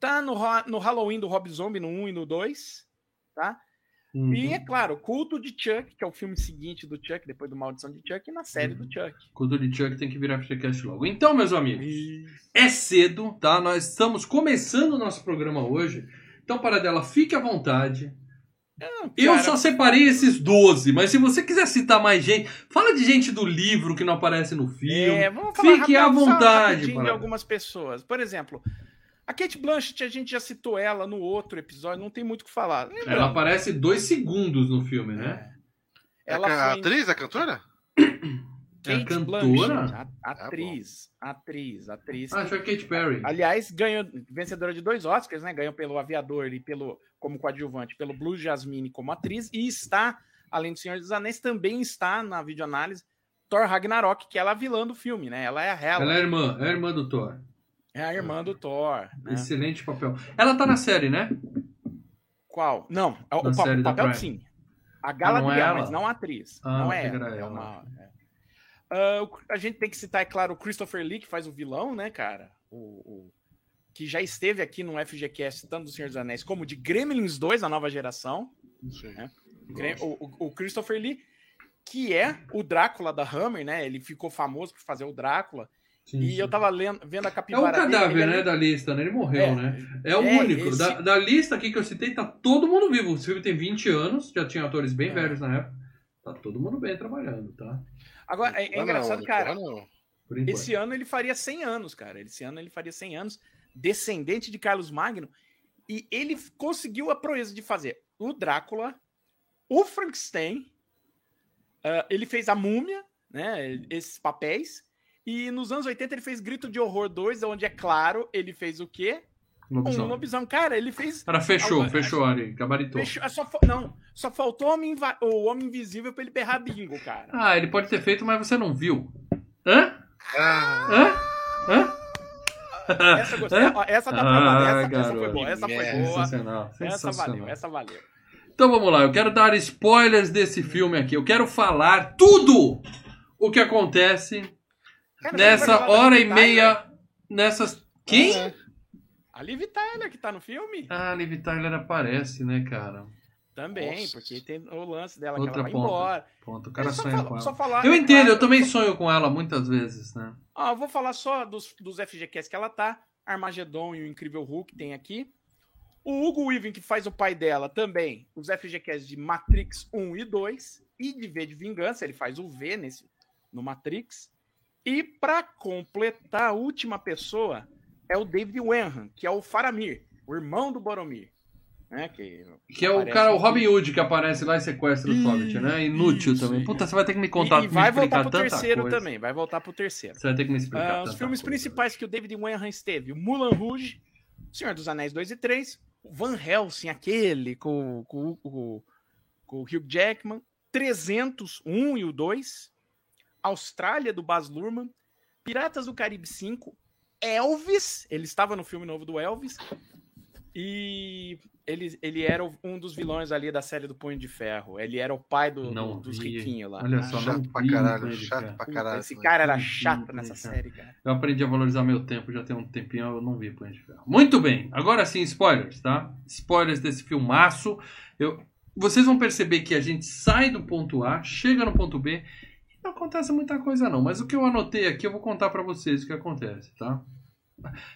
C: Tá no, no Halloween do Rob Zombie no 1 e no 2, tá?
A: Uhum.
C: E é claro, Culto de Chuck, que é o filme seguinte do Chuck, depois do Maldição de Chuck, e na série
A: Uhum.
C: do Chuck.
A: Culto de Chuck tem que virar FGCast logo. Então, meus amigos. É cedo, tá? Nós estamos começando o nosso programa hoje. Então, para dela, fique à vontade.
C: Não,
A: Eu só separei esses 12, mas se você quiser citar mais gente, fala de gente do livro que não aparece no filme.
C: É, vamos falar
A: Fique à
C: rapidão, só
A: vontade,
C: de algumas pessoas. Por exemplo, a Kate Blanchett, a gente já citou ela no outro episódio, não tem muito o que falar. Lembrando,
A: Ela aparece dois segundos no filme, né?
C: é.
B: É
C: Ela
B: a
C: foi
B: atriz, a cantora?
A: É a
C: Kate
A: cantora?
C: Blanchett, a-
B: Ah,
C: atriz, atriz, atriz.
A: Ah, que Kate Perry.
C: Aliás, ganhou vencedora de dois Oscars, né? Ganhou pelo Aviador e pelo como coadjuvante, pelo Blue Jasmine como atriz e está, além do Senhor dos Anéis, também está na videoanálise Thor Ragnarok, que ela é a vilã do filme, né? Ela é a Hela.
A: Ela é a irmã, é a irmã do Thor.
C: É a irmã do Thor. Né?
A: Excelente papel. Ela tá na série, né?
C: Qual? Não, é o,
A: Na
C: o
A: série
C: o papel sim. A
A: é
C: Galadriel, mas não a atriz.
A: Ah,
C: não é ela. É uma, é. O- a gente tem que citar, é claro, o Christopher Lee, que faz o vilão, né, cara? O, o- que já esteve aqui no FGCast, tanto do Senhor dos Anéis como de Gremlins 2, a nova geração. Grem- O, o- o Christopher Lee, que é o Drácula da Hammer, né? Ele ficou famoso por fazer o Drácula.
A: Sim,
C: E
A: sim.
C: eu tava lendo, vendo a
A: É o
C: capivara dele,
A: cadáver,
C: ele é
A: né, da lista, né? Ele morreu,
C: É.
A: né? É o
C: É,
A: único.
C: esse-
A: Da, da lista aqui que eu citei, tá todo mundo vivo. O filme tem 20 anos, já tinha atores bem
C: É.
A: velhos na época. Tá todo mundo bem trabalhando, tá?
C: Agora, é, é engraçado,
B: não,
C: cara.
B: não.
C: Esse ano ele faria 100 anos, cara. Esse ano ele faria 100 anos, descendente de Carlos Magno. E ele conseguiu a proeza de fazer o Drácula, o Frankenstein, ah, ele fez a Múmia, né? Esses papéis. E nos anos 80 ele fez Grito de Horror 2, onde, é claro, ele fez o quê? Um
A: Lobisomem.
C: lobisomem. Cara, ele fez.
A: Cara, fechou,
C: Alguma-
A: fechou ali, gabaritou.
C: fechou- só não, só faltou o homem, o homem Invisível pra ele berrar bingo, cara.
A: Ah, ele pode ter feito, mas você não viu. Hã?
B: Ah,
A: Hã? Hã?
C: Essa, gostei. Ó, essa tá aprovada.
A: Ah,
C: Essa, essa foi boa. Essa foi boa.
A: Sensacional,
C: Essa
A: sensacional.
C: valeu, essa valeu.
A: Então vamos lá, eu quero dar spoilers desse filme aqui. Eu quero falar tudo o que acontece
C: Cara,
A: nessa hora e
C: Tyler?
A: meia. Nessas. Quem?
B: É.
C: A Liv Tyler que tá no filme?
A: Ah, a Liv Tyler aparece, né, cara?
C: Também,
B: Nossa.
C: porque tem o lance dela
A: Outra
C: que ela vai
A: ponta.
C: embora.
A: Ponto, o cara
C: só,
A: sonha
C: fala-
A: com ela.
C: falar,
A: Eu
C: é
A: entendo,
C: claro,
A: eu também
C: só-
A: sonho com ela muitas vezes, né?
C: Ah, eu vou falar só dos, dos FGQs que ela tá. Armagedon e o Incrível Hulk tem aqui. O Hugo Weaving, que faz o pai dela, também. Os FGQs de Matrix 1 e 2. E de V de Vingança, ele faz o V nesse, no Matrix. E pra completar, a última pessoa é o David Wenham, que é o Faramir, o irmão do Boromir. Né, que
A: Que é o cara, o Robin. Hood que aparece lá e sequestra
C: Isso,
A: Hobbit, né? Inútil
C: isso,
A: também. Puta, você vai ter que me contar,
C: e, e vai voltar pro terceiro
A: coisa.
C: também, vai voltar pro terceiro.
A: Você vai ter que me explicar.
C: Ah, os filmes
A: coisa.
C: principais que o David Wenham esteve: o Mulan Rouge, Senhor dos Anéis 2 e 3, o Van Helsing, aquele com, com, com, com o Hugh Jackman, 300, 1 e o 2, Austrália do Baz Luhrmann, Piratas do Caribe 5, Elvis, ele estava no filme novo do Elvis, e ele, ele era um dos vilões ali da série do Punho de Ferro. Ele era o pai do,
A: Não
C: do- dos riquinhos lá.
A: Olha só, não
B: chato pra caralho,
A: de
B: chato
A: Ferro.
B: pra caralho.
C: esse cara era
A: vi
C: chato nessa
A: Ferro.
C: série, cara.
A: Eu aprendi a valorizar meu tempo, já tem um tempinho, eu não vi Punho de Ferro. Muito bem, agora sim, spoilers, tá? Spoilers desse filmaço. Eu... Vocês vão perceber que a gente sai do ponto A, chega no ponto B, e não acontece muita coisa não. Mas o que eu anotei aqui, eu vou contar pra vocês o que acontece, tá?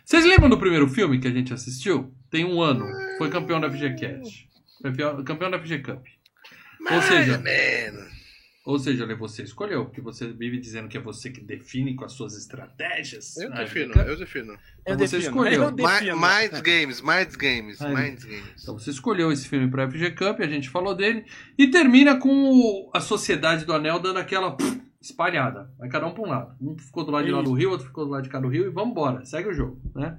A: Vocês lembram do primeiro filme que a gente assistiu? Tem um ano, foi campeão da FGCast. Campeão, campeão da FG Cup. Ou seja,
B: ou menos.
A: ou seja, você escolheu, porque você vive dizendo que é você que define com as suas estratégias.
B: Eu defino, eu defino.
A: Então você escolheu.
C: eu
B: Mi-
C: defino.
B: Minds Games, Minds Games. Minds Games.
A: Então você escolheu esse filme para FG Cup, a gente falou dele, e termina com o- a Sociedade do Anel dando aquela pff, espalhada. Vai cada um para um lado. Um ficou do lado de lá do Rio, outro ficou do lado de cá do Rio, e vamos embora, segue o jogo, né?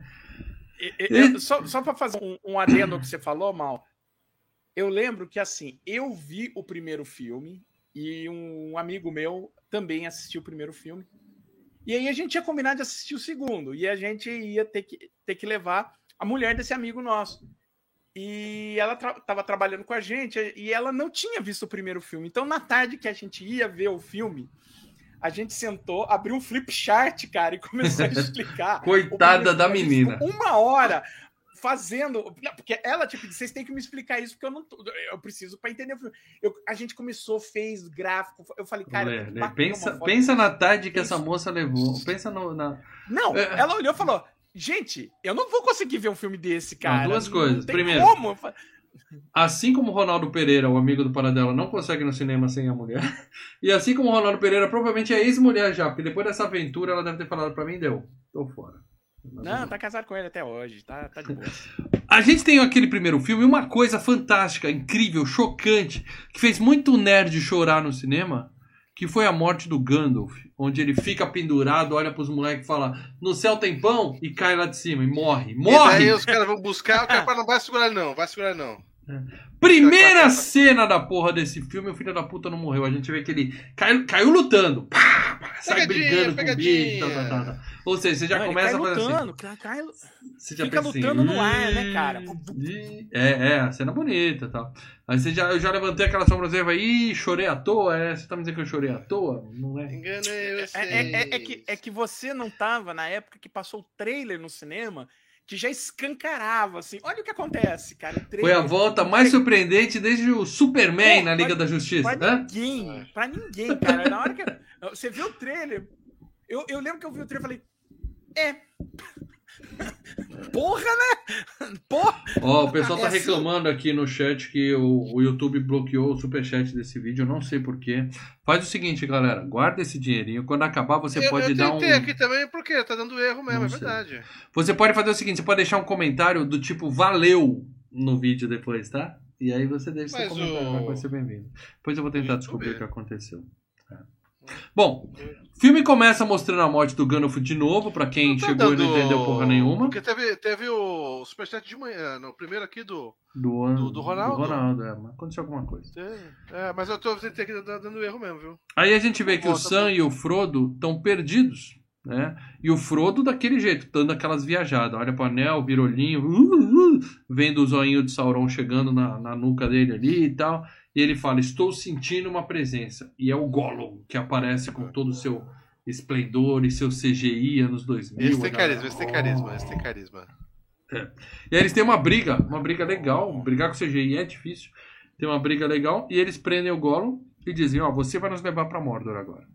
C: Eu- só só para fazer um, um adendo ao que você falou, Mal, eu lembro que assim, eu vi o primeiro filme e um amigo meu também assistiu o primeiro filme. E aí a gente ia combinar de assistir o segundo. E a gente ia ter que, ter que levar a mulher desse amigo nosso. E ela estava trabalhando com a gente e ela não tinha visto o primeiro filme. Então, na tarde que a gente ia ver o filme, a gente sentou, abriu um flip chart, cara, e começou a explicar.
A: Coitada
C: o
A: da menina.
C: Uma hora fazendo. Não, Porque ela, tipo, vocês têm que me explicar isso, porque eu não. tô- Eu preciso para entender o filme. Eu- a gente começou, fez gráfico. Eu falei, cara.
A: Lê, pensa, pensa na tarde que essa
C: Isso.
A: moça levou. Pensa no, na.
C: Não,
A: É.
C: ela olhou e falou: gente, eu não vou conseguir ver um filme desse, cara.
A: duas coisas.
C: tem
A: Primeiro,
C: Como?
A: Assim como o Ronaldo Pereira, o amigo do Paradela, não consegue ir no cinema sem a mulher. E assim como o Ronaldo Pereira provavelmente é ex-mulher já, porque depois dessa aventura ela deve ter falado pra mim, deu. Tô fora.
C: Não, tá casado com ele até hoje, tá, tá de boa.
A: A gente tem aquele primeiro filme, uma coisa fantástica, incrível, chocante, que fez muito nerd chorar no cinema, que foi a morte do Gandalf, onde ele fica pendurado, olha pros moleques e fala: "No céu tem pão" e cai lá de cima e morre.
B: E
A: Morre.
B: daí os caras vão buscar, o cara fala, não vai segurar não, vai segurar não.
A: Primeira cena da porra desse filme, o filho da puta não morreu. A gente vê que ele caiu, caiu lutando. Pá, pá, sai
B: Pegadinha,
A: brigando com o
B: pegadinha.
A: bicho. Tá, tá, tá, tá. Ou seja, você já
C: Não,
A: começa a fazer assim.
C: lutando, cai- cai-
A: Você já
C: Fica
A: pensa
C: lutando no ar, né, cara?
A: É, é, a cena bonita e tal. Aí você já, eu já levantei aquela sobrancelha e falei, ih, chorei à toa, é? Você tá me dizendo que eu chorei à toa? Não é?
B: Enganei você.
C: É, é- é- é que, é que você não tava na época que passou o trailer no cinema que já escancarava, assim. Olha o que acontece, cara. o
A: Foi
C: trailer.
A: a volta mais surpreendente desde o Superman
C: Pô,
A: na Liga
C: pra-
A: da Justiça,
C: Pra
A: né?
C: ninguém, pra ninguém, cara. Na hora que você viu o trailer, eu, eu lembro que eu vi o trailer e falei, é. Porra, né? Porra!
A: Ó, o pessoal tá
C: É assim.
A: reclamando aqui no chat que o, o YouTube bloqueou o superchat desse vídeo, eu não sei porquê. Faz o seguinte, galera, guarda esse dinheirinho. Quando acabar, você
B: eu,
A: pode
B: eu
A: dar um.
B: tentei aqui também, porque tá dando erro mesmo,
A: Não
B: é
A: sei.
B: verdade.
A: Você pode fazer o seguinte, você pode deixar um comentário do tipo valeu no vídeo depois, tá? E aí você deixa seu
B: Mas
A: comentário,
B: o-
A: vai ser bem-vindo. Depois eu vou tentar descobrir o que aconteceu. Bom, o filme começa mostrando a morte do Gandalf de novo, pra quem
B: Não tá
A: chegou e não
B: dando-
A: entendeu porra nenhuma.
B: Porque teve, teve o superchat de manhã, no primeiro aqui do.
A: Do,
B: do- do Ronaldo.
A: Do Ronaldo, é, mas aconteceu alguma coisa.
B: É, mas eu tô tá dando erro mesmo, viu?
A: Aí a gente vê que o Sam
B: pra-
A: e o Frodo estão perdidos, né? E o Frodo daquele jeito, dando aquelas viajadas. Olha pro anel, vira olhinho, uh, uh, vendo o zoinho de Sauron chegando na, na nuca dele ali e tal. E ele fala, estou sentindo uma presença. E é o Gollum, que aparece com todo o seu esplendor e seu CGI anos 2000.
B: Esse tem
A: a
B: carisma, esse tem
A: "Oh".
B: carisma, tem carisma.
A: E aí eles têm uma briga, uma briga legal. Brigar com CGI é difícil. Tem uma briga legal. E eles prendem o Gollum e dizem: Ó, você vai nos levar pra Mordor agora.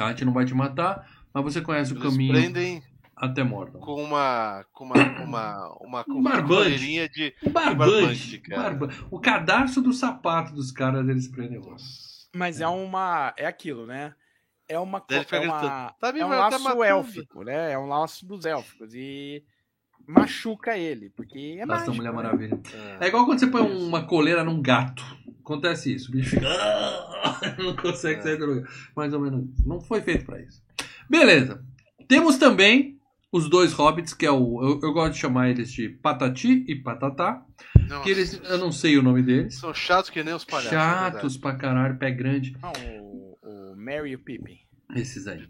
A: A gente não vai te matar, mas você conhece o
B: Eles
A: caminho
B: prendem
A: até Mordor.
B: com uma. com uma. uma, uma, com
A: Um
B: uma
A: barbante.
B: coleirinha de.
A: Um
B: barbante,
A: barbante,
B: cara.
A: barba- O cadarço do sapato dos caras eles prendem.
C: Mas é uma. É aquilo, né? É uma. É, uma,
B: "Tá
C: é um
B: tá
C: laço
B: matando."
C: élfico, né? É um laço dos élficos. E machuca ele, porque é
A: Nossa,
C: mágico,
A: Mulher
C: né?
A: Maravilha.
B: É.
A: É igual quando você põe uma coleira num gato. Acontece isso. O bicho fica. Não consegue sair do lugar. Mais ou menos isso. Não foi feito pra isso. Beleza. Temos também os dois hobbits, que é o. Eu, eu gosto de chamar eles de Patati e Patatá.
B: Nossa,
A: Que eles. Eu não sei o nome deles.
B: São chatos que nem os palhaços. é
A: Chatos pra caralho, pé grande.
C: Não, o, o Mary e o Pippin.
A: Esses aí.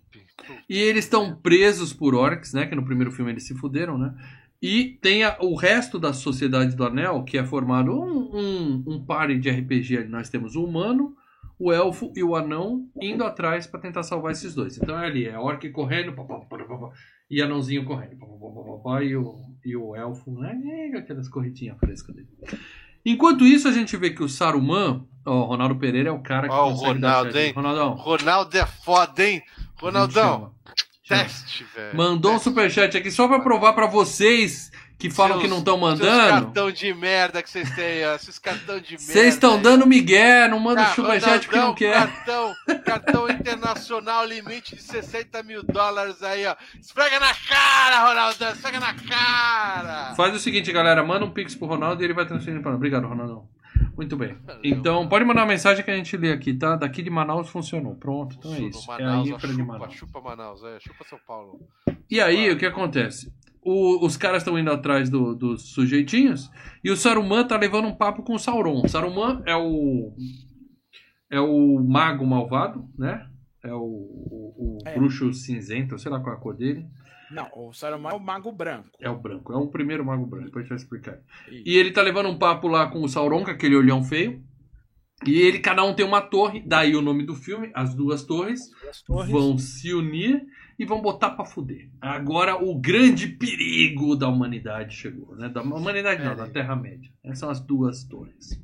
A: E eles estão presos por orcs, né? Que no primeiro filme eles se fuderam, né? E tem a- o resto da Sociedade do Anel, que é formado um, um, um party de RPG ali. Nós temos o humano, o elfo e o anão indo atrás pra tentar salvar esses dois. Então é ali, é orc correndo, pá, pá, pá, pá, pá, e anãozinho correndo, e, o, e o elfo, né? Aquelas corridinhas frescas dele. Enquanto isso, a gente vê que o Saruman, ó, o Ronaldo Pereira é o cara que
B: Ó, o
A: consegue dar
B: Ronaldo,
A: chat.
B: hein?
A: Ronaldão,
B: Ronaldo é foda, hein? Ronaldão,
A: chama. Chama.
B: teste, velho.
A: Mandou um
B: Teste.
A: superchat aqui só pra provar pra vocês que falam
B: Seus-
A: que não estão mandando.
B: cartão de merda que vocês têm, ó. Esses cartão de merda.
A: Vocês estão dando migué, não manda
B: Ah,
A: superchat porque não quer.
B: Cartão, cartão internacional, limite de 60 mil dólares aí, ó. Esfrega na cara, Ronaldão, esfrega na cara.
A: Faz o seguinte, galera, manda um pix pro Ronaldo e ele vai transferir pra nós. Obrigado, Ronaldão. Muito bem. Então, pode mandar uma mensagem que a gente lê aqui, tá? Daqui de Manaus funcionou. Pronto, então é isso. É a
B: Manaus, ó,
A: infra de
B: chupa,
A: Manaus.
B: chupa Manaus, é, chupa São Paulo.
A: E aí, o que acontece? O- os caras estão indo atrás do- dos sujeitinhos e o Saruman tá levando um papo com o Sauron. O Saruman é o. É o mago malvado, né? É o, o- o
C: É.
A: bruxo cinzento, sei lá qual é a cor dele.
C: Não, o Saruman é o Mago Branco.
A: É o branco, é o primeiro mago branco, depois a gente vai explicar.
C: Isso.
A: E ele tá levando um papo lá com o Sauron, com aquele olhão feio. E ele, cada um tem uma torre, daí o nome do filme, as duas torres
C: As torres.
A: vão se unir e vão botar pra fuder. Agora o grande perigo da humanidade chegou, né? Da humanidade não, da Terra-média. Essas são as duas torres.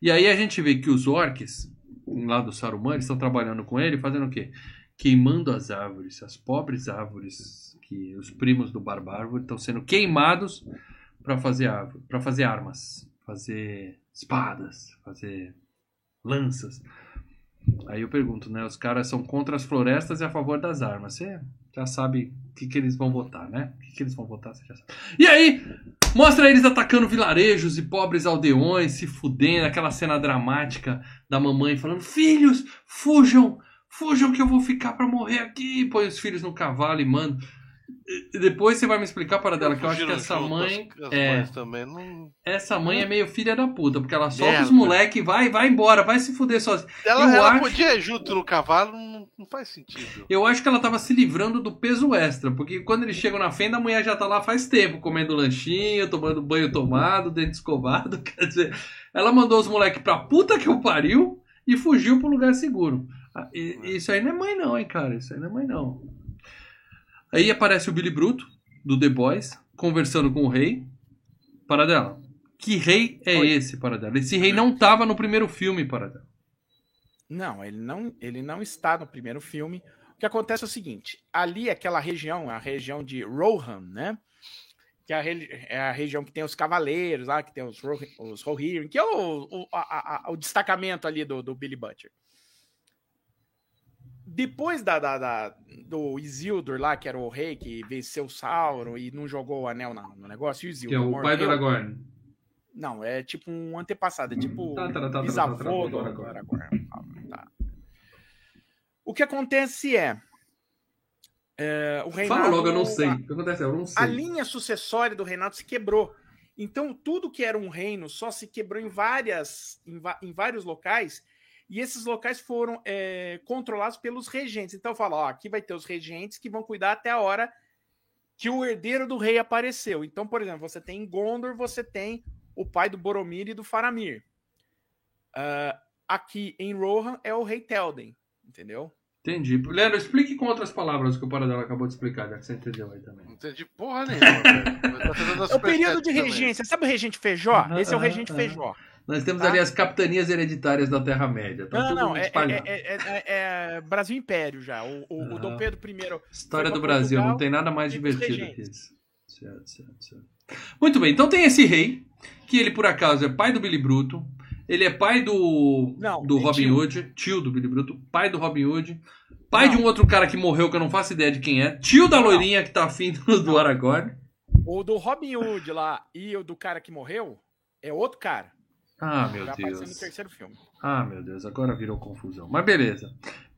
A: E aí a gente vê que os orcs, lá do Saruman, eles estão trabalhando com ele, fazendo o quê? Queimando as árvores, as pobres árvores que os primos do Barbárvore estão sendo queimados para fazer árvore, para fazer armas, fazer espadas, fazer lanças. Aí eu pergunto, né? Os caras são contra as florestas e a favor das armas. Você já sabe o que, que eles vão votar, né? O que, que eles vão votar, você já sabe. E aí, mostra eles atacando vilarejos e pobres aldeões, se fudendo, aquela cena dramática da mamãe falando: Filhos, fujam, fujam que eu vou ficar pra morrer aqui. Põe os filhos no cavalo e manda. Depois você vai me explicar para dela, que eu acho que essa mãe.
B: as- as
A: É.
B: Não...
A: essa mãe é meio filha da puta, porque ela solta os
B: Merda.
A: moleque, vai, vai embora, vai se fuder sozinha.
B: Ela,
A: Eu
B: ela
A: acho-
B: podia ir junto no cavalo, não, não faz sentido.
A: Eu acho que ela tava se livrando do peso extra, porque quando eles chegam na fenda, a mulher já tá lá faz tempo, comendo lanchinho, tomando banho tomado, dente escovado. Quer dizer, ela mandou os moleques pra puta que o pariu e fugiu pro lugar seguro. Ah, e- Isso aí não é mãe, não, hein, cara. Isso aí não é mãe, não. Aí aparece o Billy Bruto, do The Boys, conversando com o rei. Paradela. Que rei é
C: Oi.
A: esse, Paradela? Esse rei não tava no primeiro filme, Paradela.
C: Não, ele não, ele não está no primeiro filme. O que acontece é o seguinte: ali, aquela região, a região de Rohan, né? Que é a, é a região que tem os cavaleiros lá, que tem os, os Rohirrim, que é o, o, a- a- o destacamento ali do, do Billy Butcher. Depois da, da- da- do Isildur lá, que era o rei que venceu o Sauron e não jogou o anel na- no negócio, o
A: Que é
C: Isildur
A: o pai do. Aragorn.
C: Não, é tipo um antepassado, é tipo
A: Tá, tá, tá,
C: bisavô do
A: Aragorn.
C: O que acontece é, é, o reinado,
A: Fala logo, eu não sei.
C: A,
A: O que acontece? Eu não sei.
C: a linha sucessória do reinado se quebrou. Então, tudo que era um reino só se quebrou em, várias, em, em vários locais, e esses locais foram é, controlados pelos regentes. Então, fala, ó, aqui vai ter os regentes que vão cuidar até a hora que o herdeiro do rei apareceu. Então, por exemplo, você tem em Gondor, você tem o pai do Boromir e do Faramir. Ah, aqui em Rohan é o rei Telden, entendeu?
A: Entendi. Leandro, explique com outras palavras o que o Paradela acabou de explicar, já que você entendeu aí também.
B: Não entendi porra nenhuma, velho. Tá
C: É o período de
B: também.
C: regência. Sabe o regente Feijó?
A: Aham,
C: Esse é o regente
A: aham.
C: Feijó.
A: Nós temos
C: Tá.
A: ali as capitanias hereditárias da Terra-média.
C: Não,
A: tudo
C: não, é,
A: espalhado.
C: é- é- é- é Brasil Império já. O, o- o
A: Ah.
C: Dom Pedro I.
A: História do Brasil,
C: Portugal
A: não tem nada mais divertido que isso. Certo, certo, certo. Muito bem, então tem esse rei, que ele por acaso é pai do Billy Bruto, ele é pai do,
C: Não,
A: do Robin
C: tio.
A: Hood, tio do Billy Bruto, pai do Robin Hood, pai
C: Não.
A: de um outro cara que morreu que eu não faço ideia de quem é, tio da
C: Não.
A: loirinha que tá afim do, do Aragorn.
C: O do Robin Hood lá e o do cara que morreu é outro cara.
A: Ah, meu
C: já apareceu no
A: Deus.
C: terceiro filme.
A: Ah, meu Deus, agora virou confusão. Mas beleza.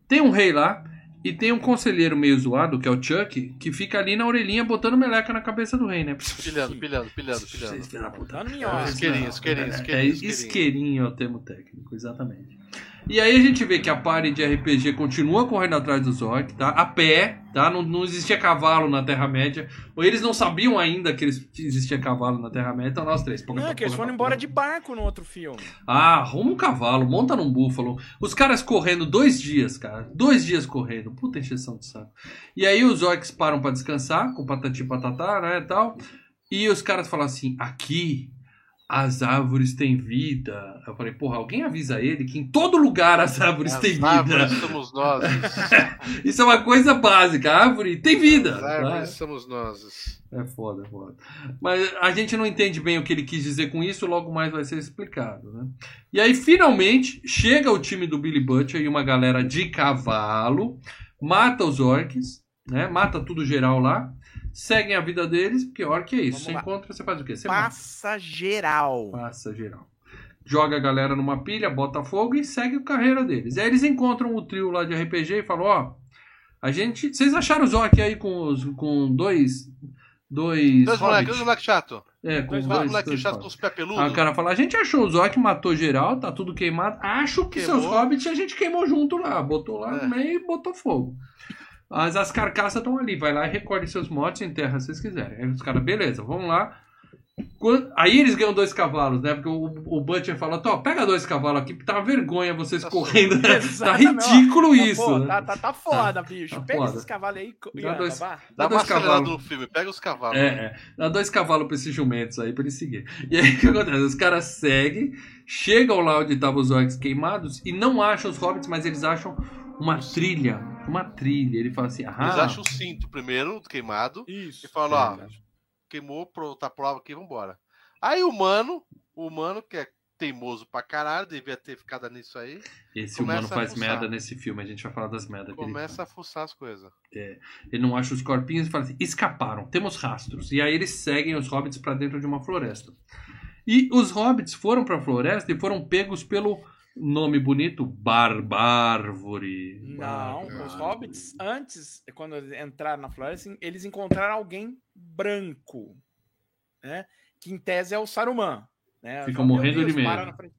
A: Tem um rei lá e tem um conselheiro meio zoado, que é o Chuck, que fica ali na orelhinha botando meleca na cabeça do rei, né?
B: Pilhando, pilhando, pilhando, pilhando.
A: Vocês filha da puta.
C: Minhoca.
B: isqueirinho, isqueirinho,
A: É,
B: isqueirinho,
A: é,
B: isqueirinho.
A: isqueirinho é o termo técnico, exatamente. E aí a gente vê que a party de RPG continua correndo atrás dos orcs, tá? A pé, tá? Não, não existia cavalo na Terra-média. Ou eles não sabiam ainda que eles- existia cavalo na Terra-média, então nós três.
C: Não, é que eles foram embora de barco no outro filme.
A: Ah, arruma um cavalo, monta num búfalo. Os caras correndo dois dias, cara. Dois dias correndo. Puta encheção de saco. E aí os orcs param pra descansar, com patati e patatá, né, e tal. E os caras falam assim, aqui as árvores têm vida. Eu falei, porra, alguém avisa ele que em todo lugar as árvores
B: As
A: têm
B: árvores
A: vida.
B: somos nós.
A: Isso é uma coisa básica. A árvore tem vida.
B: As
A: tá?
B: árvores somos nós.
A: É foda, é foda. Mas a gente não entende bem o que ele quis dizer com isso, logo mais vai ser explicado, né? E aí, finalmente, chega o time do Billy Butcher e uma galera de cavalo, mata os orcs, né? Mata tudo geral lá, seguem a vida deles, porque orc é isso.
C: Vamos
A: você
C: lá.
A: encontra, você faz o quê? Você mata.
C: Passa geral.
A: Passa geral. Joga a galera numa pilha, bota fogo e segue a carreira deles. Aí eles encontram o trio lá de RPG e falam, ó, a gente... Vocês acharam os orcs aí com, os, com dois... Dois...
B: Dois moleques, dois moleques chato.
A: É, com
C: Dois
A: dois,
B: moleques chato com os pés
A: Aí
B: peludos.
A: o cara fala, a gente achou os orcs, matou geral, tá tudo queimado. Acho que
B: Queimou.
A: seus hobbits a gente queimou junto lá. Botou lá
B: É.
A: no meio e botou fogo. Mas as carcaças estão ali. Vai lá e recolhe seus mortos e enterra se vocês quiserem. Aí os caras, beleza, vamos lá. Quando- Aí eles ganham dois cavalos, né? Porque o, o Butcher fala, Tó, pega dois cavalos aqui, porque tá uma vergonha vocês
B: Tá
A: correndo. tá
C: Exatamente, ó.
A: ridículo
C: Tá,
A: isso.
C: pô,
A: né?
C: tá, tá, tá foda, bicho.
A: Tá
C: Pega
A: foda.
C: esses cavalos aí e
A: Dá dois-.
B: Dá
A: dois cavalos.
B: no filme, pega os cavalos.
A: É, é. Dá dois cavalos pra esses jumentos aí pra eles seguirem. E aí o que acontece? Os caras seguem, chegam lá onde estavam os orcs queimados e não acham os hobbits, mas eles acham uma trilha. Uma trilha. Ele fala assim:
B: Eles
A: ah,
B: acham o cinto primeiro, queimado.
C: Isso.
B: E falam, ó, queimou, pro- tá prova aqui, vambora. Aí o mano, o mano que é teimoso pra caralho, devia ter ficado nisso aí,
A: esse humano faz merda nesse filme. A gente vai falar das merdas
B: começa a fuçar as coisas.
A: Ele não acha os corpinhos e fala assim: escaparam, temos rastros. E aí eles seguem os hobbits pra dentro de uma floresta. E os hobbits foram pra floresta e foram pegos pelo Nome bonito, Barbárvore.
C: Não,
B: Barbárvore.
C: os hobbits, antes, quando eles entraram na floresta, eles encontraram alguém branco, né? Que em tese é o Saruman. Né?
A: Ficam morrendo de
C: Deus,
A: medo.
C: na frente.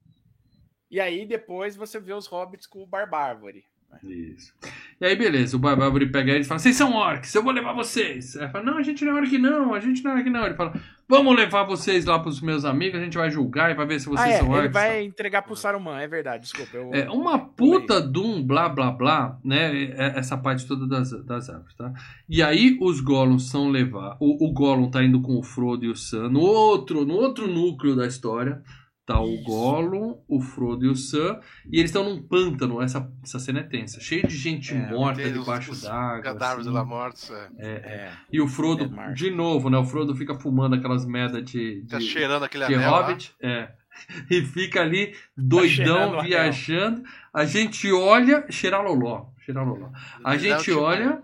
C: E aí depois você vê os hobbits com o Barbárvore.
A: Isso. E aí, beleza, o Barbárvore pega ele e fala: Vocês são orcs, eu vou levar vocês. Aí ele fala: Não, a gente não é orc, não, a gente não é orc, não. Ele fala: Vamos levar vocês lá pros meus amigos, a gente vai julgar e vai ver se vocês
C: ah, é,
A: são orcs.
C: ele vai entregar pro Saruman, é verdade, desculpa. Eu...
A: É uma puta de um blá blá blá, né? é- Essa parte toda das, das árvores, tá? E aí os Gollums são levar. O, o Gollum tá indo com o Frodo e o Sam. No outro, no outro núcleo da história, tá o
C: Isso.
A: Gollum, o Frodo e o Sam. E eles estão num pântano. Essa, essa cena é tensa. Cheio de gente
C: É,
A: morta debaixo d'água.
B: Cadáveres
A: assim.
B: lá mortos. É.
C: É.
A: E o Frodo,
C: É,
A: de novo, né? O Frodo fica fumando aquelas merda de.
B: Tá
A: de-
B: cheirando aquele
A: de
B: anel lá.
A: Hobbit, é. E fica ali doidão,
C: cheirando o
A: viajando. A gente olha, cheiraloló, cheiraloló. A
B: Não,
A: gente
B: tipo,
A: olha.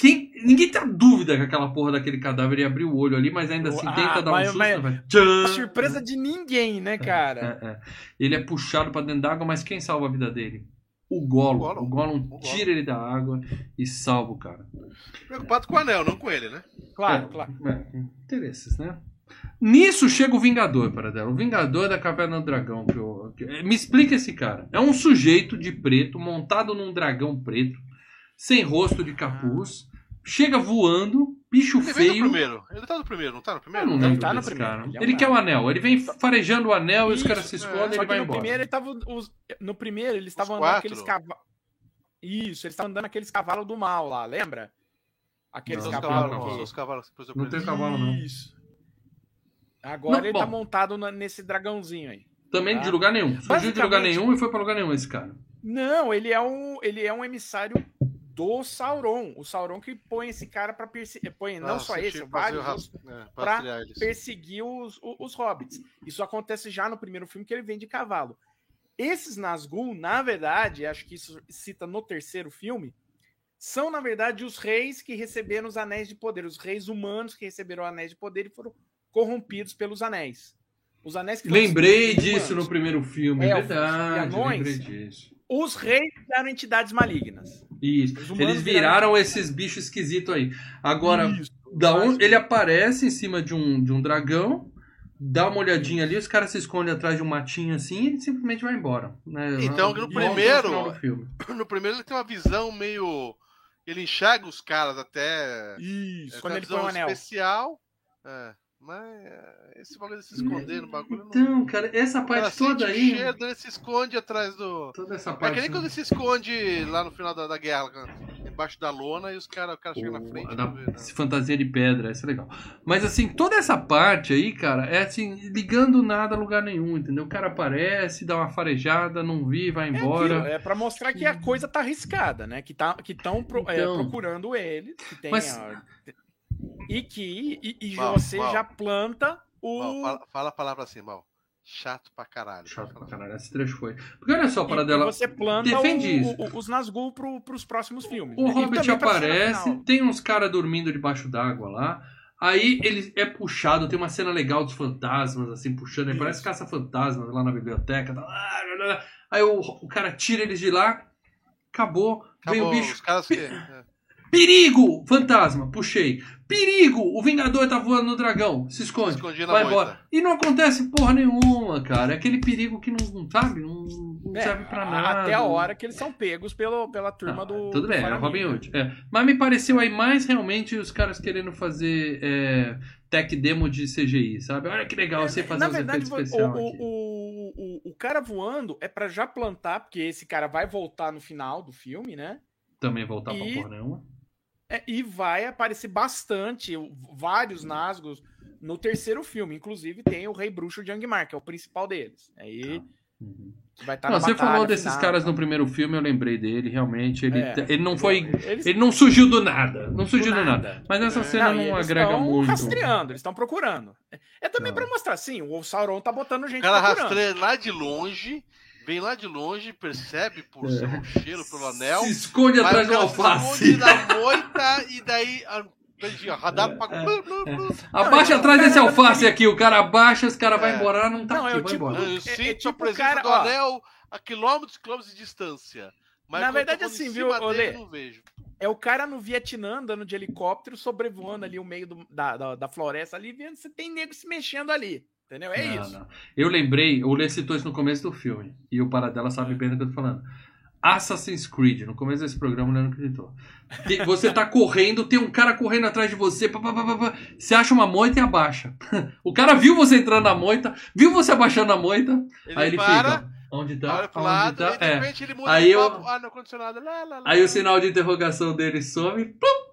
A: Quem, ninguém tem dúvida que aquela porra daquele cadáver ia abrir o olho ali, mas ainda assim
C: Ah,
A: tenta dar um susto.
C: mas-
A: vai, tchan!
C: A surpresa de ninguém, né, cara?
A: É, é. Ele é puxado pra dentro d'água, mas quem salva a vida dele? O Gollum.
B: O Gollum.
A: O Gollum
B: O Gollum.
A: tira ele da água e salva o cara.
B: Preocupado com o anel, não com ele, né?
C: Claro,
A: É,
C: claro.
A: é, interesses, né? Nisso chega o Vingador para dela. O Vingador da Caverna do Dragão. Que eu- que- me explica esse cara. É um sujeito de preto, montado num dragão preto, sem rosto de capuz, chega voando, bicho
B: Ele
A: feio.
B: primeiro. Ele tá no primeiro, não tá no
A: Eu
B: primeiro?
A: não
C: Ele
A: lembro
C: tá no
A: desse
C: primeiro,
A: cara.
C: ele é um
A: Ele quer o anel. Ele vem farejando o anel e os
C: Isso,
A: caras se
B: é.
A: escondem e
C: Só
A: ele vai
C: no
A: embora.
C: primeiro ele tava. os- no primeiro eles estavam andando aqueles cavalos. Isso, eles estavam andando aqueles cavalos do mal lá, lembra? Aqueles
A: Não, não
C: cavalos.
B: cavalos,
A: cavalo.
B: os cavalos que eu
A: Não tem cavalo, não.
C: Isso. Agora
A: Não,
C: ele tá
A: bom.
C: montado na- nesse dragãozinho aí.
A: Também
C: Tá.
A: de lugar nenhum. Surgiu de lugar nenhum e foi pra lugar nenhum esse cara.
C: Não, ele é um, ele é um emissário do Sauron. O Sauron que põe esse cara pra perseguir. Põe não
B: Ah,
C: só
B: você
C: esse, vários
B: ras- é, rastrear eles.
C: perseguir os, o- os hobbits. Isso acontece já no primeiro filme que ele vem de cavalo. Esses Nazgûl, na verdade, acho que isso cita no terceiro filme, são na verdade os reis que receberam os anéis de poder, os reis humanos que receberam anéis de poder e foram corrompidos pelos anéis. Os anéis que
A: Lembrei disso no
C: humanos.
A: primeiro filme, é verdade.
C: anões.
A: Lembrei disso.
C: Os reis eram entidades malignas.
A: Isso. Eles
C: viraram-
A: esses bichos esquisitos aí. Agora,
C: Isso.
A: da onde ele aparece em cima de um, de um dragão, dá uma olhadinha ali, os caras se escondem atrás de um matinho assim e ele simplesmente vai embora. né?
B: Então, no primeiro-
A: filme.
B: No primeiro ele tem uma visão meio. Ele enxerga os caras até.
C: Isso,
B: é,
C: quando
B: tem
C: ele
B: uma
C: põe o
B: visão
C: anel.
B: especial. É, mas é, esse bagulho de se esconder no bagulho. não-
A: Então, cara, essa
B: cara
A: parte toda aí.
B: cheiro, ele se esconde atrás do.
A: Toda essa
B: É
A: parte.
B: que nem quando ele se esconde lá no final da, da guerra, embaixo da lona, e os caras cara chegam na frente.
A: da-
B: não vê, né?
A: esse fantasia de pedra, isso é legal. Mas assim, toda essa parte aí, cara, é assim, ligando nada a lugar nenhum, entendeu? O cara aparece, dá uma farejada, não vi, vai
C: É,
A: embora.
C: aquilo, é pra mostrar que a coisa tá arriscada, né? Que tá, que estão
A: Então.
C: procurando ele, que tem
A: Mas-
C: a- e que e, e
B: Mal,
C: você
B: mal.
C: já planta o
B: Mal, fala, fala a palavra assim, mal. Chato pra caralho.
A: Chato pra caralho, esse trecho foi. Porque olha só, para
C: e,
A: dela.
C: você planta
A: defende
C: o-
A: isso.
C: o- os Nazgûl pro, pros próximos filmes.
A: O
C: né?
A: Hobbit aparece, tem uns caras dormindo debaixo d'água lá. Aí ele é puxado, tem uma cena legal dos fantasmas, assim, puxando. Ele
C: Isso.
A: parece caça-fantasmas lá na biblioteca. tá. Aí o, o cara tira eles de lá, acabou, vem o
B: Acabou,
A: bicho.
B: os caras que.
A: Perigo! Fantasma, puxei. Perigo! O Vingador tá voando no dragão. Se esconde.
B: Na
A: vai
B: moita.
A: embora. E não acontece porra nenhuma, cara. É aquele perigo que não, sabe, não, não
C: É,
A: serve pra nada.
C: Até a hora que eles são pegos pelo, pela turma
A: Ah,
C: do.
A: Tudo
C: do
A: bem, é o
C: Faramir,
A: Robin? Hood. é. Mas me pareceu aí mais realmente os caras querendo fazer é, tech demo de CGI, sabe? Olha que legal você fazer
C: Na
A: os
C: verdade,
A: efeitos
C: o,
A: especiais.
C: o, o, o, o cara voando é pra já plantar, porque esse cara vai voltar no final do filme, né?
A: Também voltar
C: e-
A: pra porra nenhuma.
C: É, e vai aparecer bastante, o- vários Nazgûs no terceiro filme. Inclusive tem o Rei Bruxo de Angmar, que é o principal deles. Aí
A: Uhum.
C: vai estar
A: Não,
C: na
A: você
C: batalha
A: falou desses
C: final,
A: caras
C: tá?
A: no primeiro filme, eu lembrei dele, realmente. Ele,
C: É.
A: ele não foi.
C: Eles-
A: Ele não surgiu do nada. Não surgiu do
C: do
A: nada.
C: nada.
A: Mas essa
C: É.
A: cena não,
C: eles
A: agrega muito.
C: rastreando, eles estão procurando. É também
A: Tá.
C: pra mostrar, sim, o Sauron tá botando
B: O
C: gente
B: cara
C: procurando.
B: rastreia lá de longe, vem lá de longe, percebe por
A: É.
B: seu cheiro, pelo anel.
A: Se esconde atrás
B: o
A: de uma
B: cara se
A: alface.
B: esconde na moita e daí. a- Ó, radar.
A: É,
B: blu.
A: Abaixa
C: Não,
A: atrás
C: o
A: desse
C: cara-
A: alface aqui. O cara abaixa, os caras vão
B: É.
A: embora. Ah, não tá
C: Não, é
A: aqui,
C: o
A: vai
C: tipo
A: embora.
B: Eu
C: é
B: sinto
C: tipo
B: a presença
C: cara,
B: do
C: ó.
B: anel a quilômetros e quilômetros de distância. Mas
C: Na verdade, assim, viu,
B: dele,
C: Olê?
B: eu não vejo.
C: É o cara no Vietnã andando de helicóptero, sobrevoando ali o meio do- da, da, da floresta ali, vendo se tem nego se mexendo ali. Entendeu? É
A: Não,
C: isso.
A: não. Eu lembrei, o Lê citou isso no começo do filme. E o Paradela sabe bem do que eu tô falando. Assassin's Creed, no começo desse programa o Leandro acreditou. Você tá correndo, tem um cara correndo atrás de você, pá, pá, pá, pá, pá. você acha uma moita e abaixa. O cara viu você entrando na moita, viu você abaixando a moita,
B: Ele,
A: aí ele
B: para,
A: fica. Onde tá?
B: olha pro
A: Onde
B: lado,
A: tá?
B: e de
A: É.
B: repente ele muda
A: Aí
B: de
A: eu-.
B: Ah, não condicionado. Lá, lá, lá.
A: Aí o sinal de interrogação dele some, plum,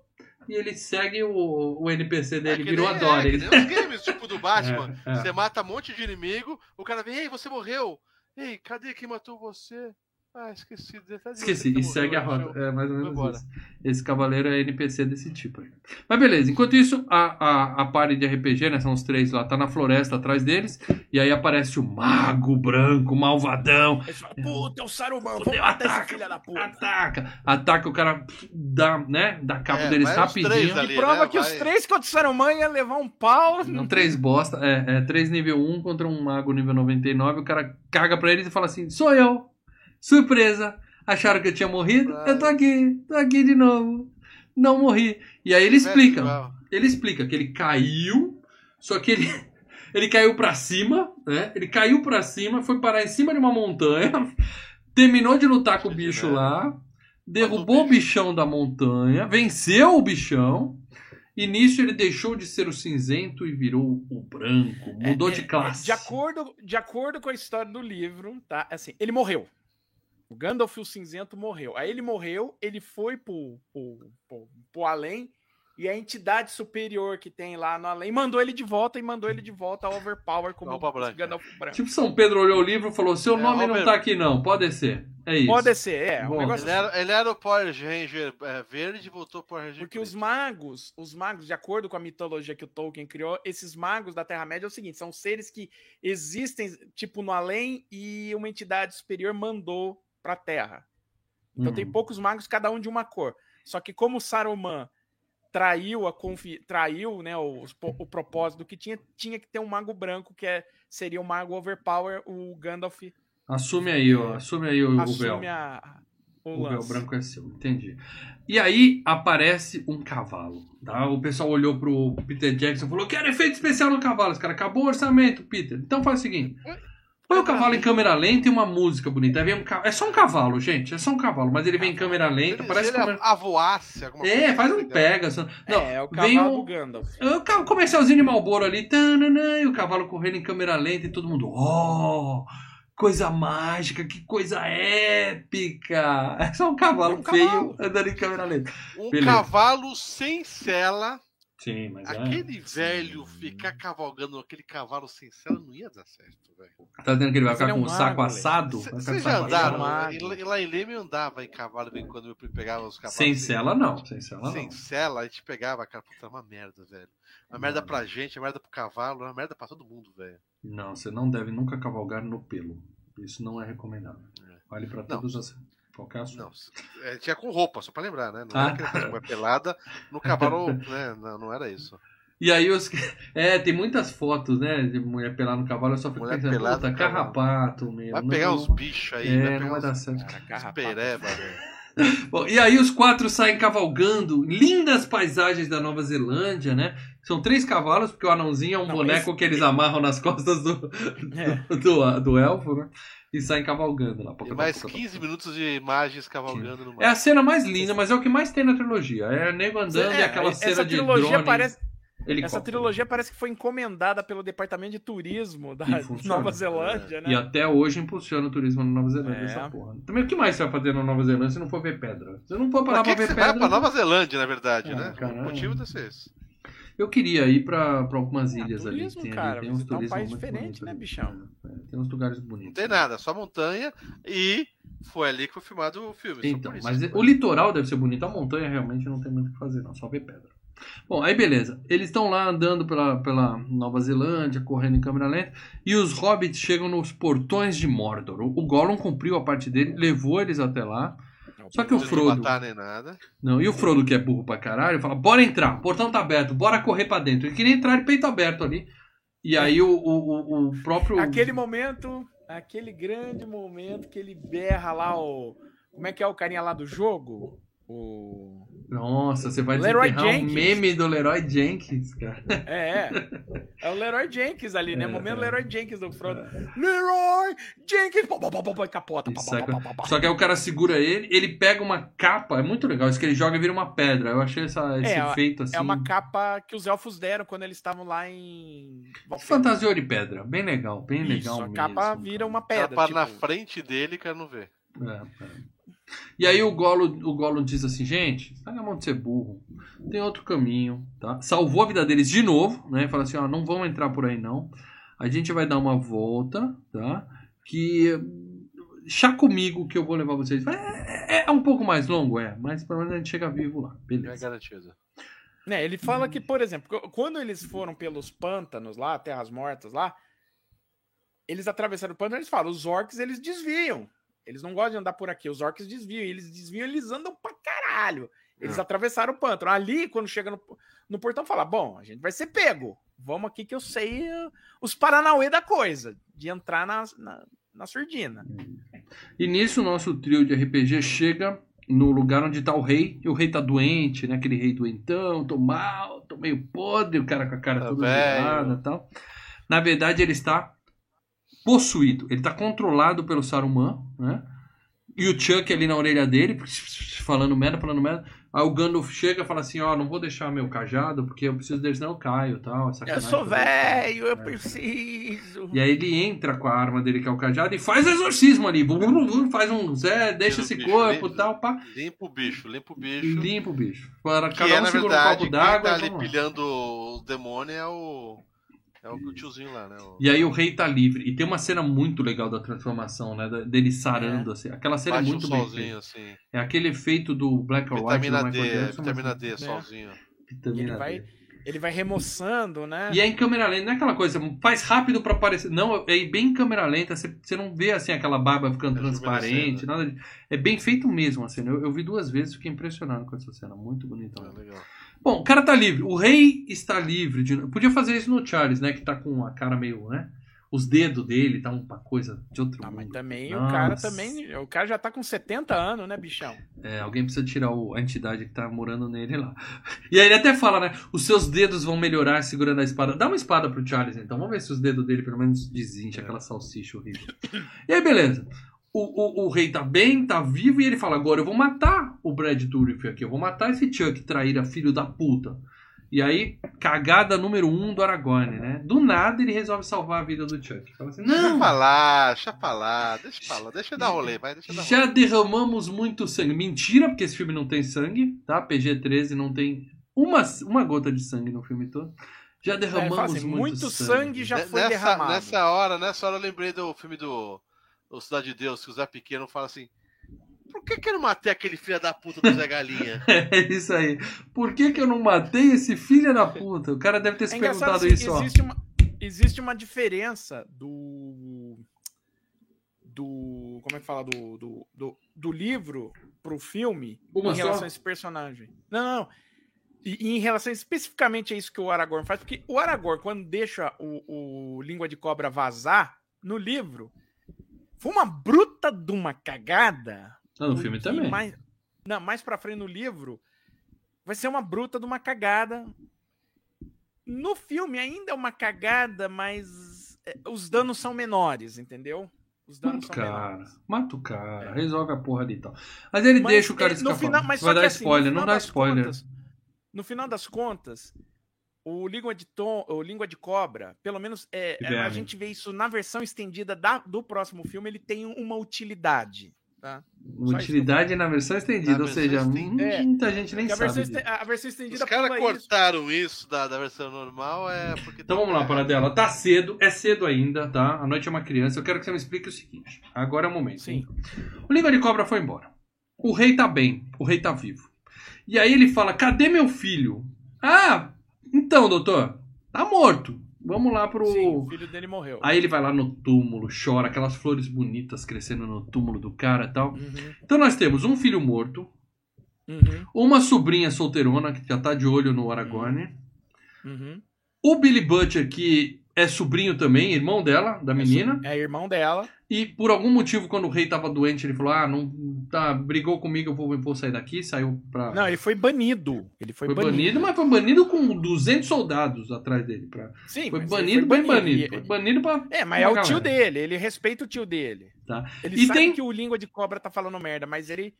A: e ele segue o, o NPC
B: É
A: dele,
B: que
A: virou
B: nem-
A: a Dory.
B: É, nem os games, tipo do Batman.
A: É, é.
B: Você mata um monte de inimigo, o cara vem, ei, você morreu. Ei, cadê quem matou você? Ah, esqueci. detalhe,
A: Esqueci, e segue a roda. É mais ou menos
B: Vambora.
A: isso. Esse cavaleiro é NPC desse tipo aí. Mas beleza, enquanto isso, a, a, a party de RPG, né? São os três lá, tá na floresta atrás deles. E aí aparece o mago branco, malvadão.
C: Aí você fala, puta, é o Saruman, vamos matar esse
A: ataca,
C: filho da puta.
A: Ataca! Ataca, o cara dá, né? Dá cabo
B: É,
A: deles
B: os
A: rapidinho.
B: ali.
C: E prova
B: né?
C: que os
B: Vai.
C: três contra o Saruman ia levar um pau.
A: Não, três bosta. É, é três nível 1 contra um mago nível 99. O cara caga pra eles e fala assim: sou eu. Surpresa. Acharam que eu tinha morrido? Eu tô aqui, tô aqui de novo. Não morri. E aí ele explica. Ele explica que ele caiu, só que ele, ele caiu pra cima, né? Ele caiu pra cima, foi parar em cima de uma montanha, terminou de lutar com o bicho lá, derrubou o bichão da montanha, venceu o bichão. E nisso ele deixou de ser o cinzento e virou o branco, mudou de classe.
C: De acordo, de acordo com a história do livro, tá? Assim, ele morreu. O Gandalf o Cinzento morreu. Aí ele morreu, ele foi pro, pro, pro, pro além, e a entidade superior que tem lá no além mandou ele de volta e mandou ele de volta a Overpower como
B: Roupa
C: o
B: branca.
C: Gandalf branco.
A: Tipo, São Pedro olhou o livro e falou: seu
B: É,
A: nome não tá aqui, não, pode ser. É isso.
C: Pode ser, é.
A: Bom,
C: um negócio
B: Ele era, ele era o Power Ranger é, verde e voltou pro Power Ranger
C: Porque os
B: preto.
C: magos, os magos, de acordo com a mitologia que o Tolkien criou, esses magos da Terra-média é o seguinte: são seres que existem, tipo, no além, e uma entidade superior mandou pra Terra. Então tem
A: Hum.
C: poucos magos, cada um de uma cor. Só que como Saruman traiu a confi... traiu, né, o, o propósito que tinha, tinha que ter um mago branco, que é, seria o mago Overpower, o Gandalf
A: Assume aí, ó. Assume aí o, o véu.
C: assume a, o,
A: O véu branco é seu, entendi. E aí aparece um cavalo. Tá? O pessoal olhou pro Peter Jackson e falou: quero efeito especial no cavalo. Os caras, acabou o orçamento, Peter. Então faz o seguinte: põe o cavalo em câmera lenta e uma música bonita. Um ca- É só um cavalo, gente. É só um cavalo, mas ele vem em câmera lenta.
B: Ele,
A: parece
B: se ele
A: câmera-
B: avoasse alguma coisa.
A: É, faz um
B: legal.
A: Pegasus. Não,
C: é, o
A: vem
C: cavalo
A: um-
C: do Gandalf.
A: o comercialzinho de Malboro ali, tananã, e o cavalo correndo em câmera lenta e todo mundo, oh, coisa mágica, que coisa épica. É só um cavalo
C: Um
A: feio
C: cavalo.
A: andando em câmera lenta.
B: Um
A: Beleza.
B: cavalo sem sela.
A: Sim, mas
B: Aquele velho ficar cavalgando aquele cavalo sem sela não ia dar certo, velho.
A: Tá dizendo que ele vai
C: Mas
A: ficar
C: ele é
A: com
C: um
A: o saco
C: mago,
A: assado?
B: Vocês
A: saco
B: já andaram? E lá em Leme eu andava em cavalo vem quando eu pegava os cavalos.
A: Sem cela, não. Sem cela,
B: Sem
A: não.
B: cela, a gente pegava, cara, puta, é uma merda, velho. Uma merda pra gente, é merda pro cavalo, é uma merda pra todo mundo, velho.
A: Não, você não deve nunca cavalgar no pelo. Isso não é recomendável. Vale pra
B: Não.
A: todos as... Qualquer assunto.
B: Não, é, tinha com roupa, só pra lembrar, né? Não
A: Ah.
B: era aquele coisa mulher pelada no cavalo, né? Não, não era isso.
A: E aí os. É, tem muitas fotos, né? De mulher pelada no cavalo. Eu só fico
B: Mulher
A: pensando,
B: pelada
A: puta, carrapato, meu.
B: Vai
A: não-
B: pegar uns bichos aí,
A: É,
B: vai
A: não
B: pegar
A: vai dar
B: uns,
A: certo.
C: Cara,
B: pereba, velho.
A: Bom, e aí os quatro saem cavalgando, lindas paisagens da Nova Zelândia, né? São três cavalos, porque o anãozinho é um
C: Não,
A: boneco que eles amarram nas costas do,
C: É.
A: do, do elfo, né? E saem cavalgando lá.
B: E mais 15 minutos de imagens cavalgando no mar.
A: É a cena mais linda, mas é o que mais tem na trilogia. É nego andando e
C: É,
A: aquela
C: essa
A: cena de
C: trilogia
A: drone.
C: parece, essa trilogia parece que foi encomendada pelo Departamento de Turismo da
A: E.
C: Nova Zelândia, né?
A: E até hoje impulsiona o turismo na Nova Zelândia,
C: É.
A: essa porra. Também o que mais você vai fazer na Nova Zelândia se não for ver pedra? Você não for parar
B: Pra
A: pra,
B: que, que
A: ver
B: você vai
A: pedra.
B: pra Nova Zelândia, na verdade,
A: Ah,
B: né?
A: caralho.
B: O motivo deve ser esse.
A: Eu queria ir pra, pra algumas
C: Ah,
A: ilhas ali.
C: turismo,
A: que tem
C: cara,
A: ali. Tem uns
C: visitar um país
A: muito
C: diferente, né,
A: ali.
C: bichão?
A: É, tem uns lugares bonitos.
B: Não tem nada, só montanha e foi ali que foi filmado o filme.
A: Então,
B: isso.
A: mas o litoral deve ser bonito. A montanha realmente não tem muito o que fazer, não. Só ver pedra. Bom, aí beleza. Eles estão lá andando pela, pela Nova Zelândia, correndo em câmera lenta. E os hobbits chegam nos portões de Mordor. O, o Gollum cumpriu a parte dele, levou eles até lá. Só que o Frodo.
B: matar nem nada.
A: Não, e o Frodo, que é burro pra caralho, fala: bora entrar, o portão tá aberto, bora correr pra dentro. Ele queria entrar de peito aberto ali. E aí o, o, o- o próprio.
C: Aquele momento, Aquele grande momento que ele berra lá o. Como é que é o carinha lá do jogo? O.
A: Nossa, você vai
C: Leroy
A: desenterrar um
C: Jenkins.
A: meme do Leroy Jenkins, cara.
C: É, é. É o Leroy Jenkins ali, né?
A: É,
C: Momento
A: é.
C: Leroy Jenkins do Frodo. Leroy Jenkins! E capota. pá,
A: Isso
C: pá,
A: é-
C: pá, pá.
A: Só que aí o cara segura ele, ele pega uma capa, é muito legal, isso que ele joga e vira uma pedra. Eu achei essa, esse
C: É,
A: efeito assim.
C: É uma capa que os elfos deram quando eles estavam lá em.
A: Fantasiou de pedra, bem legal, bem
C: Isso,
A: legal
C: a
A: mesmo.
C: capa vira uma pedra.
B: Capa
C: tipo,
B: na frente dele, quero não ver.
A: É, é. E aí o Golo, o Golo diz assim, gente, sai na mão de ser burro. Tem outro caminho, tá? Salvou a vida deles de novo, né? Fala assim, ó, não vamos entrar por aí não. A gente vai dar uma volta, tá? Que chá comigo que eu vou levar vocês. É, é- é um pouco mais longo, é, mas pelo menos a gente chega vivo lá,
B: É
A: beleza.
B: garantido.
C: né, ele fala que, por exemplo, qu- quando eles foram pelos pântanos lá, terras mortas lá, eles atravessaram o pântano, eles falam, os orcs eles desviam. Eles não gostam de andar por aqui, os orcs desviam. E eles desviam, eles andam pra caralho. Eles
B: É.
C: atravessaram o pântano. Ali, quando chega no, no portão, fala: Bom, a gente vai ser pego. Vamos aqui que eu sei uh, os Paranauê da coisa, de entrar na, na, na surdina.
A: E nisso o nosso trio de RPG chega no lugar onde tá o rei, e o rei tá doente, né? Aquele rei doentão, tô mal, tô meio podre, o cara com a cara
B: Tá
A: toda e tal. Na verdade, ele está possuído, ele tá controlado pelo Saruman, né? E o Chuck ali na orelha dele, falando merda, falando merda. Aí o Gandalf chega e fala assim, ó, não vou deixar meu cajado, porque eu preciso dele, senão eu caio e tal. é
C: Eu sou velho, eu preciso.
A: E aí ele entra com a arma dele, que é o cajado, e faz o exorcismo ali. Bum, bum, bum, Faz um Zé, deixa esse
B: bicho,
A: corpo e
B: limpa.
A: tal, pá.
B: Limpa o bicho, limpa o bicho.
A: limpa o bicho. Para
B: Que
A: cada
B: é,
A: um
B: na
A: segura um
B: verdade,
A: copo
B: quem
A: d'água.
B: tá
A: e
B: ali pilhando o demônio é o. É o tiozinho lá, né? O...
A: E aí o rei tá livre. E tem uma cena muito legal da transformação, né? Dele sarando, assim. Aquela cena é
B: Bate um
A: muito bem
B: solzinho,
A: feita.
B: assim.
A: É aquele efeito do Black or White
B: Vitamina D, é, vitamina
A: mas-
B: D, solzinho.
C: E
A: Vitamina
C: ele vai,
A: D.
C: ele vai remoçando, né?
A: E é em câmera lenta, não é aquela coisa, faz rápido pra aparecer. Não, é bem em câmera lenta, você, você não vê assim aquela barba ficando
B: É
A: transparente,
B: rejuvenescendo.
A: nada de- É bem feito mesmo a cena. Eu, eu vi duas vezes, fiquei impressionado com essa cena. Muito bonita.
B: É, legal.
A: Bom, o cara tá livre. O rei está livre. De... Podia fazer isso no Charles, né? Que tá com a cara meio, né? Os dedos dele tá uma coisa de outro
C: Ah, mas
A: mundo.
C: também o cara
A: Nossa.
C: também. O cara já tá com 70 anos, né, bichão?
A: É, alguém precisa tirar o- a entidade que tá morando nele lá. E aí ele até fala, né? Os seus dedos vão melhorar segurando a espada. Dá uma espada pro Charles, então. Vamos ver se os dedos dele pelo menos desincha aquela salsicha horrível. E aí, beleza. O, o, o rei tá bem, tá vivo, e ele fala: agora eu vou matar o Brad Dourif aqui. Eu vou matar esse Chuck, traíra, filho da puta. E aí, cagada número um do Aragorn, né? Do nada ele resolve salvar a vida do Chuck. Fala assim:
B: Deixa
A: não,
B: pra lá, deixa pra lá, deixa pra lá, deixa eu dar rolê, vai, deixa eu dar rolê.
A: já derramamos muito sangue. Mentira, porque esse filme não tem sangue, tá? PG-13 não tem uma, uma gota de sangue no filme todo. Já
C: É,
A: derramamos
C: fala assim,
A: muito,
C: muito sangue já
B: Ne-
C: foi
B: nessa,
C: derramado.
B: nessa hora, nessa hora eu lembrei do filme do, do Cidade de Deus, que o Zé Pequeno fala assim: Por que, que eu não matei aquele filho da puta do Zé Galinha?
A: É isso aí. Por que, que eu não matei esse filho da puta? O cara deve ter se
C: É
A: perguntado
C: assim,
A: isso, ó.
C: existe uma, existe uma diferença do. Do. Como é que fala? Do, do, do, do livro pro filme
A: Uma
C: em
A: só?
C: relação a esse personagem. Não, não. E, e em relação especificamente a isso que o Aragorn faz, porque o Aragorn, quando deixa o, o Língua de Cobra vazar no livro, foi uma bruta de uma cagada.
A: Ah, no filme
C: porque
A: também.
C: Mais, não, mais pra frente no livro, vai ser uma bruta de uma cagada. No filme ainda é uma cagada, mas é, os danos são menores, entendeu? Os danos
A: Mata o
C: são
A: cara,
C: menores.
A: mata o cara, resolve a porra ali e tal. Mas ele
C: Mas,
A: deixa o cara
C: é,
A: escapar.
C: final- mas
A: Vai dar
C: assim,
A: spoiler, não dá spoiler.
C: contas- no final das contas, o Língua de, Tom, o Língua de Cobra, pelo menos é, é, a gente vê isso na versão estendida da- do próximo filme, ele tem uma utilidade. Tá?
A: Utilidade na versão estendida,
B: Na
A: ou seja,
B: versão estendida.
C: É.
A: muita gente nem
C: a,
A: sabe.
C: versão, a versão
B: Os
C: estendida
B: caras
C: pula isso.
B: cortaram isso da, da versão normal é porque.
A: Então vamos lá, Paradela. Tá cedo, é cedo ainda, tá? A noite é uma criança. Eu quero que você me explique o seguinte. Agora é o momento.
C: Sim.
A: hein? O Língua de Cobra foi embora. O rei tá bem, o rei tá vivo. E aí ele fala: cadê meu filho? Ah, então, doutor, tá morto. Vamos lá pro.
C: Sim, o filho dele morreu.
A: Aí ele vai lá no túmulo, chora, aquelas flores bonitas crescendo no túmulo do cara e tal.
C: Uhum,
A: Então nós temos um filho morto,
C: uhum,
A: uma sobrinha solteirona que já tá de olho no Aragorn.
C: uhum.
A: O Billy Butcher, que é sobrinho também, irmão dela, da menina.
C: É irmão dela.
A: E por algum motivo, quando o rei tava doente, ele falou: Ah, não tá, brigou comigo, eu vou, vou sair daqui. Saiu pra.
C: Não, ele foi banido. Ele foi,
A: foi
C: banido.
A: banido. mas foi banido com 200 soldados atrás dele. Pra...
C: Sim,
A: Foi banido,
C: foi
A: bem banido. Foi
C: E-
A: banido pra.
C: É, mas é o
A: galera.
C: tio dele. Ele respeita o tio dele.
A: Tá.
C: Ele
A: E
C: sabe
A: tem-
C: que o língua de cobra tá falando merda, mas ele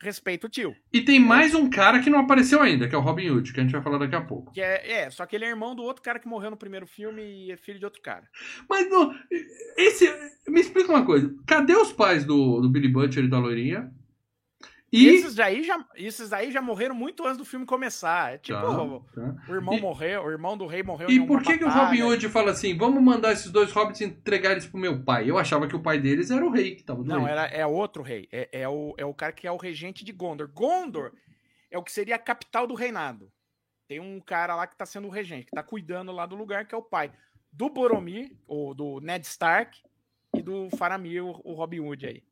C: respeita o tio.
A: E tem mais um cara que não apareceu ainda, que é o Robin Hood, que a gente vai falar daqui a pouco.
C: Que é, é, só que ele é irmão do outro cara que morreu no primeiro filme e é filho de outro cara.
A: Mas não, esse. Me explica uma coisa. Cadê os pais do, do Billy Butcher e da Loirinha? E.
C: Esses daí já, esses aí já morreram muito antes do filme começar. É tipo,
A: Tá,
C: o,
A: tá.
C: o irmão
A: E-
C: morreu, o irmão do rei morreu
A: E por que, que o. Robin Hood fala assim: vamos mandar esses dois hobbits entregar eles pro meu pai? Eu achava que o pai deles era o rei que tava doente.
C: Não, era, é outro rei. É, é, o, é o cara que é o regente de Gondor. Gondor é o que seria a capital do reinado. Tem um cara lá que tá sendo o regente, que tá cuidando lá do lugar, que é o pai do Boromir, ou do Ned Stark, e do Faramir, o, o Robin Hood aí.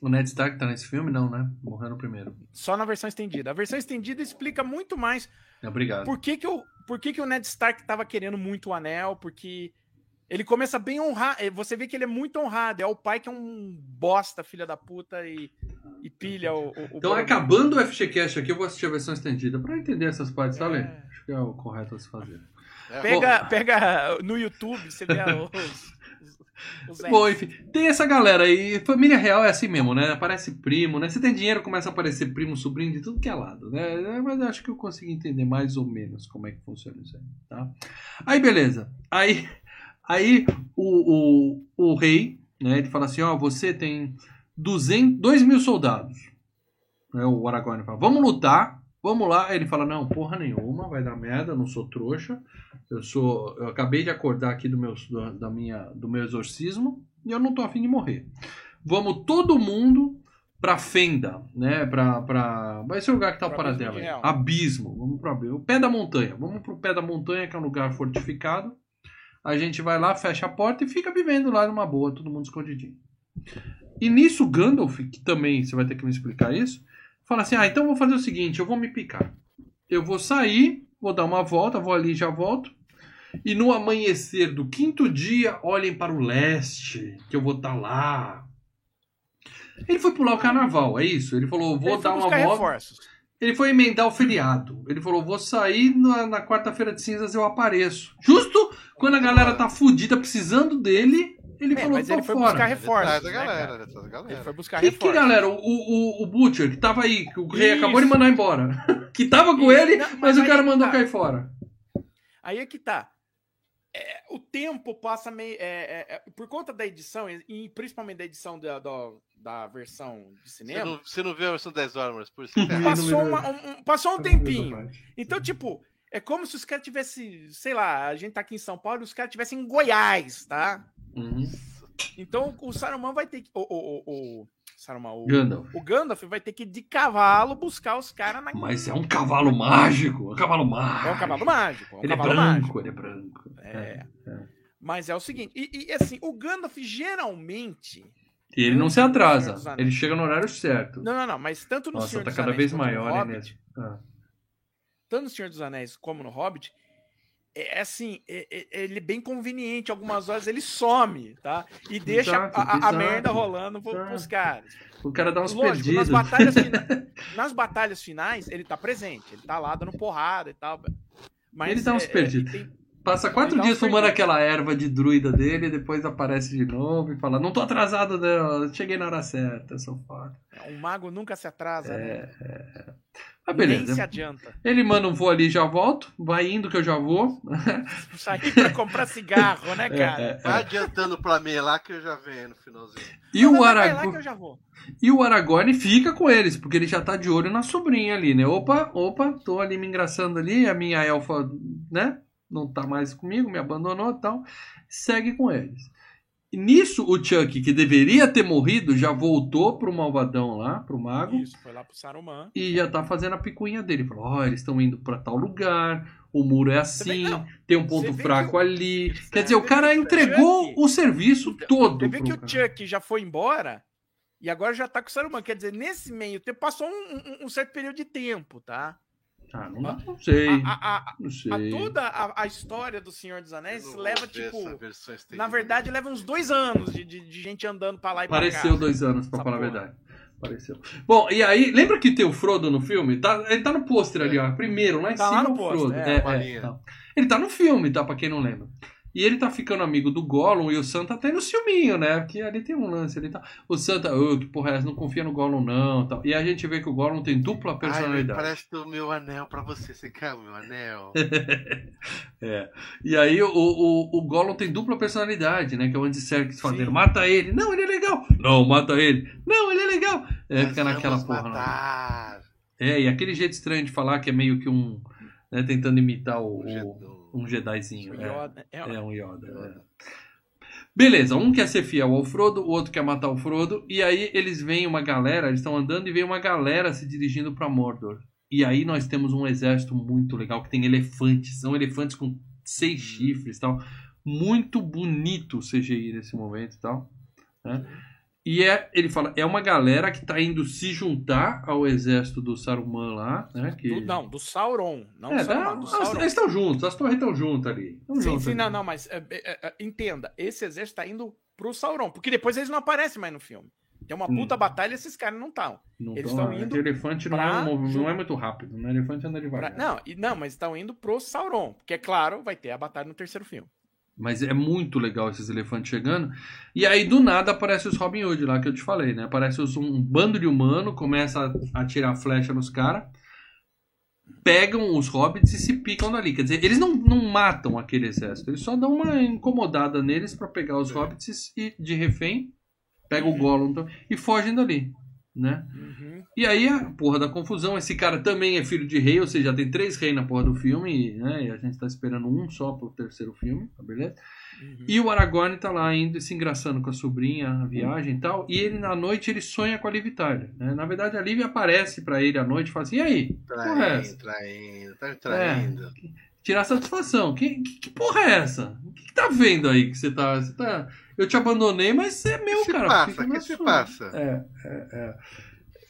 A: O Ned Stark tá nesse filme? Não, né? Morreu no primeiro.
C: Só na versão estendida. A versão estendida explica muito mais
A: Obrigado.
C: por que, que, o, por que, que o Ned Stark tava querendo muito o anel, porque ele começa bem honrado. Você vê que ele é muito honrado. É o pai que é um bosta, filha da puta, e, e pilha o. o-
A: Então, acabando o FGCast aqui, eu vou assistir a versão estendida pra entender essas partes, tá?
C: É.
A: Acho que é o correto a se fazer.
B: É,
C: Pega, pega no YouTube, você vê os.
A: Bom, enfim, tem essa galera aí. Família real é assim mesmo, né? Aparece primo, né? Você tem dinheiro, começa a aparecer primo, sobrinho de tudo que é lado, né? Mas eu acho que eu consegui entender mais ou menos como é que funciona isso aí, tá? Aí, beleza. Aí, aí o, o, o rei, né? Ele fala assim: Ó, você tem 200, 2 mil soldados. Né, o Aragorn fala: Vamos lutar. Vamos lá. Ele fala: Não, porra nenhuma, vai dar merda, eu não sou trouxa. Eu sou. Eu acabei de acordar aqui do meu, da minha, do meu exorcismo e eu não tô afim de morrer. Vamos todo mundo pra Fenda, né? Pra, pra... Vai ser o lugar que tá o paradelo
C: Abismo
A: aí. Vamos pro abismo. O pé da montanha. Vamos pro pé da montanha, que é um lugar fortificado. A gente vai lá, fecha a porta e fica vivendo lá numa boa, todo mundo escondidinho. E nisso, Gandalf, que também você vai ter que me explicar isso, fala assim: ah, então vou fazer o seguinte, eu vou me picar. Eu vou sair, vou dar uma volta, vou ali e já volto. E no amanhecer do quinto dia, olhem para o leste, que eu vou estar lá. Ele foi pular o carnaval, é isso? Ele falou, vou
C: Ele
A: dar uma volta.
C: reforços.
A: Ele foi emendar o feriado. Ele falou, vou sair na, na quarta-feira de cinzas, eu apareço. Justo quando a galera tá fudida, precisando dele, ele
C: É,
A: falou,
C: mas
A: tô
C: ele foi
A: fora.
C: buscar
B: Ele a
C: né,
B: ele
C: foi buscar
A: Que, que
C: reforços.
A: galera? O, o, o Butcher, que tava aí, que o rei
C: Isso.
A: acabou de mandar embora. que tava com
C: Isso.
A: ele,
C: Não,
A: mas,
C: mas
A: o
C: aí
A: cara
C: que
A: mandou
C: tá.
A: cair fora.
C: Aí é que tá. É, o tempo passa meio. é, é, é, por conta da edição, e- e principalmente da edição da, da, da versão de
B: Você
C: cinema,
B: não, você não viu a versão 10 horas, por isso que tá errado.
C: passou, uma- um, um- passou um tempinho. Então, tipo, é como se os caras tivessem, sei lá, a gente tá aqui em São Paulo e os caras tivessem em Goiás, tá?
A: Uhum.
C: Então o Saruman vai ter que. O, o, o, o Saruman, o,
A: Gandalf.
C: o Gandalf vai ter que ir de cavalo buscar os caras na.
A: Mas é um cavalo mágico. É um cavalo mágico.
C: É um cavalo mágico. É um
A: Ele é
C: cavalo
A: branco,
C: mágico.
A: ele é branco.
C: É.
A: é.
C: Mas é o seguinte, e, e, assim, o Gandalf geralmente.
A: E ele não se atrasa. Ele chega no horário certo.
C: Não, não, não, mas tanto no
A: Nossa,
C: Senhor
A: tá
C: dos
A: cada vez maior, hein,
C: Hobbit,
A: Inês? Ah.
C: tanto no Senhor dos Anéis como no Hobbit, é assim, é- é- ele é bem conveniente. Algumas horas ele some, tá? E deixa
A: Exato,
C: a, a-
A: exato,
C: merda rolando
A: exato.
C: pros caras.
A: O cara dá uns
C: Lógico, nas
A: perdidos.
C: batalhas, fina- nas batalhas finais, ele tá presente. Ele tá lá dando porrada e tal. Mas
A: Ele dá uns
C: é- é-
A: perdidos.
C: tem-
A: Passa quatro dias fumando aquela erva de druida dele, depois aparece de novo e fala: Não tô atrasado, não. Cheguei na hora certa, eu sou foda.
C: um mago nunca se atrasa, né?
A: Ah,
C: Nem se
A: beleza.
C: adianta.
A: Ele manda um vou ali já volto. Vai indo que eu já vou.
C: Sair pra comprar cigarro, né,
A: É,
C: cara?
A: é,
B: Vai adiantando pra mim lá que eu já venho no finalzinho.
A: E o,
C: lá que
A: Aragorn,
C: eu já vou.
A: e o Aragorn fica com eles, porque ele já tá de olho na sobrinha ali, né? Opa, opa, tô ali me engraçando ali, a minha elfa, né? Não tá mais comigo, me abandonou e tal. Segue com eles. Nisso, o Chuck, que deveria ter morrido, já voltou pro malvadão lá, pro mago.
C: Isso, foi lá pro Saruman.
A: E já tá fazendo a picuinha dele. Falou, ó, eles estão indo pra tal lugar, o muro é assim, tem um ponto fraco
C: que o-
A: ali. Quer dizer, o cara
C: o
A: entregou
C: Chuck-
A: o serviço todo.
C: Você vê que o. Chuck já foi embora e agora já tá com o Saruman. Quer dizer, nesse meio tempo passou um, um- um certo período de tempo, tá?
A: Ah, não, não sei.
C: A, a- a-
A: Não
C: a
A: sei.
C: toda a, a história do Senhor dos Anéis leva, tipo. Na verdade, leva uns dois anos de, de- de gente andando pra lá e pra
A: Pareceu
C: cá.
A: dois anos, pra
C: Essa
A: falar a
C: porra.
A: verdade. Pareceu. Bom, e aí, lembra que tem o Frodo no filme? Tá, ele tá no pôster ali, ó. Primeiro, lá em
C: Tá
A: cima
C: lá no
A: é o
C: pôster,
A: Frodo.
C: é,
A: É, é, tá. Ele tá no filme, tá? Pra quem não lembra. E ele tá ficando amigo do Gollum e o Sam tá até no filminho, né? Porque ali tem um lance ali. Tá... O Sam tá, ô, que porra é essa? Não confia no Gollum, não. Tal. E a gente vê que o Gollum tem dupla
B: Ai,
A: personalidade.
B: parece o meu anel pra você. Você quer o meu anel?
A: É. E aí o, o, o Gollum tem dupla personalidade, né? Que é o Andy Serkis fazendo. Mata ele. Não, ele é legal. Não, mata ele. Não, ele é legal. É,
B: Nós
A: fica naquela porra lá.
B: matar.
A: É, e aquele jeito estranho de falar que é meio que um. Né, tentando imitar o,
B: o-
A: um Jedizinho.
C: O
A: É,
C: Yoda- é-
A: é um Yoda. é. Beleza, um quer ser fiel ao Frodo, o outro quer matar o Frodo. E aí eles veem uma galera, eles estão andando e vem uma galera se dirigindo pra Mordor. E aí nós temos um exército muito legal que tem elefantes. São elefantes com seis chifres e tal. Muito bonito o CGI nesse momento e tal. né? E é, ele fala, é uma galera que tá indo se juntar ao exército do Saruman lá, né? Que...
C: do- não, do Sauron. Não
A: É,
C: do
A: tá-
C: do Sauron.
A: eles estão juntos, as torres estão juntas ali. Tão
C: Sim,
A: juntas
C: sim,
A: ali.
C: não, não, mas é, é, é, entenda, esse exército tá indo pro Sauron, porque depois eles não aparecem mais no filme. Tem uma
A: Hum.
C: puta batalha e esses caras não estão.
A: Não
C: Eles
A: tão-
C: tão
A: é
C: indo
A: que elefante não é,
C: pra
A: um não é muito rápido, né? Elefante anda devagar.
C: não, e, não, mas estão indo pro Sauron, porque é claro, vai ter a batalha no terceiro filme.
A: Mas é muito legal esses elefantes chegando. E aí, do nada, aparece os Robin Hood lá que eu te falei, né? Aparece os- um bando de humano, começa a atirar flecha nos caras, pegam os hobbits e se picam dali. Quer dizer, eles não, não matam aquele exército, eles só dão uma incomodada neles pra pegar os hobbits e, de refém, pegam o Gollum e fogem dali, né?
C: Uhum.
A: E aí a porra da confusão, esse cara também é filho de rei, ou seja, tem três reis na porra do filme, né? E a gente tá esperando um só pro terceiro filme, tá beleza?
C: Uhum.
A: E o Aragorn tá lá indo e se engraçando com a sobrinha, a viagem e tal, e ele na noite ele sonha com a Liv Tyler, né? Na verdade a Liv aparece pra ele à noite e fala assim, e aí? Porra é essa?
B: Traindo, traindo, tá me traindo.
A: Tirar satisfação. Que, que, que porra é essa? O que, que tá vendo aí que você tá, você tá... Eu te abandonei, mas você é meu,
B: que se
A: cara.
B: passa? Que se passa?
A: É, é, é.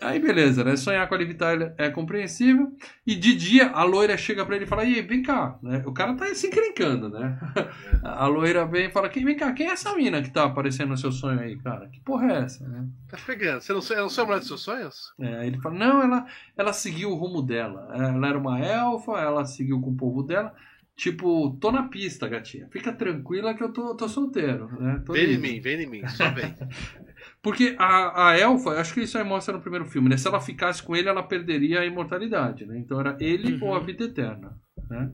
A: Aí beleza, né? Sonhar com a Liv Tyler é compreensível. E de dia a loira chega pra ele e fala: E aí, vem cá. Né? O cara tá se encrencando, né? A loira vem e fala: "Quem- Vem cá, quem é essa mina que tá aparecendo no seu sonho aí, cara? Que porra é essa? Né?
B: Tá pegando. Você não, você não sonha mulher dos seus sonhos?
A: É, ele fala: Não, ela, ela seguiu o rumo dela. Ela era uma elfa, ela seguiu com o povo dela. Tipo, tô na pista, gatinha. Fica tranquila que eu tô, tô solteiro, né? Tô
B: Vem em
A: livre."
B: mim, vem em mim, só vem.
A: Porque a, a elfa, acho que isso aí mostra no primeiro filme, né? Se ela ficasse com ele, ela perderia a imortalidade, né? Então era ele
C: Uhum.
A: ou a vida eterna, né?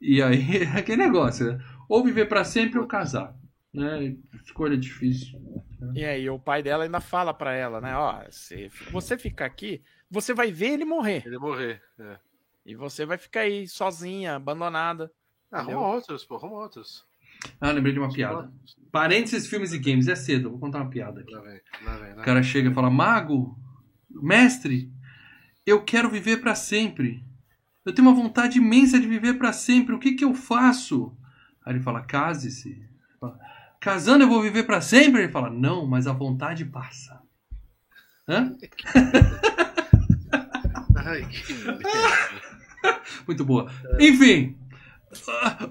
A: E aí, é aquele negócio, né? Ou viver pra sempre ou casar, né? Escolha difícil.
C: E aí, o pai dela ainda fala pra ela, né? Ó, se você ficar aqui, você vai ver ele morrer.
B: Ele morrer. É.
C: E você vai ficar aí sozinha, abandonada.
B: Ah,
C: Entendeu?
B: arruma outros, pô, arruma outros.
A: Ah, lembrei de uma piada. Parênteses, filmes e games, é cedo, vou contar uma piada aqui.
B: Lá vem, lá vem, lá
A: O cara chega e fala: Mago, mestre, eu quero viver pra sempre. Eu tenho uma vontade imensa de viver pra sempre. O que que eu faço? Aí ele fala: Case-se. Casando eu vou viver pra sempre? Ele fala: Não, mas a vontade passa. Hã?
B: Ai, que merda.
A: Muito boa. Enfim.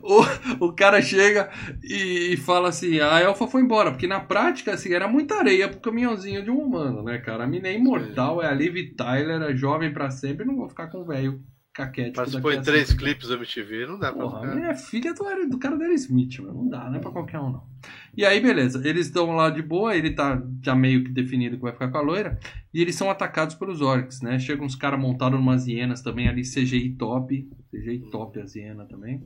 A: O, o cara chega e, fala assim: a elfa foi embora, porque na prática assim, era muita areia pro caminhãozinho de um humano, né, cara? A mina é imortal, é a Liv Tyler, é jovem pra sempre, não vou ficar com o velho caquete.
B: Participou em três clipes do MTV, não dá pra
A: Porra,
B: ficar.
A: é filha do, do cara da Smith, mano. Não dá, não é pra qualquer um, não. E aí, beleza. Eles estão lá de boa, ele tá já meio que definido que vai ficar com a loira. E eles são atacados pelos orcs, né? Chegam uns caras montados umas hienas também ali, CGI top. CGI top as hienas também.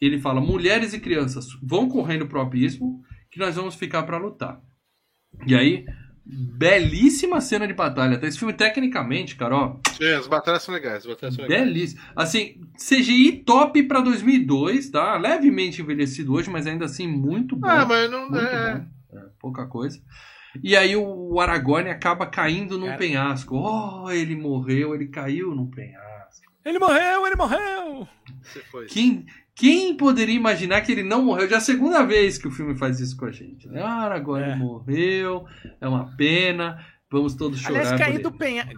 A: Ele fala: mulheres e crianças vão correndo pro abismo que nós vamos ficar pra lutar. E aí, belíssima cena de batalha. Tá? Esse filme, tecnicamente, cara, ó,
B: Sim, as batalhas são legais, as batalhas são legais.
A: Belíssimo. Assim, CGI top pra 2002, tá? Levemente envelhecido hoje, mas ainda assim muito bom.
B: Ah, mas não
A: muito
B: é.
A: bom. É, pouca coisa. E aí o Aragorn acaba caindo num
C: Cara.
A: penhasco. Oh, ele morreu, ele caiu num penhasco.
C: Ele morreu, ele morreu!
B: Você foi.
A: Quem, poderia imaginar que ele não morreu? Já é a segunda vez que o filme faz isso com a gente. Né? Ah, Aragorn
C: É.
A: morreu, é uma pena, vamos todos chorar.
C: Aliás, cair
A: ele.
C: do, penha...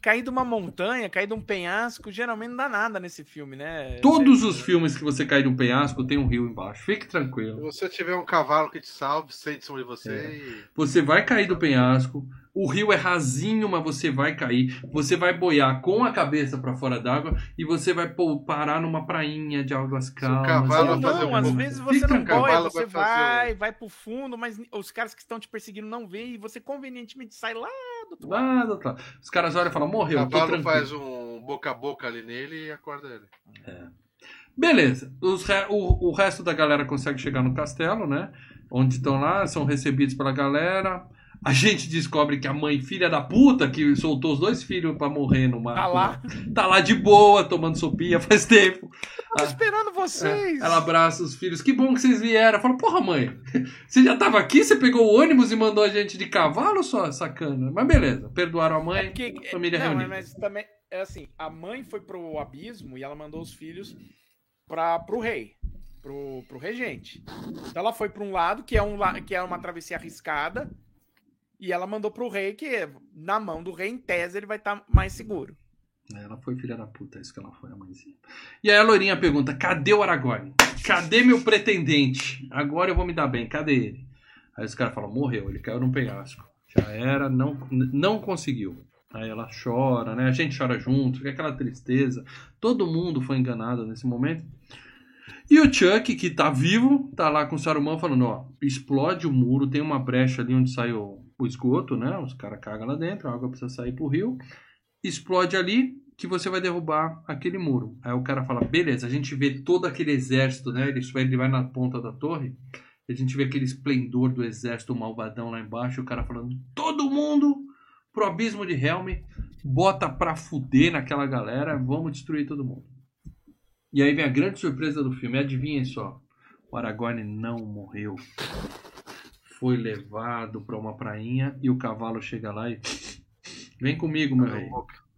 C: cair de uma montanha, cair de um penhasco, geralmente não dá nada nesse filme, né?
A: Todos os filmes que você cai de um penhasco tem um rio embaixo. Fique
D: Se
A: tranquilo.
D: você tiver um cavalo que te salve, sente de você
A: É.
D: e.
A: Você vai cair do penhasco. O rio é rasinho, mas você vai cair. Você vai boiar com a cabeça pra fora d'água e você vai parar numa prainha de águas calmas.
D: cavalo
C: Ou
D: vai fazer
C: não,
D: um
C: às vezes você
A: Fica
C: não
D: um cavalo
C: boia, você
D: vai
C: vai, vai pro fundo, mas os caras que estão te perseguindo não veem e você convenientemente sai lá do outro lado.
A: Lá do outro lado. Os caras olham e falam,
D: O
A: morreu, tô
D: cavalo
A: tranquilo.
D: faz um boca a boca ali nele e acorda ele.
A: Beleza. Os re- o, o resto da galera consegue chegar no castelo, né? Onde estão lá, são recebidos pela galera. A gente descobre que a mãe, filha da puta, que soltou os dois filhos pra morrer no mar.
C: Tá lá.
A: Tá lá de boa, tomando sopinha faz tempo.
C: Tô
A: Ah,
C: esperando vocês.
A: Ela abraça os filhos. Que bom que vocês vieram. Fala, porra, mãe, você já tava aqui? Você pegou o ônibus e mandou a gente de cavalo, só sacana? Mas beleza, perdoaram a mãe.
C: É porque,
A: família
C: não,
A: reunida.
C: mas também é assim, a mãe foi pro abismo e ela mandou os filhos para pro rei, pro, pro regente. Então ela foi para um lado que é um que é uma travessia arriscada e ela mandou pro rei que na mão do rei em tese ele vai estar mais seguro.
A: Ela foi filha da puta, é isso que ela foi, a mãezinha. E aí a Loirinha pergunta: cadê o Aragorn? Cadê meu pretendente? Agora eu vou me dar bem, cadê ele? Aí os caras falam: morreu, ele caiu num penhasco. Já era, não, não conseguiu. Aí ela chora, né? A gente chora junto, fica aquela tristeza. Todo mundo foi enganado nesse momento. E o Chuck, que tá vivo, tá lá com o Saruman falando: ó, explode o muro, tem uma brecha ali onde sai o, esgoto, né? Os caras cagam lá dentro, a água precisa sair pro rio explode ali que você vai derrubar aquele muro. Aí o cara fala, beleza, a gente vê todo aquele exército, né? Ele, ele vai na ponta da torre, a gente vê aquele esplendor do exército malvadão lá embaixo, o cara falando, todo mundo pro abismo de Helm, bota pra fuder naquela galera, vamos destruir todo mundo. E aí vem a grande surpresa do filme, adivinhem só, o Aragorn não morreu. Foi levado pra uma prainha e o cavalo chega lá e Vem comigo, meu rei.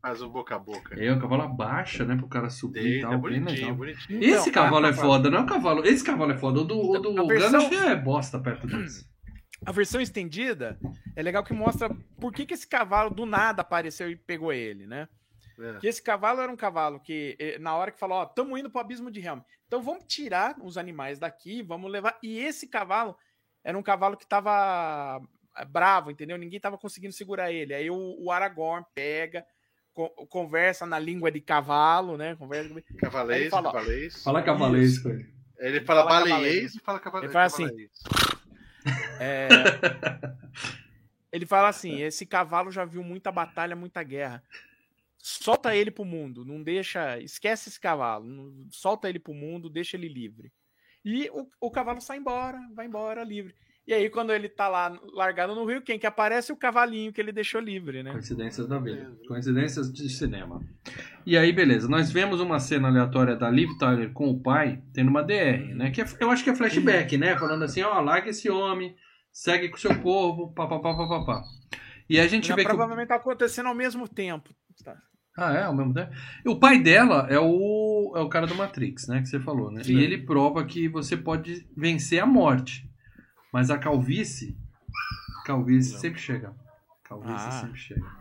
D: faz um boca a boca.
A: É, o cavalo abaixa, né? Pro cara subir e
D: Deita,
A: tal. Bem
D: bonitinho,
A: legal.
D: bonitinho.
A: Esse
C: Então,
A: cavalo é foda, não é o cavalo. Esse cavalo é foda. O do, o do
C: A versão-
A: Gandalf é bosta perto desse.
C: A versão estendida é legal que mostra por que, que esse cavalo do nada apareceu e pegou ele, né?
D: É.
C: Que esse cavalo era um cavalo que, eh, na hora que falou, ó, estamos indo pro abismo de Helm. Então vamos tirar os animais daqui, vamos levar. E esse cavalo era um cavalo que tava eh, bravo, entendeu? Ninguém tava conseguindo segurar ele. Aí o, o Aragorn pega, co- conversa na língua de cavalo, né? Conversa. Aí
D: Cavalês,
C: ele fala,
D: cavalês.
A: Fala cavalês com ele.
D: Ele fala,
C: Fala
D: baleiês e fala cavalês.
C: Ele fala assim. É, Ele fala assim: esse cavalo já viu muita batalha, muita guerra. Solta ele pro mundo, não deixa. Esquece esse cavalo, solta ele pro mundo, deixa ele livre. E o, o cavalo sai embora, vai embora livre. E aí, quando ele tá lá largado no rio, quem que aparece? O cavalinho que ele deixou livre, né?
A: Coincidências da vida. Coincidências de cinema. E aí, beleza. Nós vemos uma cena aleatória da Liv Tyler com o pai tendo uma DR, né? Que é- eu acho que é flashback, né? Falando assim, ó, larga esse homem, segue com seu povo, papapá, papapá. E a gente
C: Já
A: vê que. o-
C: provavelmente tá acontecendo ao mesmo tempo. Tá.
A: Ah, é, ao mesmo tempo. O pai dela é o, é o cara do Matrix, né? Que você falou, né?
C: Sim.
A: E ele prova que você pode vencer a morte. Mas a calvície. Calvície
C: Não.
A: sempre chega. Calvície
C: Ah.
A: sempre chega.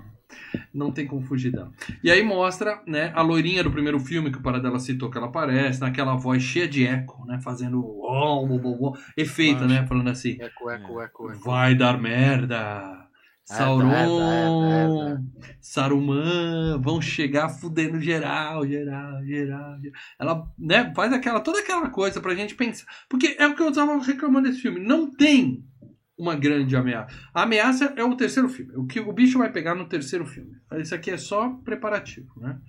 A: Não tem como fugir dela. E aí mostra, né, a loirinha do primeiro filme que o Paradela citou que ela aparece, naquela voz cheia de eco, né? Fazendo oh, oh, oh, oh, efeito, né? Falando assim.
D: Eco, eco, eco, eco.
A: Vai dar merda. Sauron, Saruman, vão chegar fudendo geral, geral, geral, geral. Ela, né, faz aquela, toda aquela coisa pra gente pensar. Porque é o que eu tava reclamando desse filme. Não tem uma grande ameaça. A ameaça é o terceiro filme. O que o bicho vai pegar no terceiro filme. Esse aqui é só preparativo, né?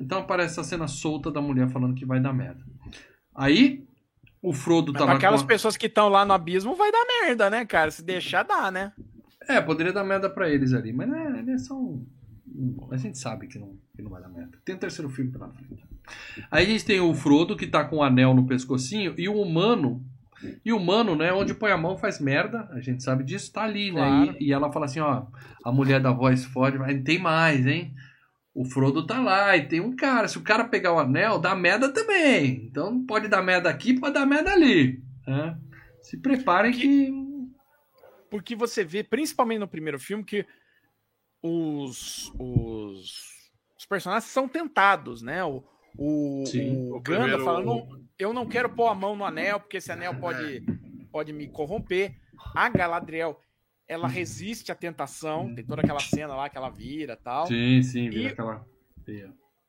A: Então aparece essa cena solta da mulher falando que vai dar merda. Aí, o Frodo
C: Mas
A: tá
C: pra
A: lá
C: aquelas
A: com a...
C: pessoas que estão lá no abismo vai dar merda, né, cara? Se deixar, dá, né?
A: É, poderia dar merda pra eles ali, mas é, ele é só um, um- A gente sabe que não, que não vai dar merda. Tem o terceiro filme pela frente. Aí a gente tem o Frodo que tá com o anel no pescocinho e o humano. E o humano, né, onde põe a mão faz merda, a gente sabe disso, tá ali, né?
C: Claro.
A: E, e ela fala assim: ó, a mulher da voz forte, mas tem mais, hein? O Frodo tá lá e tem um cara. Se o cara pegar o anel, dá merda também. Então pode dar merda aqui, pode dar merda ali. né? Se preparem que.
C: Porque você vê, principalmente no primeiro filme, que os, os os personagens são tentados, né? O, o,
A: Sim.
C: o
D: O
C: Gandalf
D: primeiro-
C: fala, "Não, eu não quero pôr a mão no anel, porque esse anel pode, pode me corromper. A Galadriel, ela resiste à tentação, tem toda aquela cena lá que ela vira tal.
A: Sim, sim, vira
C: E-
A: aquela.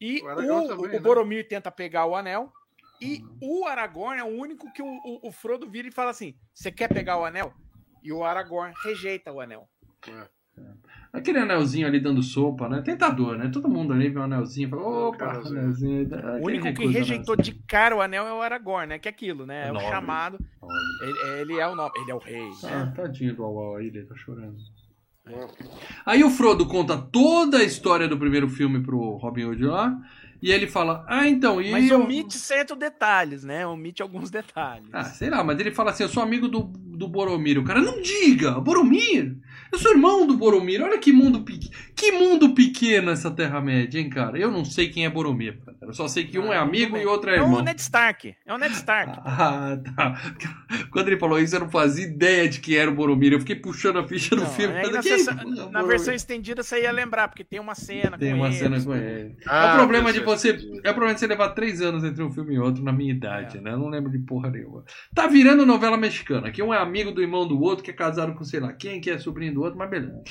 C: E
D: O
C: o,
D: também,
C: o
D: né?
C: Boromir tenta pegar o anel. E o Aragorn é o único que o, o- o Frodo vira e fala assim: Você quer pegar o anel? E o Aragorn rejeita o anel.
A: Aquele anelzinho ali dando sopa, né? Tentador, né? Todo mundo ali vê um anelzinho e fala, opa,
D: Anelzinho.
A: anelzinho.
C: O único que rejeitou de cara o anel é o Aragorn, né? Que é aquilo, né? É o chamado. Ele, ele é o nome, ele é o rei.
A: Ah,
C: né?
A: tadinho do Auau aí, ele tá chorando. Aí o Frodo conta toda a história do primeiro filme pro Robin Hood lá. E ele fala, ah, então, e
C: Mas
A: eu...
C: omite certos detalhes, né? Omite alguns detalhes.
A: Ah, sei lá, mas ele fala assim, eu sou amigo do, do Boromir. O cara, não diga, Boromir? Eu sou irmão do Boromir. Olha que mundo, pequ... que mundo pequeno essa Terra-média, hein, cara? Eu não sei quem é Boromir. cara. Eu só sei que um é
C: Ah,
A: amigo e outro é
C: É
A: irmão.
C: o Ned Stark. É o Ned Stark.
A: Ah, tá. Quando ele falou isso, eu não fazia ideia de que era o Boromir. Eu fiquei puxando a ficha do
C: Não,
A: filme.
C: aí
A: falei,
C: na,
A: "Quem é
C: na
A: Boromir?"
C: versão estendida você ia lembrar, porque tem uma cena
A: Tem
C: com
A: uma
C: eles,
A: cena com ele.
D: Ah,
A: é o problema de você. É o problema de você levar três anos entre um filme e outro na minha idade,
C: É.
A: né? Eu não lembro de porra nenhuma. Tá virando novela mexicana, que um é amigo do irmão do outro, que é casado com sei lá quem, que é sobrinho do outro, mas beleza.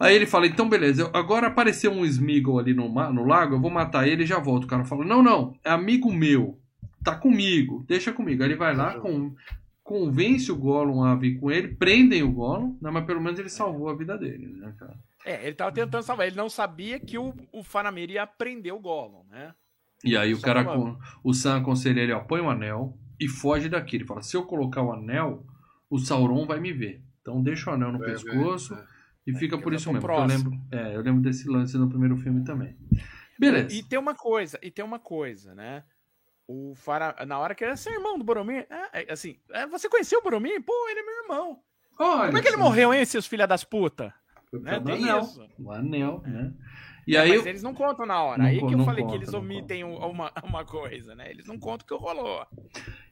A: Aí ele fala, então beleza, agora apareceu um Smeagol ali no, no lago, eu vou matar ele e já volto. O cara fala, não, não, é amigo meu, tá comigo, deixa comigo. Aí ele vai lá, com, convence o Gollum a vir com ele, prendem o Gollum, né, mas pelo menos ele salvou a vida dele, né, cara?
C: É, ele tava tentando salvar. Ele não sabia que o, o Faramir ia prender o Gollum, né?
A: E aí o
C: Só
A: cara,
C: falando.
A: com, o Sam aconselha ele, ó, põe o anel e foge daqui. Ele fala, se eu colocar o anel, o Sauron vai me ver. Então deixa o anel no
D: É,
A: pescoço
D: é.
A: e fica por isso mesmo. Eu
C: próximo.
A: lembro, é, eu lembro desse lance no primeiro filme também. Beleza.
C: E tem uma coisa, e tem uma coisa, né? O Fara... Na hora que ele é seu irmão do Boromir, é, é, assim, é, você conheceu o Boromir? Pô, ele é meu irmão.
A: Olha
C: Como é que ele morreu, hein, seus filha das putas?
A: por
C: Né? Tem
A: anel.
C: isso.
A: O anel, né? E
C: É,
A: aí,
C: mas eles não contam na hora.
A: Não
C: Aí que eu falei
A: conta,
C: que eles omitem um- uma, uma coisa, né? Eles não contam o que rolou.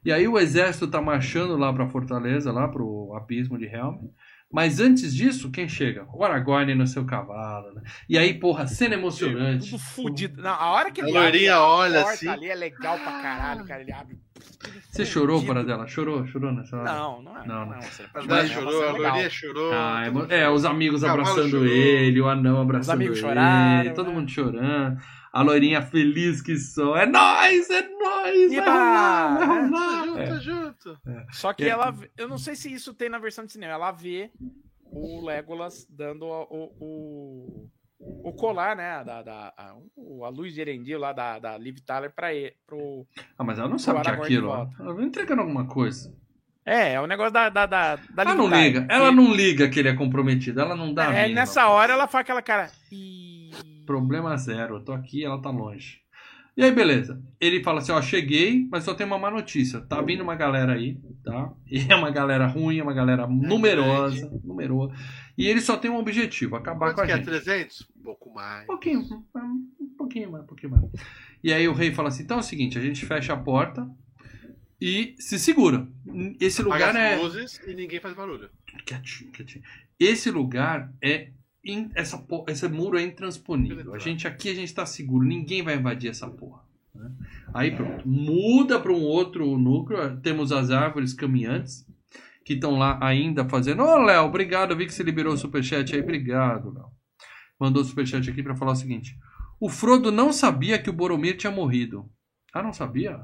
A: e aí o exército tá marchando lá pra fortaleza, lá pro abismo de Helm. Mas antes disso, quem chega? O Aragorn no seu cavalo, né? E aí, porra, cena emocionante.
C: Tudo fudido. Não, a hora que
D: A
C: ele abre
D: loirinha olha
C: porta
D: assim.
C: ali é legal pra caralho, cara. Ele abre.
A: Você chorou,
C: fudido.
A: para dela? Chorou? Chorou nessa hora?
C: Não, não é.
A: Não,
C: Não,
A: não.
D: A Dai
C: ver, é
D: chorou, a
C: legal.
D: loirinha chorou.
A: Ah, é, é, os amigos abraçando
D: chorou.
A: ele, o anão abraçando
C: amigos
A: ele,
C: choraram,
A: todo
C: né?
A: mundo chorando. A loirinha feliz que só. É nóis, é nóis, vai
C: Eba!
A: rolar, vai
C: É.
A: rolar.
D: Junto,
A: É.
D: junto.
C: Só que
A: É.
C: ela. Eu não sei se isso tem na versão de cinema. Ela vê o Legolas dando o. o, o colar, né? Da, da, a, a luz de Erendil lá da, da Liv Tyler pra ele. Pro...
A: Ah, mas ela não sabe o que é aquilo. Ela vai entregando alguma coisa.
C: É, é o negócio da, da, da, da
A: Ela não liga.
C: que-
A: Ela não liga que ele é comprometido. Ela não dá a
C: É, nessa hora ela faz aquela cara. "Ih".
A: Problema zero. Eu tô aqui, ela tá longe. E aí, beleza. Ele fala assim, ó, cheguei, mas só tem uma má notícia. Tá vindo uma galera aí, tá? E é uma galera ruim, é uma galera numerosa, numerosa. E ele só tem um objetivo, acabar
D: Quanto
A: com a
D: que é?
A: gente.
D: 300? Um pouco mais.
A: Um pouquinho, um pouquinho mais, um pouquinho mais. E aí o rei fala assim, então é o seguinte, a gente fecha a porta e se segura. Esse
D: Apaga
A: lugar
D: as
A: é...
D: luzes e ninguém faz barulho.
A: Quietinho, quietinho. Esse lugar é... in- Essa, esse muro é intransponível. A gente aqui, a gente tá seguro. Ninguém vai invadir essa porra. né? Aí pronto. Muda para um outro núcleo. Temos as árvores caminhantes que estão lá ainda fazendo. Ô, Léo, obrigado. Eu vi que você liberou o superchat aí. Obrigado, Léo. Mandou o superchat aqui para falar o seguinte. O Frodo não sabia que o Boromir tinha morrido. Ah, não sabia?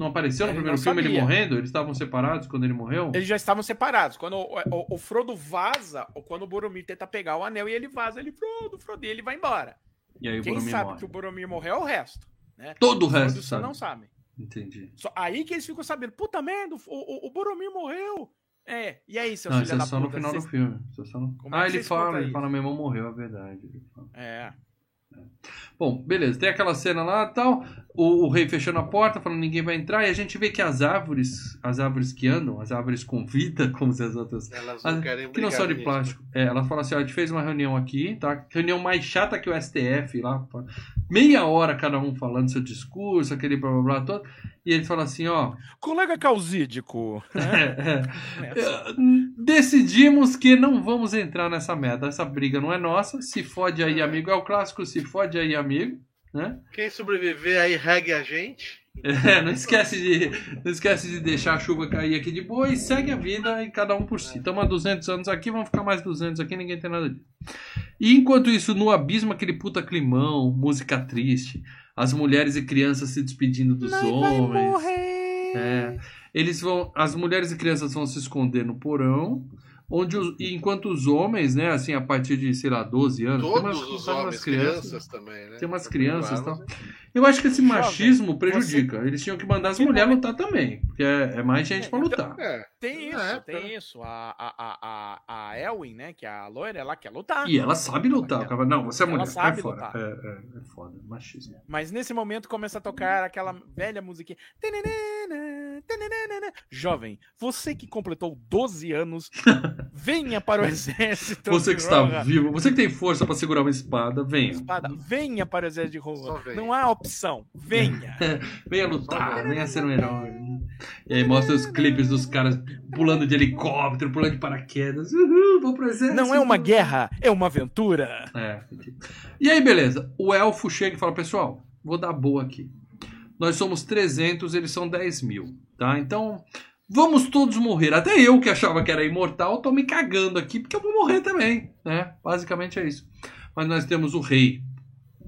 A: Não apareceu no
C: Ele
A: primeiro
C: não
A: filme ele
C: sabia.
A: morrendo? Eles estavam separados quando ele morreu?
C: Eles já estavam separados. Quando o, o- o Frodo vaza, ou quando o Boromir tenta pegar o anel e ele vaza, ele, Frodo, Frodo, e ele vai embora.
A: E aí o
C: Quem
A: Boromir
C: sabe
A: morre.
C: que o Boromir morreu é o resto. Né?
A: Todo o resto
C: Frodo
A: sabe.
C: não sabem.
A: Entendi.
C: Só, aí que eles ficam sabendo, puta merda, o, o, o Boromir morreu. É, e aí, seus
A: Não,
C: filhos
A: isso é
C: da
A: só
C: puta?
A: no final
C: vocês-
A: do filme. Isso é só no-
C: Como é
A: Ah,
C: que
A: ele
C: vocês
A: fala, ele
C: isso?
A: fala, meu irmão morreu, é verdade. Ele.
C: É.
A: Bom, beleza, tem aquela cena lá e tal, o, o rei fechando a porta, falando ninguém vai entrar, e a gente vê que as árvores, as árvores que andam, as árvores com vida, como se as outras.
D: Elas
A: as-
D: não querem
A: que não são de
D: nisso.
A: plástico. É, elas falam assim: ó, a gente fez uma reunião aqui, tá? Reunião mais chata que o STF lá. meia hora cada um falando seu discurso, aquele blá blá blá todo. E ele fala assim, ó.
C: Colega causídico.
A: é, é, decidimos que não vamos entrar nessa merda. Essa briga não é nossa. Se fode aí, amigo. É o clássico se fode aí, amigo. Né?
D: Quem sobreviver aí regue a gente.
A: É, não esquece de não esquece de deixar a chuva cair aqui de boa e segue a vida e cada um por si. Estamos há 200 anos aqui, vamos ficar mais 200 aqui, ninguém tem nada disso. E enquanto isso, no abismo, aquele puta climão, música triste, as mulheres e crianças se despedindo dos
C: Nós
A: homens. É, eles vão, as mulheres e crianças vão se esconder no porão, onde os, e enquanto os homens, né, assim, a partir de, sei lá, 12 anos, tem umas,
D: Todos os
A: tem umas
D: homens,
A: crianças,
D: crianças também, né?
A: tem umas
D: Pra
A: crianças e tal. Eu acho que esse
C: Jovem,
A: machismo prejudica. Eles tinham que mandar as
C: Que
A: mulheres lutar também, porque é, é mais gente pra lutar.
D: É,
C: Tem isso,
D: É,
C: tem
D: pera-
C: isso. A, a, a, a, Elwin, né, que é a loira, ela quer lutar.
A: E ela sabe lutar.
C: Ela
A: não, você é
C: ela
A: mulher,
C: sabe
A: vai fora.
C: lutar.
A: É, é, é foda, machismo.
C: Mas nesse momento começa a tocar aquela velha musiquinha. Tananana. Jovem, você que completou 12 anos, venha para o exército.
A: Você que está
C: Rohan.
A: vivo, você que tem força pra segurar uma espada, venha.
C: Espada, venha para o exército de Rohan. Não há opção. Venha.
A: Venha lutar, venha ser um herói. E aí mostra os clipes dos caras pulando de helicóptero, pulando de paraquedas. Uhul, vou pro exército.
C: Não é uma guerra, é uma aventura.
A: É. E aí, beleza. O elfo chega e fala, pessoal, vou dar boa aqui. Nós somos 300, eles são 10 mil, tá? Então, vamos todos morrer. Até eu, que achava que era imortal, tô me cagando aqui, porque eu vou morrer também, né? Basicamente é isso. Mas nós temos o rei,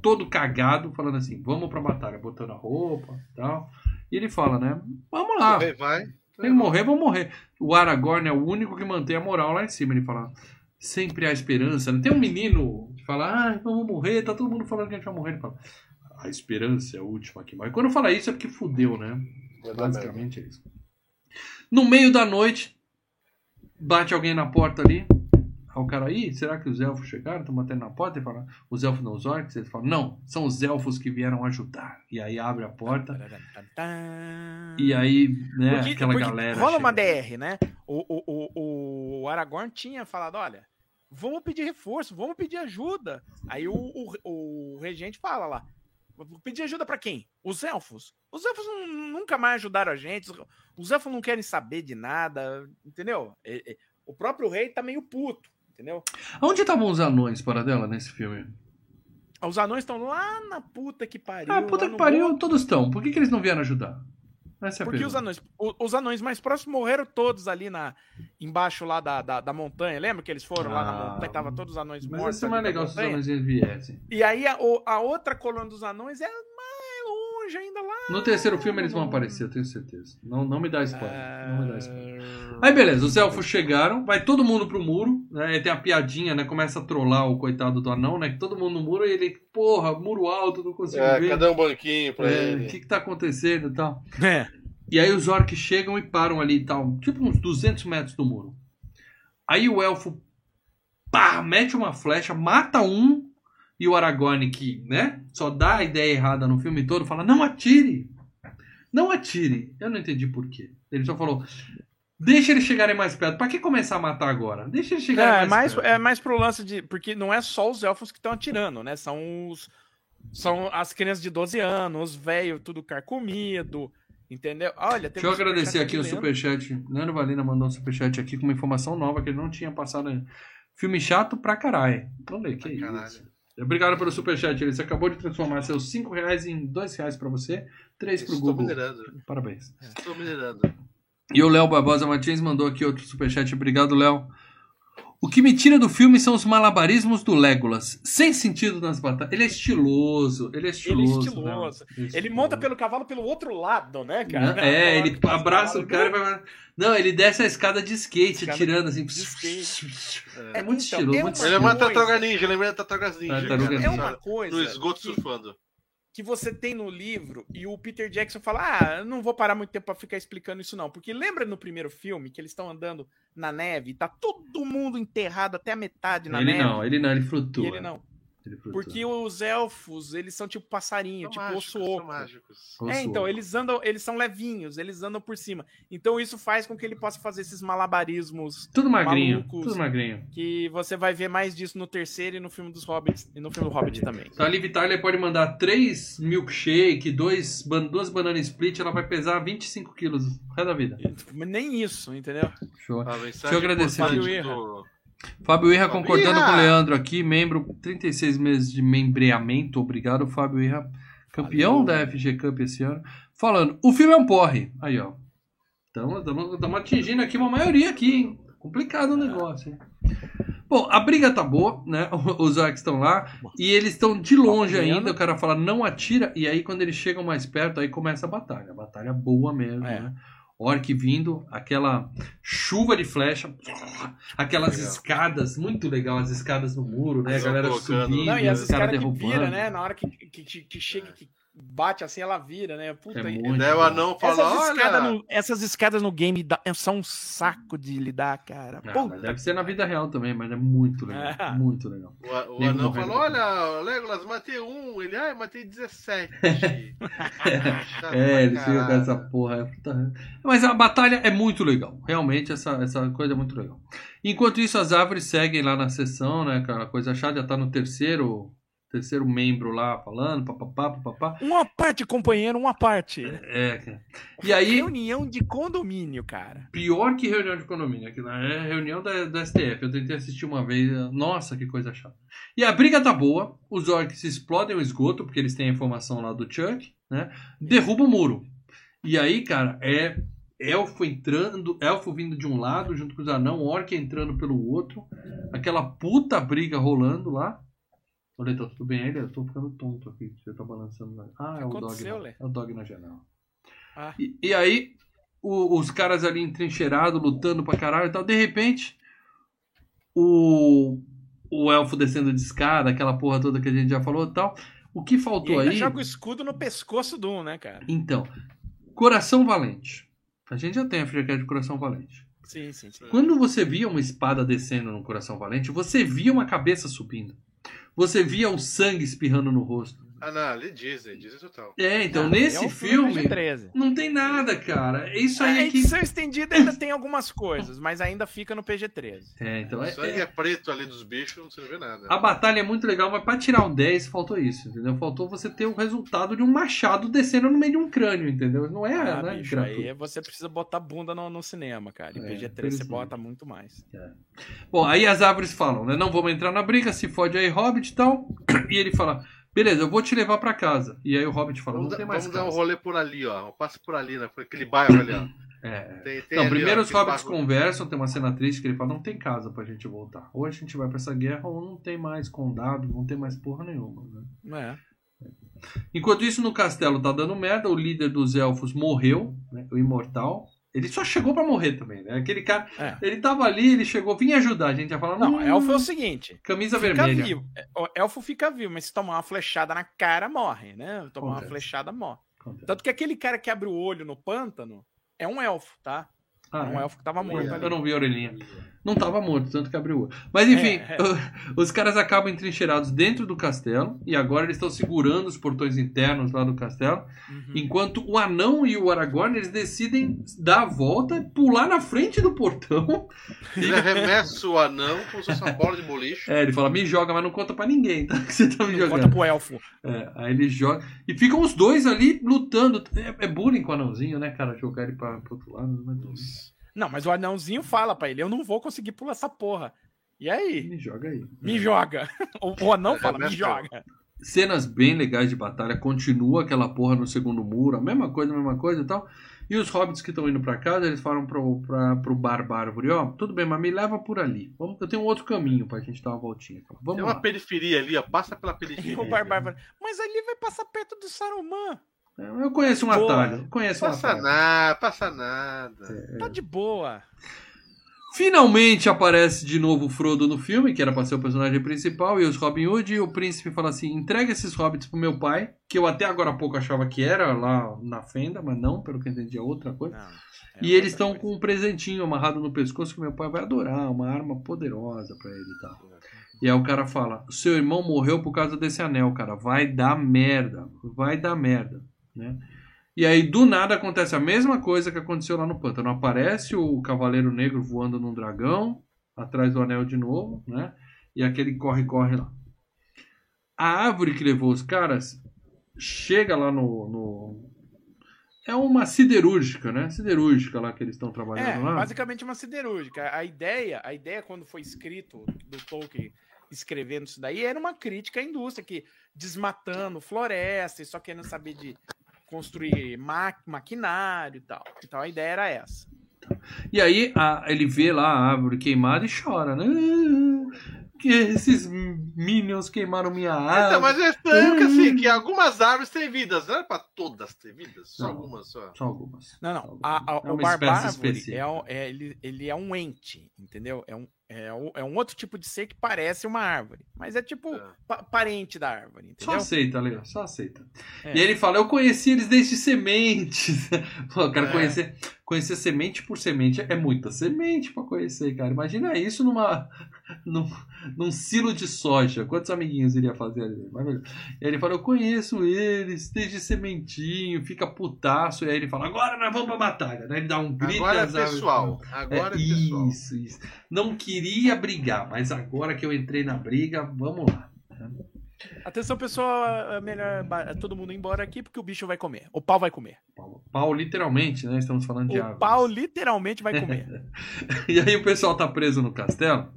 A: todo cagado, falando assim, vamos pra batalha, botando a roupa e tal. E ele fala, né? Vamos lá.
D: vai, vai.
A: Tem que morrer, vão morrer. O Aragorn é o único que mantém a moral lá em cima. Ele fala, sempre há esperança. né? Tem um menino que fala, ah, vamos morrer, tá todo mundo falando que a gente vai morrer. Ele fala, a esperança é a última que morre. Quando fala isso é porque fudeu, né? Basicamente é isso. No meio da noite, bate alguém na porta ali. Aí o cara, aí, será que os elfos chegaram? Estão batendo na porta? Ele fala, os elfos não, os orcs? Ele fala, não, são os elfos que vieram ajudar. E aí abre a porta. E aí, né,
C: Porque-
A: aquela
C: porque
A: galera.
C: Rola uma
A: chega.
C: DR, né? O, o, o, o Aragorn tinha falado: olha, vamos pedir reforço, vamos pedir ajuda. Aí o, o, o regente fala lá: pedir ajuda pra quem? Os elfos. Os elfos nu- nunca mais ajudaram a gente, os- os elfos não querem saber de nada, entendeu? O próprio rei tá meio puto, entendeu?
A: Onde estavam os anões, para dela, nesse filme?
C: Os anões estão lá na puta que pariu.
A: Ah, puta que pariu,
C: morro.
A: todos estão. Por que, que eles não vieram ajudar? Essa é
C: Porque os anões, os anões mais próximos morreram todos ali na, embaixo lá da, da, da montanha. Lembra que eles foram lá na
A: Ah,
C: montanha? Tava todos os anões
A: Mas
C: mortos.
A: ia ser mais legal se os anões viessem.
C: E aí a, a outra coluna dos anões é longe ainda lá.
A: No terceiro filme eles vão aparecer, eu tenho certeza. Não, não me dá spoiler. Não me dá spoiler.
C: Ah,
A: Aí beleza, os elfos chegaram, vai todo mundo pro muro, né? Tem a piadinha, né? Começa a trollar o coitado do anão, né? Que todo mundo no muro e ele, porra, muro alto, não consigo
D: É,
A: ver.
D: cadê um banquinho pra
A: É,
D: ele?
A: O que que tá acontecendo e tal?
C: É.
A: E aí os orcs chegam e param ali e tal, tipo uns 200 metros do muro. Aí o elfo, pá, mete uma flecha, mata um, e o Aragorn, que, né, só dá a ideia errada no filme todo, fala, não atire, não atire. Eu não entendi por quê. Ele só falou, deixa eles chegarem mais perto. Pra que começar a matar agora? Deixa eles chegarem
C: É,
A: mais,
C: mais,
A: perto.
C: é mais pro lance de. Porque não é só os elfos que estão atirando, né? São os. São as crianças de 12 anos, os velhos, tudo carcomido. Entendeu? Olha,
A: Deixa eu
C: um
A: agradecer aqui o superchat. Leandro Valina mandou um superchat aqui com uma informação nova que ele não tinha passado ainda. Filme chato pra caralho. Olha, que
D: Pra caralho.
A: isso. Obrigado pelo superchat. Ele acabou de transformar seus 5 reais em 2 reais pra você, 3 pro
D: Estou
A: Google.
D: minerando.
A: Parabéns.
D: Estou minerando.
A: E o Léo Barbosa Martins mandou aqui outro superchat. Obrigado, Léo. O que me tira do filme são os malabarismos do Legolas. Sem sentido nas batalhas. Ele é estiloso. Ele é estiloso.
C: estiloso.
A: Léo.
C: Ele monta pelo cavalo pelo outro lado, né, cara?
A: É, ele abraça o cara e vai. Não, ele desce a escada de skate,
C: Escada
A: atirando assim.
C: de skate.
A: É muito
C: Então,
A: estiloso,
C: é
A: muito
C: uma
D: Ele é uma tartaruga ninja, lembra da tartarugas ninja.
A: Tartaruga
D: cara,
C: É
A: ninja.
C: uma coisa
D: No esgoto
C: que,
D: surfando.
C: Que você tem no livro e o Peter Jackson fala: Ah, eu não vou parar muito tempo pra ficar explicando isso, não. Porque lembra no primeiro filme que eles estão andando na neve, tá todo mundo enterrado até a metade na
A: Ele
C: neve.
A: não, ele não, ele
C: E
A: flutua.
C: ele não. Porque os elfos, eles são tipo passarinho,
D: São
C: tipo
D: mágicos,
C: osso
D: são
C: oco.
D: mágicos.
C: É, então, eles andam, eles são levinhos, eles andam por cima. Então isso faz com que ele possa fazer esses malabarismos
A: Tudo magrinho,
C: malucos.
A: tudo magrinho.
C: que você vai ver mais disso no terceiro e no filme dos Hobbits e no filme do Hobbit também.
A: Então a Liv Tyler pode mandar três milkshake, dois, ban- duas bananas split, ela vai pesar 25 quilos o resto da vida.
C: Nem isso, entendeu?
A: Show.
D: A
A: Deixa eu agradecer,
D: do-
A: Fábio Irra
D: Fábio
A: concordando
D: Irra!
A: com o Leandro aqui, membro, 36 meses de membreamento. Obrigado, Fábio Irra, campeão
C: Valeu.
A: da FG Cup esse ano. Falando, o filme é um porre. Aí, ó. Então, estamos atingindo aqui uma maioria aqui, hein? Complicado o negócio, hein? Bom, a briga tá boa, né? Os orcs estão lá e eles estão de longe ainda. O cara fala, não atira. E aí, quando eles chegam mais perto, aí começa a batalha. A batalha boa mesmo,
C: É.
A: né? Orc vindo, aquela chuva de flecha, aquelas
D: Legal.
A: escadas, muito legal, as escadas no muro, né? A galera subindo,
C: Não, e as que
A: derrubando.
C: vira, né? Na hora que, que, que, que chega, que bate assim, ela vira, né? Puta,
A: É muito
D: Daí o anão fala,
C: essas, escadas
D: olha...
C: no, essas escadas no game dá- são um saco de lidar, cara.
A: Ah,
C: Puta,
A: mas deve ser na vida real também, mas é muito legal.
C: É.
A: Muito legal.
D: O, o anão falou, olha, Legolas, matei um. Ele, ai, matei 17. Chato
A: É, eles ficam com essa porra. é puta- Mas a batalha é muito legal. Realmente, essa, essa coisa é muito legal. Enquanto isso, as árvores seguem lá na sessão, né? Aquela coisa chata, já tá no terceiro, terceiro membro lá falando, papapá, papapá.
C: uma parte, companheiro, uma parte.
A: É, cara. E aí,
C: Reunião de condomínio, cara.
A: pior que reunião de condomínio, aqui lá é reunião da, do STF. Eu tentei assistir uma vez, nossa, que coisa chata. E a briga tá boa, os orcs explodem o esgoto, porque eles têm a informação lá do Chuck, né? Derruba o muro. E aí, cara, é elfo entrando, elfo vindo de um lado junto com os anão, orc entrando pelo outro, aquela puta briga rolando lá. Olha, tá tudo bem aí, Lê? Eu tô ficando tonto aqui, você tá balançando. Ah, é o dog. na-? É o dog na janela.
C: Ah.
A: E, e aí, o- os caras ali entrincheirados, lutando pra caralho e tal. De repente, o, o elfo descendo de escada, aquela porra toda que a gente já falou e tal. O que faltou aí.
C: joga o escudo no pescoço do um, né, cara?
A: Então, Coração Valente. A gente já tem a FGCast de Coração Valente.
C: Sim, sim, sim.
A: Quando você via uma espada descendo no Coração Valente, você via uma cabeça subindo. Você via o sangue espirrando no rosto.
D: Ah, não, ali Disney, Disney total.
A: É, então
C: Ah,
A: nesse
C: é o
A: filme
C: 13.
A: não tem nada, cara. É isso aí que.
C: edição estendida ainda tem algumas coisas, mas ainda fica no PG-13.
A: É, então é,
D: sangue
A: é-
D: é preto ali dos bichos, não você não vê nada.
A: A batalha é muito legal, mas pra tirar um 10 faltou isso, entendeu? Faltou você ter o resultado de um machado descendo no meio de um crânio, entendeu? Não é,
C: Ah,
A: né?
C: bicho, aí você precisa botar bunda no, no cinema, cara. Em
A: É,
C: PG-13 você bota muito mais.
A: Bom, aí as árvores falam, né? Não vamos entrar na briga, se fode aí, Hobbit e tal. E ele fala, beleza, eu vou te levar pra casa. E aí o Hobbit fala,
D: Vamos,
A: não tem mais
D: vamos dar um rolê por ali, ó. Passa por ali, né? Por aquele bairro ali, ó.
A: É.
D: Tem, tem
A: Não,
D: ali,
A: primeiro
D: ó,
A: os hobbits conversam, tem uma cena triste que ele fala, não tem casa pra gente voltar. Ou a gente vai pra essa guerra, ou não tem mais condado, não tem mais porra nenhuma, né?
C: Não é?
A: Enquanto isso, no castelo tá dando merda, o líder dos elfos morreu, né, o imortal. Ele só chegou pra morrer também, né? Aquele cara,
C: É.
A: ele tava ali, ele chegou, vinha ajudar, a gente ia falar,
C: Não,
A: "Hum,
C: elfo é o seguinte.
A: camisa
C: Fica
A: vermelha.
C: vivo. É, O elfo fica vivo, mas se tomar uma flechada na cara, morre, né? Tomar uma flechada, morre. Tanto que aquele cara que abre o olho no pântano é um elfo, tá?
A: Ah,
C: é um
A: é?
C: elfo que tava morto
A: Eu
C: ali.
A: não vi a orelhinha. Não tava morto, tanto que abriu. Mas enfim,
C: É,
A: os caras acabam entrincheirados dentro do castelo e agora eles estão segurando os portões internos lá do castelo,
C: Uhum.
A: enquanto o anão e o Aragorn eles decidem dar a volta e pular na frente do portão.
D: Ele arremessa o anão como se fosse uma bola de boliche.
A: É, ele fala, me joga, mas não conta pra ninguém, tá? Que você tá me
C: Não Conta
A: jogando.
C: pro elfo.
A: É, aí ele joga. E ficam os dois ali lutando. É, é bullying com o anãozinho, né, cara? Jogar ele pra, pro outro lado. Mas...
C: Não, mas o anãozinho fala pra ele: eu não vou conseguir pular essa porra. E aí?
A: Me joga aí.
C: Me joga. O, o anão fala: me
D: Arremessa.
C: joga.
A: cenas bem legais de batalha, continua aquela porra no segundo muro, a mesma coisa, a mesma coisa e tal. E os hobbits que estão indo pra casa, eles falam pro, pra, pro bar bárvore, ó, tudo bem, mas me leva por ali. Vamos, eu tenho um outro caminho pra gente dar uma voltinha. Vamos
D: Tem
A: lá.
D: uma periferia ali, ó. Passa pela periferia.
C: o Barbárvore. Mas ali vai passar perto do Saruman.
A: Eu conheço um
C: Boa.
A: atalho, conheço um
D: Passa
A: atalho.
D: nada, passa nada.
C: Tá de boa.
A: Finalmente aparece de novo o Frodo no filme, que era pra ser o personagem principal, e os Robin Hood, e o príncipe fala assim, entrega esses hobbits pro meu pai, que eu até agora há pouco achava que era lá na fenda, mas não, pelo que eu entendi é outra coisa.
C: Não, é
A: E
C: outra
A: eles estão com um presentinho amarrado no pescoço que meu pai vai adorar, uma arma poderosa pra ele e tal. E aí o cara fala: seu irmão morreu por causa desse anel, cara. Vai dar merda. Vai dar merda. Né? E aí, do nada, acontece a mesma coisa que aconteceu lá no pântano. Aparece o Cavaleiro Negro voando num dragão, atrás do anel de novo, né? E aquele corre-corre lá. A árvore que levou os caras chega lá no. no... É uma siderúrgica, né? Siderúrgica lá que eles estão trabalhando
C: É,
A: lá.
C: basicamente uma siderúrgica. A ideia, a ideia quando foi escrito do Tolkien escrevendo isso daí era uma crítica à indústria que desmatando floresta e só querendo saber de construir ma maquinário e tal. Então a ideia era essa.
A: E aí a- ele vê lá a árvore queimada e chora, né? Que esses minions queimaram minha árvore.
D: Então, mas é estranho que assim, que algumas árvores têm vidas, não é pra todas ter vidas, só
A: Não.
D: algumas só.
A: Só algumas.
C: Não, não. A, a,
A: É
C: o barbárvore é, um- é- ele, ele é um ente, entendeu? É um, é, um, é um outro tipo de ser que parece uma árvore. Mas é tipo
D: É.
C: pa- parente da árvore,
A: Só
C: entendeu?
A: aceita, Leon, só aceita.
C: É.
A: E ele fala, eu conheci eles desde sementes. Pô, cara,
D: É.
A: conhecer, conhecer semente por semente é muita semente pra conhecer, cara. Imagina isso numa, num, num silo de soja. Quantos amiguinhos iria fazer ali? E ele fala, eu conheço eles desde sementinho, fica putaço. E aí ele fala, agora nós vamos pra batalha. Ele dá um grito
D: Agora
A: e
D: é pessoal. Agora é,
A: é,
D: pessoal.
A: Isso, isso. Não queria brigar, mas agora que eu entrei na briga, vamos lá.
C: Atenção, pessoal, é melhor ba- todo mundo ir embora aqui porque o bicho vai comer. O pau vai comer.
A: Pau, pau literalmente, né? Estamos falando de
C: O
A: árvores.
C: pau literalmente vai comer.
A: E aí o pessoal tá preso no castelo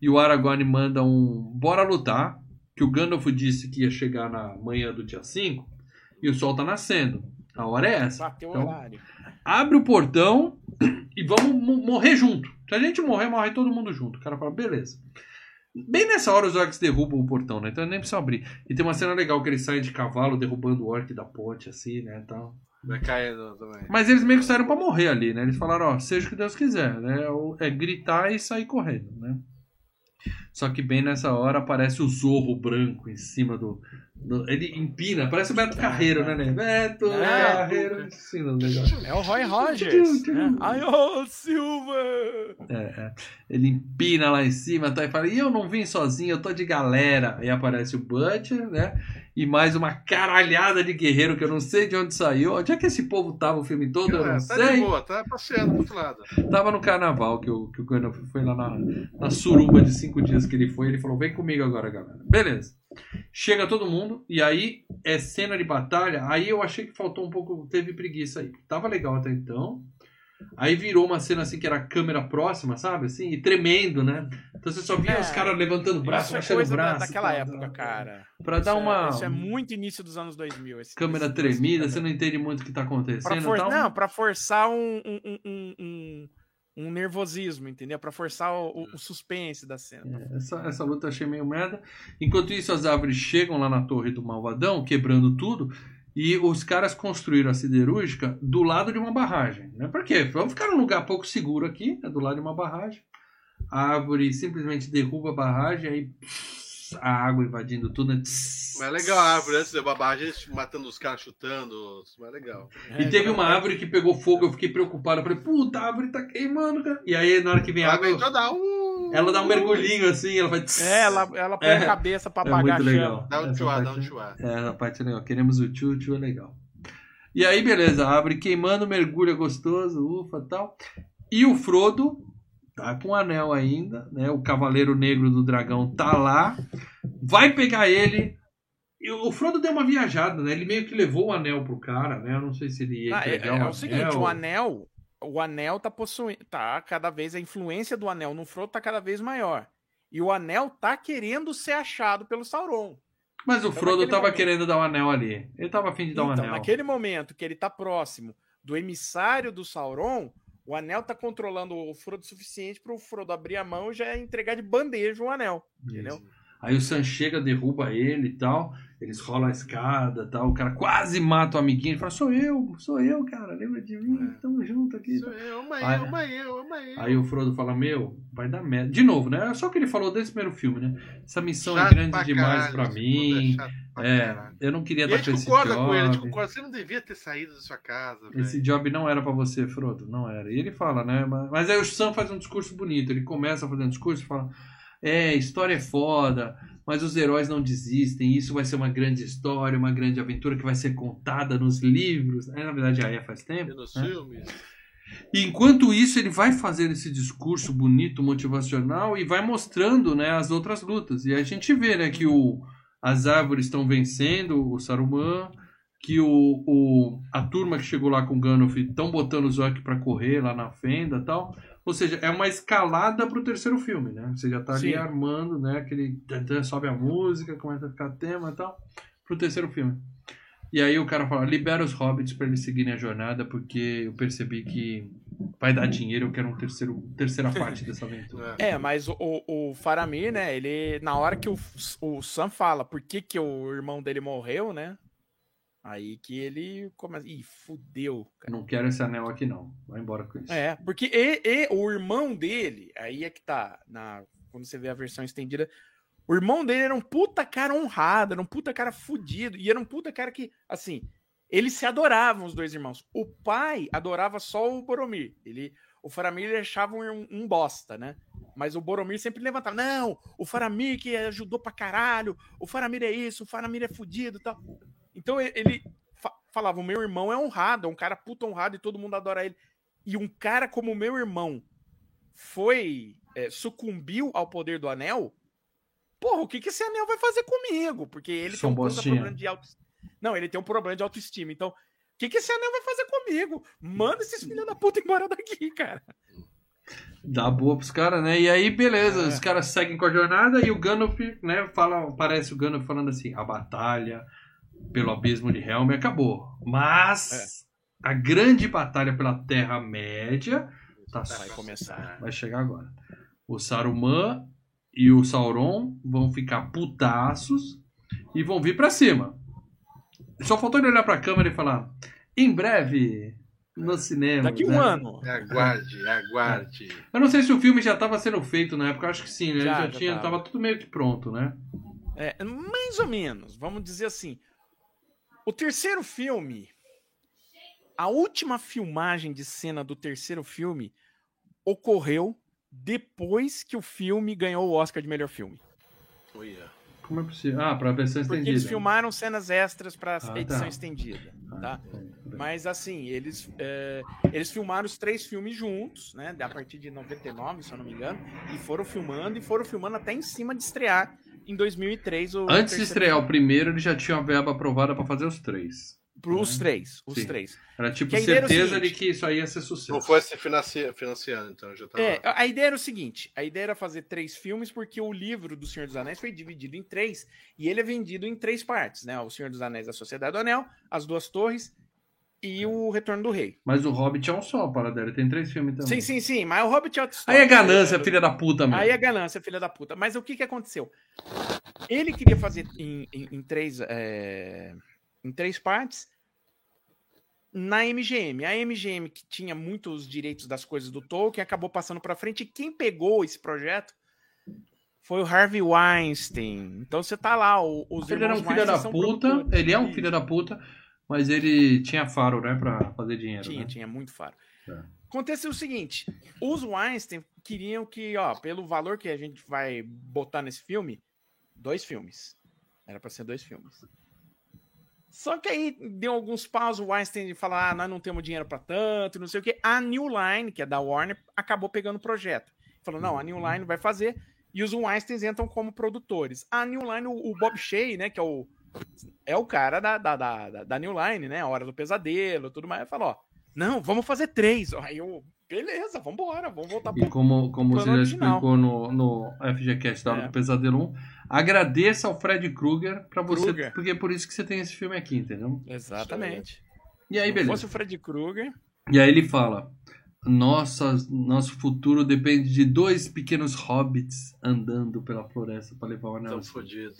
A: e o Aragorn manda um bora lutar, que o Gandalf disse que ia chegar na manhã do dia 5 e o sol tá nascendo. A hora é essa.
C: Bateu o
A: Então,
C: horário.
A: abre o portão e vamos mo- morrer junto. Se a gente morrer, morre todo mundo junto. O cara fala, beleza. Bem nessa hora os orcs derrubam o portão, né? Então nem precisa abrir. E tem uma cena legal que eles saem de cavalo derrubando o orc da ponte, assim, né? Então...
D: Vai caindo também.
A: Mas eles meio que saíram pra morrer ali, né? Eles falaram, ó, seja o que Deus quiser, né? Ou É gritar e sair correndo, né? Só que bem nessa hora aparece o zorro branco em cima do. Ele empina, parece o Beto Carreiro, né, né? Beto
C: É.
A: Carreiro negócio.
C: É o Roy Rogers. né? Ai, ô, Silva!
A: É, é. Ele empina lá em cima tá, e fala: E eu não vim sozinho, eu tô de galera. Aí aparece o Butcher, né? E mais uma caralhada de guerreiro que eu não sei de onde saiu. Onde é que esse povo tava o filme todo? Eu não
D: É, tá de
A: sei.
D: boa, tá passeando pro outro lado.
A: Tava no carnaval que o, que o Gandalf foi lá na, na suruba de cinco dias que ele foi. Ele falou: Vem comigo agora, galera. Beleza. Chega todo mundo, e aí é cena de batalha. Aí eu achei que faltou um pouco, teve preguiça aí. Tava legal até então. Aí virou uma cena assim que era câmera próxima, sabe? Assim, e tremendo, né? Então você só via
C: É,
A: os caras levantando o braço,
C: é
A: baixando o
C: coisa da-
A: braço.
C: daquela
A: tal,
C: época, cara.
A: Pra
C: Isso
A: dar
C: é-
A: uma
C: Isso é muito início dos anos 2000. Esse,
A: câmera
C: esse-
A: tremida, você não entende muito o que tá
C: Pra
A: acontecendo.
C: for...
A: tal.
C: Não, pra forçar um, um, um- um, um, nervosismo, entendeu? Pra forçar o, o- o suspense da cena.
A: Essa, essa luta eu achei meio merda. Enquanto isso, as árvores chegam lá na torre do Malvadão, quebrando tudo. E os caras construíram a siderúrgica do lado de uma barragem. Né? Por quê? Vamos ficar num lugar pouco seguro aqui, né? do lado de uma barragem. A árvore simplesmente derruba a barragem, aí a água invadindo tudo. Né? Tss,
D: Mas é legal a árvore antes da babagem, eles matando os caras chutando. Isso é legal.
A: E teve uma árvore que pegou fogo, eu fiquei preocupado. Eu falei, puta, a árvore tá queimando, cara. E aí, na hora que vem a
D: A
A: água,
D: entrou, dá um.
A: ela dá um mergulhinho assim, ela vai.
C: É, ela, ela põe
A: É,
C: a cabeça pra
A: é
C: apagar
A: muito
C: a
A: legal.
C: chama.
D: Dá um tchuá, dá um tchuá.
A: É, essa parte é legal. Queremos o tchu, tchu é legal. E aí, beleza, abre queimando, mergulha gostoso, ufa tal. E o Frodo tá com o anel ainda, né? O Cavaleiro Negro do Dragão tá lá, vai pegar ele. E o Frodo deu uma viajada, né? Ele meio que levou o anel pro cara, né? Eu não sei se ele ia
C: Ah, é, é
A: o
C: o seguinte,
A: anel.
C: o anel, o anel tá possuindo, tá cada vez a influência do anel no Frodo tá cada vez maior. E o anel tá querendo ser achado pelo Sauron.
A: Mas o
C: Então,
A: Frodo tava
C: momento-
A: querendo dar o anel ali. Ele tava afim de dar o
C: Então,
A: anel.
C: naquele momento que ele tá próximo do emissário do Sauron, o anel tá controlando o Frodo o suficiente para o Frodo abrir a mão e já entregar de bandeja o anel, entendeu?
A: Aí o Sam chega, derruba ele e tal. Eles rolam a escada e tal. O cara quase mata o amiguinho. Ele fala: Sou eu, sou eu, cara. Lembra de mim?
D: É.
A: Tamo junto aqui.
D: Sou eu, uma
A: Aí-
D: eu, uma eu, uma eu.
A: Aí o Frodo fala: Meu, vai dar merda. De novo, né? É só o que ele falou desde o primeiro filme, né? Essa missão
D: Chato
A: é grande
D: pra
A: demais
D: mundo
A: mim.
D: É,
A: É,
D: caralho.
A: eu não queria
D: E
A: estar com
D: gente
A: esse
D: concorda
A: job.
D: com ele, a gente concorda. Você não devia ter saído da sua casa.
A: Esse job não era pra você, Frodo. Não era. E ele fala, né? Mas, mas aí o Sam faz um discurso bonito. Ele começa a fazer um discurso e fala: é, história é foda, mas os heróis não desistem, isso vai ser uma grande história, uma grande aventura que vai ser contada nos livros. É, na verdade, já é faz tempo.
D: E nos
A: né?
D: filmes.
A: E enquanto isso, ele vai fazendo esse discurso bonito, motivacional e vai mostrando né, as outras lutas. E a gente vê né, que o, as árvores estão vencendo o Saruman, que o, o, a turma que chegou lá com o Gandalf estão botando o Zork para correr lá na fenda tal. Ou seja, é uma escalada pro terceiro filme, né? Você já tá ali armando, né? Aquele. Sobe a música, começa a ficar tema e tal. Pro terceiro filme. E aí o cara fala, libera os hobbits pra eles seguirem a jornada, porque eu percebi que vai dar dinheiro, eu quero um terceiro, terceira parte dessa aventura.
D: É.
C: Mas o, o, o Faramir, né, ele, na hora que o, o Sam fala por que, que o irmão dele morreu, né, aí que ele começa, ih, fudeu, cara.
A: Não quero esse anel aqui não. Vai embora com isso.
C: É, porque e, e o irmão dele, aí é que tá, na, quando você vê a versão estendida, o irmão dele era um puta cara honrado, era um puta cara fudido, e era um puta cara que, assim, eles se adoravam, os dois irmãos. O pai adorava só o Boromir, ele, o Faramir ele achava um, um bosta, né? Mas o Boromir sempre levantava, não, o Faramir que ajudou pra caralho, o Faramir é isso, o Faramir é fudido e tal. Então ele fa- falava, o meu irmão é honrado, é um cara puta honrado e todo mundo adora ele e um cara como o meu irmão foi é, sucumbiu ao poder do anel, porra, o que, que esse anel vai fazer comigo? Porque ele
A: São
C: tem um problema de autoestima. Não, ele tem um problema de autoestima. Então, o que, que esse anel vai fazer comigo? Manda esses filhos da puta embora daqui, cara.
A: Dá boa pros caras, né? E aí, beleza,
C: É.
A: os caras seguem com a jornada e o Gandalf, né, fala, parece o Gandalf falando assim, a batalha pelo abismo de Helm acabou. Mas
C: É.
A: a grande batalha pela Terra-média tá
C: Vai começar.
A: vai chegar agora. O Saruman e o Sauron vão ficar putaços e vão vir pra cima. Só faltou ele olhar pra câmera e falar: em breve, no cinema.
C: Daqui um
A: né?
C: ano.
D: Aguarde, aguarde.
A: Eu não sei se o filme já estava sendo feito na época, eu acho que sim, né?
C: Já,
A: Já,
C: já
A: tinha,
C: tava.
A: tava tudo meio que pronto, né?
C: É, mais ou menos, vamos dizer assim. O terceiro filme, a última filmagem de cena do terceiro filme ocorreu depois que o filme ganhou o Oscar de melhor filme.
D: Olha.
A: Como é possível? Ah, pra versão
C: Porque
A: estendida.
C: eles filmaram cenas extras para
A: Ah, tá.
C: edição estendida,
A: Ah,
C: tá? Mas assim, eles, é, eles filmaram os três filmes juntos, né? A partir de 99, se eu não me engano, e foram filmando e foram filmando até em cima de estrear em 2003 o
A: Antes de estrear
C: filme.
A: o primeiro, ele já tinha a verba aprovada pra fazer os três.
C: Pros três, os
A: Sim.
C: três.
A: Era tipo
C: Que a ideia era
A: certeza
C: seguinte-
A: de que isso aí ia ser sucesso.
D: Não foi se financia- financiando, então já tava.
C: É, a ideia era o seguinte: a ideia era fazer três filmes, porque o livro do Senhor dos Anéis foi dividido em três, e ele é vendido em três partes, né? O Senhor dos Anéis, a Sociedade do Anel, As Duas Torres e o Retorno do Rei.
A: Mas o Hobbit é um só, Paradela. Tem três filmes também.
C: Sim, sim, sim, mas o Hobbit é outra
A: Aí é ganância, filha da puta mesmo.
C: Aí é ganância, filha da puta. Mas o que que aconteceu? Ele queria fazer em, em- em três, é, em três partes na MGM. A MGM, que tinha muitos direitos das coisas do Tolkien, acabou passando para frente. E quem pegou esse projeto foi o Harvey Weinstein. Então você tá lá, os
A: Ele era um filho da puta, ele é um filho da puta, mas ele tinha faro, né, pra fazer dinheiro.
C: Tinha,
A: né?
C: tinha muito faro.
A: É.
C: Aconteceu o seguinte: os Weinstein queriam que, ó, pelo valor que a gente vai botar nesse filme, dois filmes. Era pra ser dois filmes. Só que aí deu alguns paus, o Weinstein de falar, ah, nós não temos dinheiro pra tanto, não sei o que. A New Line, que é da Warner, acabou pegando o projeto. Falou, não, a New Line vai fazer. E os Weinsteins entram como produtores. A New Line, o, Bob Shea, né, que é o, é o cara da, da, da, da- New Line, né? A Hora do Pesadelo, tudo mais. Falou, ó, não, vamos fazer três. Aí eu, beleza, vambora, vamos voltar
A: E
C: pro.
A: como, como você já explicou no, no FGCast da Hora
C: É.
A: do Pesadelo 1, agradeça ao Fred Krueger pra você,
C: Krueger.
A: porque é por isso que você tem esse filme aqui, entendeu?
C: Exatamente.
A: E aí,
C: Se
A: beleza.
C: fosse o Fred Krueger,
A: E aí ele fala: Nossa, nosso futuro depende de dois pequenos hobbits andando pela floresta pra levar o anel.
D: Tão fodido.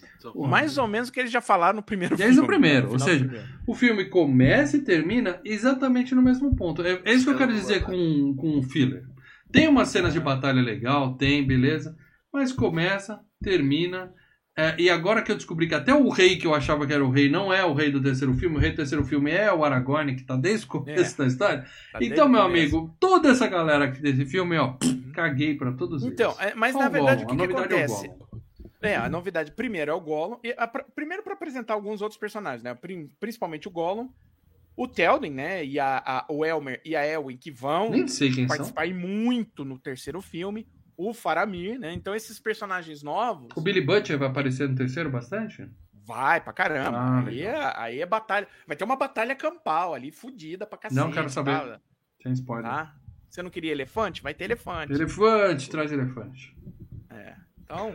C: Mais ou menos o que eles já falaram no primeiro
A: Desde
C: filme.
A: o primeiro, ou seja,
C: primeiro.
A: O filme começa e termina exatamente no mesmo ponto. É, é isso que eu quero dizer com, com o filler. Tem umas cenas de batalha legal, tem, beleza. Mas começa, termina. É, e agora que eu descobri que até o rei que eu achava que era o rei não é o rei do terceiro filme, o rei do terceiro filme é o Aragorn, que tá desde o começo da história.
C: Tá
A: então, meu amigo, toda essa galera aqui desse filme, ó, caguei pra todos
C: Então,
A: eles.
C: é, mas
A: Só
C: na
A: o
C: verdade
A: Gollum,
C: o que,
A: a
C: que
A: novidade é o
C: acontece? É, a novidade primeiro é o Gollum. E a pr- primeiro para apresentar alguns outros personagens, né? Principalmente o Gollum, o Telden, né? E a, a- o Elmer e a Elwin que vão participar muito no terceiro filme. O Faramir, né? Então esses personagens novos
A: O Billy Butcher vai aparecer no terceiro bastante?
C: vai pra caramba.
A: Ah,
C: aí, é, aí é batalha. Vai ter uma batalha campal ali, fudida pra cacete.
A: Não quero saber.
C: Tá?
A: Sem spoiler.
C: Tá? Você não queria elefante? Vai ter elefante.
A: Elefante, traz elefante.
C: É. Então,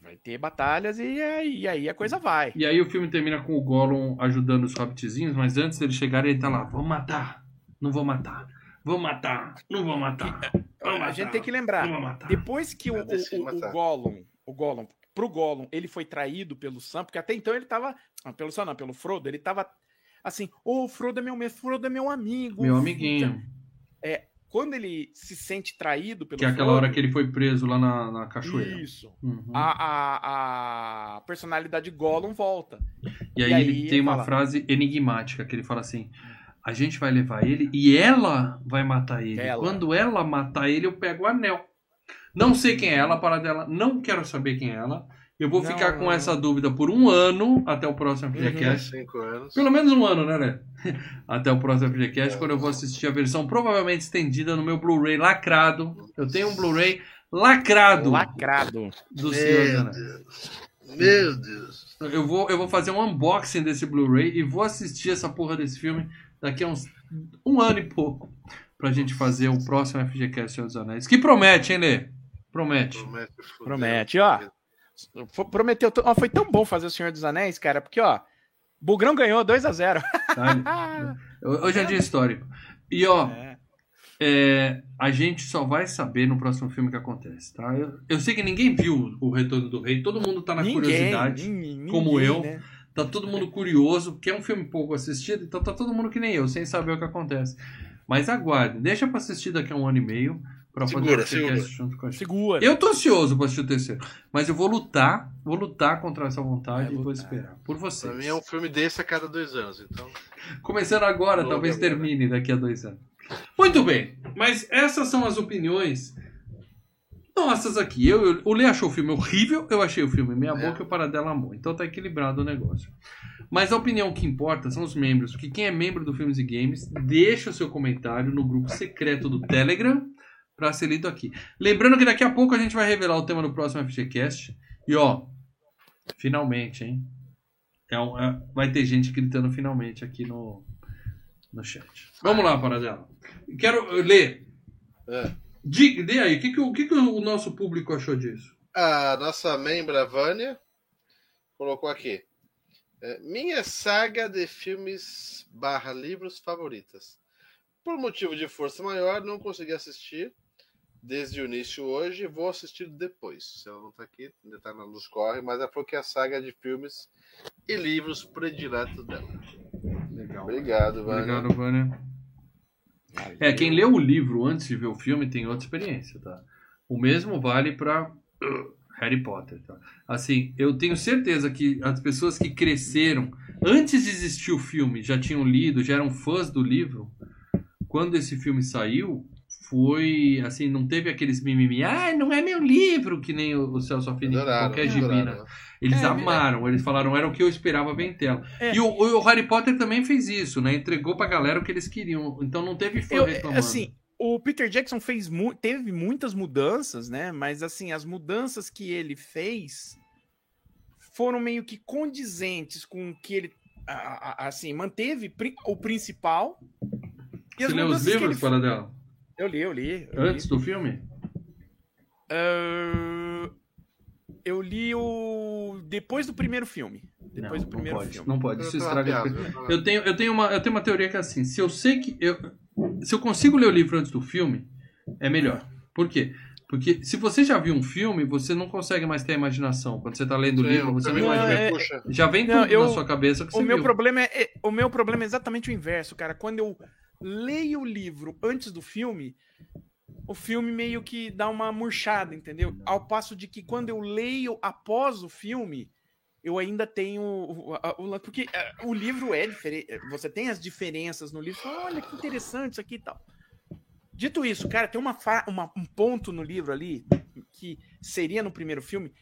C: vai ter batalhas e aí, e aí a coisa vai.
A: E aí o filme termina com o Gollum ajudando os hobbitzinhos, mas antes deles chegarem ele tá lá, vou matar, não vou matar, vou matar, não vou matar,
C: A gente tem que lembrar, depois que o, o, o, o Gollum, o Gollum, pro Gollum, ele foi traído pelo Sam, porque até então ele tava, ah, pelo Sam não, pelo Frodo, ele tava assim, ô, Frodo é meu, Frodo é meu amigo.
A: Meu amiguinho,
C: Quando ele se sente traído pelo
A: que é aquela
C: Frodo,
A: hora que ele foi preso lá na, na cachoeira.
C: Isso.
A: Uhum.
C: A, a, a personalidade Gollum volta.
A: E aí,
C: e aí
A: ele
C: ele
A: tem uma
C: fala-
A: frase enigmática, que ele fala assim, a gente vai levar ele e ela vai matar ele.
C: Ela.
A: Quando ela matar ele, eu pego o anel. Não sei quem é ela, para dela, não quero saber quem é ela. Eu vou
C: Não,
A: ficar com
C: não.
A: essa dúvida por um ano até o próximo
C: Uhum.
A: FGCast.
D: Cinco anos.
A: Pelo menos um ano, né, né? Até o próximo FGCast, quando eu vou assistir a versão provavelmente estendida no meu Blu-ray lacrado. Eu tenho um Blu-ray lacrado
C: Lacrado.
A: do Senhor
D: Meu
A: Anéis.
D: Deus. Meu Deus.
A: Eu vou, eu vou fazer um unboxing desse Blu-ray e vou assistir essa porra desse filme daqui a uns um ano e pouco. Pra gente fazer o próximo FGCast Senhor dos Anéis. Que promete, hein, Lê? Promete.
D: Promete.
C: Promete, ó. Prometeu. ó, foi tão bom fazer o Senhor dos Anéis, cara, porque, ó, Bugrão ganhou 2 a 0
A: Tá? Hoje é dia histórico. E, ó,
C: É.
A: É, a gente só vai saber no próximo filme o que acontece, tá? Eu, eu sei que ninguém viu o Retorno do Rei, todo mundo tá na
C: Ninguém,
A: curiosidade,
C: ninguém,
A: como eu.
C: né?
A: Tá todo mundo curioso, porque é um filme pouco assistido, então tá todo mundo que nem eu, sem saber o que acontece. Mas aguarde, deixa pra assistir daqui a um ano e meio, pra fazer
D: Segura,
A: o podcast
D: segura.
A: junto com a gente.
C: Segura.
A: Eu tô ansioso pra assistir o terceiro, mas eu vou lutar, vou lutar contra essa vontade
C: Vai
A: e vou
C: lutar.
A: esperar. Por vocês.
D: Pra mim é um filme desse a cada dois anos, então.
A: Começando agora,
D: Logo
A: talvez
D: agora.
A: termine daqui a dois anos. Muito bem, mas essas são as opiniões nossas aqui. Eu, eu- o Lê achou o filme horrível, eu achei o filme meia
D: É.
A: boca e o Paradela amou. Então tá equilibrado o negócio. Mas a opinião que importa são os membros, porque quem é membro do Filmes e Games, deixa o seu comentário no grupo secreto do Telegram para ser lido aqui. Lembrando que daqui a pouco a gente vai revelar o tema do próximo FGCast. E ó, finalmente, hein? É um- é- vai ter gente gritando finalmente aqui no, no chat. Vamos lá, Paradela. Quero ler.
D: É.
A: Di- Dê aí, o que, que, que que o nosso público achou disso?
D: A nossa membra Vânia colocou aqui. é, minha saga de filmes barra livros favoritas. Por motivo de força maior, não consegui assistir desde o início hoje. Vou assistir depois. Se ela não tá aqui, ainda tá na luz corre, mas é porque é a saga de filmes e livros prediletos dela.
A: Legal.
D: Obrigado, Vânia.
A: Obrigado, Vânia. É, quem leu o livro antes de ver o filme tem outra experiência, tá? O mesmo vale pra uh, Harry Potter, tá? Assim, eu tenho certeza que as pessoas que cresceram antes de existir o filme, já tinham lido, já eram fãs do livro, quando esse filme saiu, foi assim, não teve aqueles mimimi, ah, não é meu livro, que nem o o Celso
D: Adoraram,
A: qualquer gibi, né?
D: adoraram.
A: Eles
C: É,
A: amaram, eles falaram, era o que eu esperava ver em tela.
C: É.
A: E o, o Harry Potter também fez isso, né? Entregou pra galera o que eles queriam. Então não teve fã
C: Eu,
A: reclamando.
C: assim, o Peter Jackson fez mu- teve muitas mudanças, né? Mas assim, as mudanças que ele fez foram meio que condizentes com o que ele a- a- assim, manteve pri- o principal. E
A: Você leu os livros, para dela?
C: Eu li, eu li. Eu
A: Antes
C: li.
A: do filme?
C: Ah, eu li o depois do primeiro filme. Depois
A: não,
C: do primeiro
A: não pode,
C: filme.
A: não pode. Isso estraga. experiência.
D: eu
A: tenho, eu, tenho uma, eu tenho uma teoria que é assim: se eu sei que. Eu, se eu consigo ler o livro antes do filme, é melhor. Por quê? Porque se você já viu um filme, você não consegue mais ter a imaginação. Quando você tá lendo o livro, você não imagina.
C: é-.
A: Já vem
C: Não,
A: tudo
C: eu-
A: na sua cabeça que você
C: O meu
A: viu.
C: problema é, é- o meu problema é exatamente o inverso, cara. Quando eu leio o livro antes do filme, o filme meio que dá uma murchada, entendeu? Ao passo de que quando eu leio após o filme, eu ainda tenho. o- porque é, o livro é diferente. Você tem as diferenças no livro. Olha que interessante isso aqui e tal. Dito isso, cara, tem uma, uma- um ponto no livro ali que seria no primeiro filme.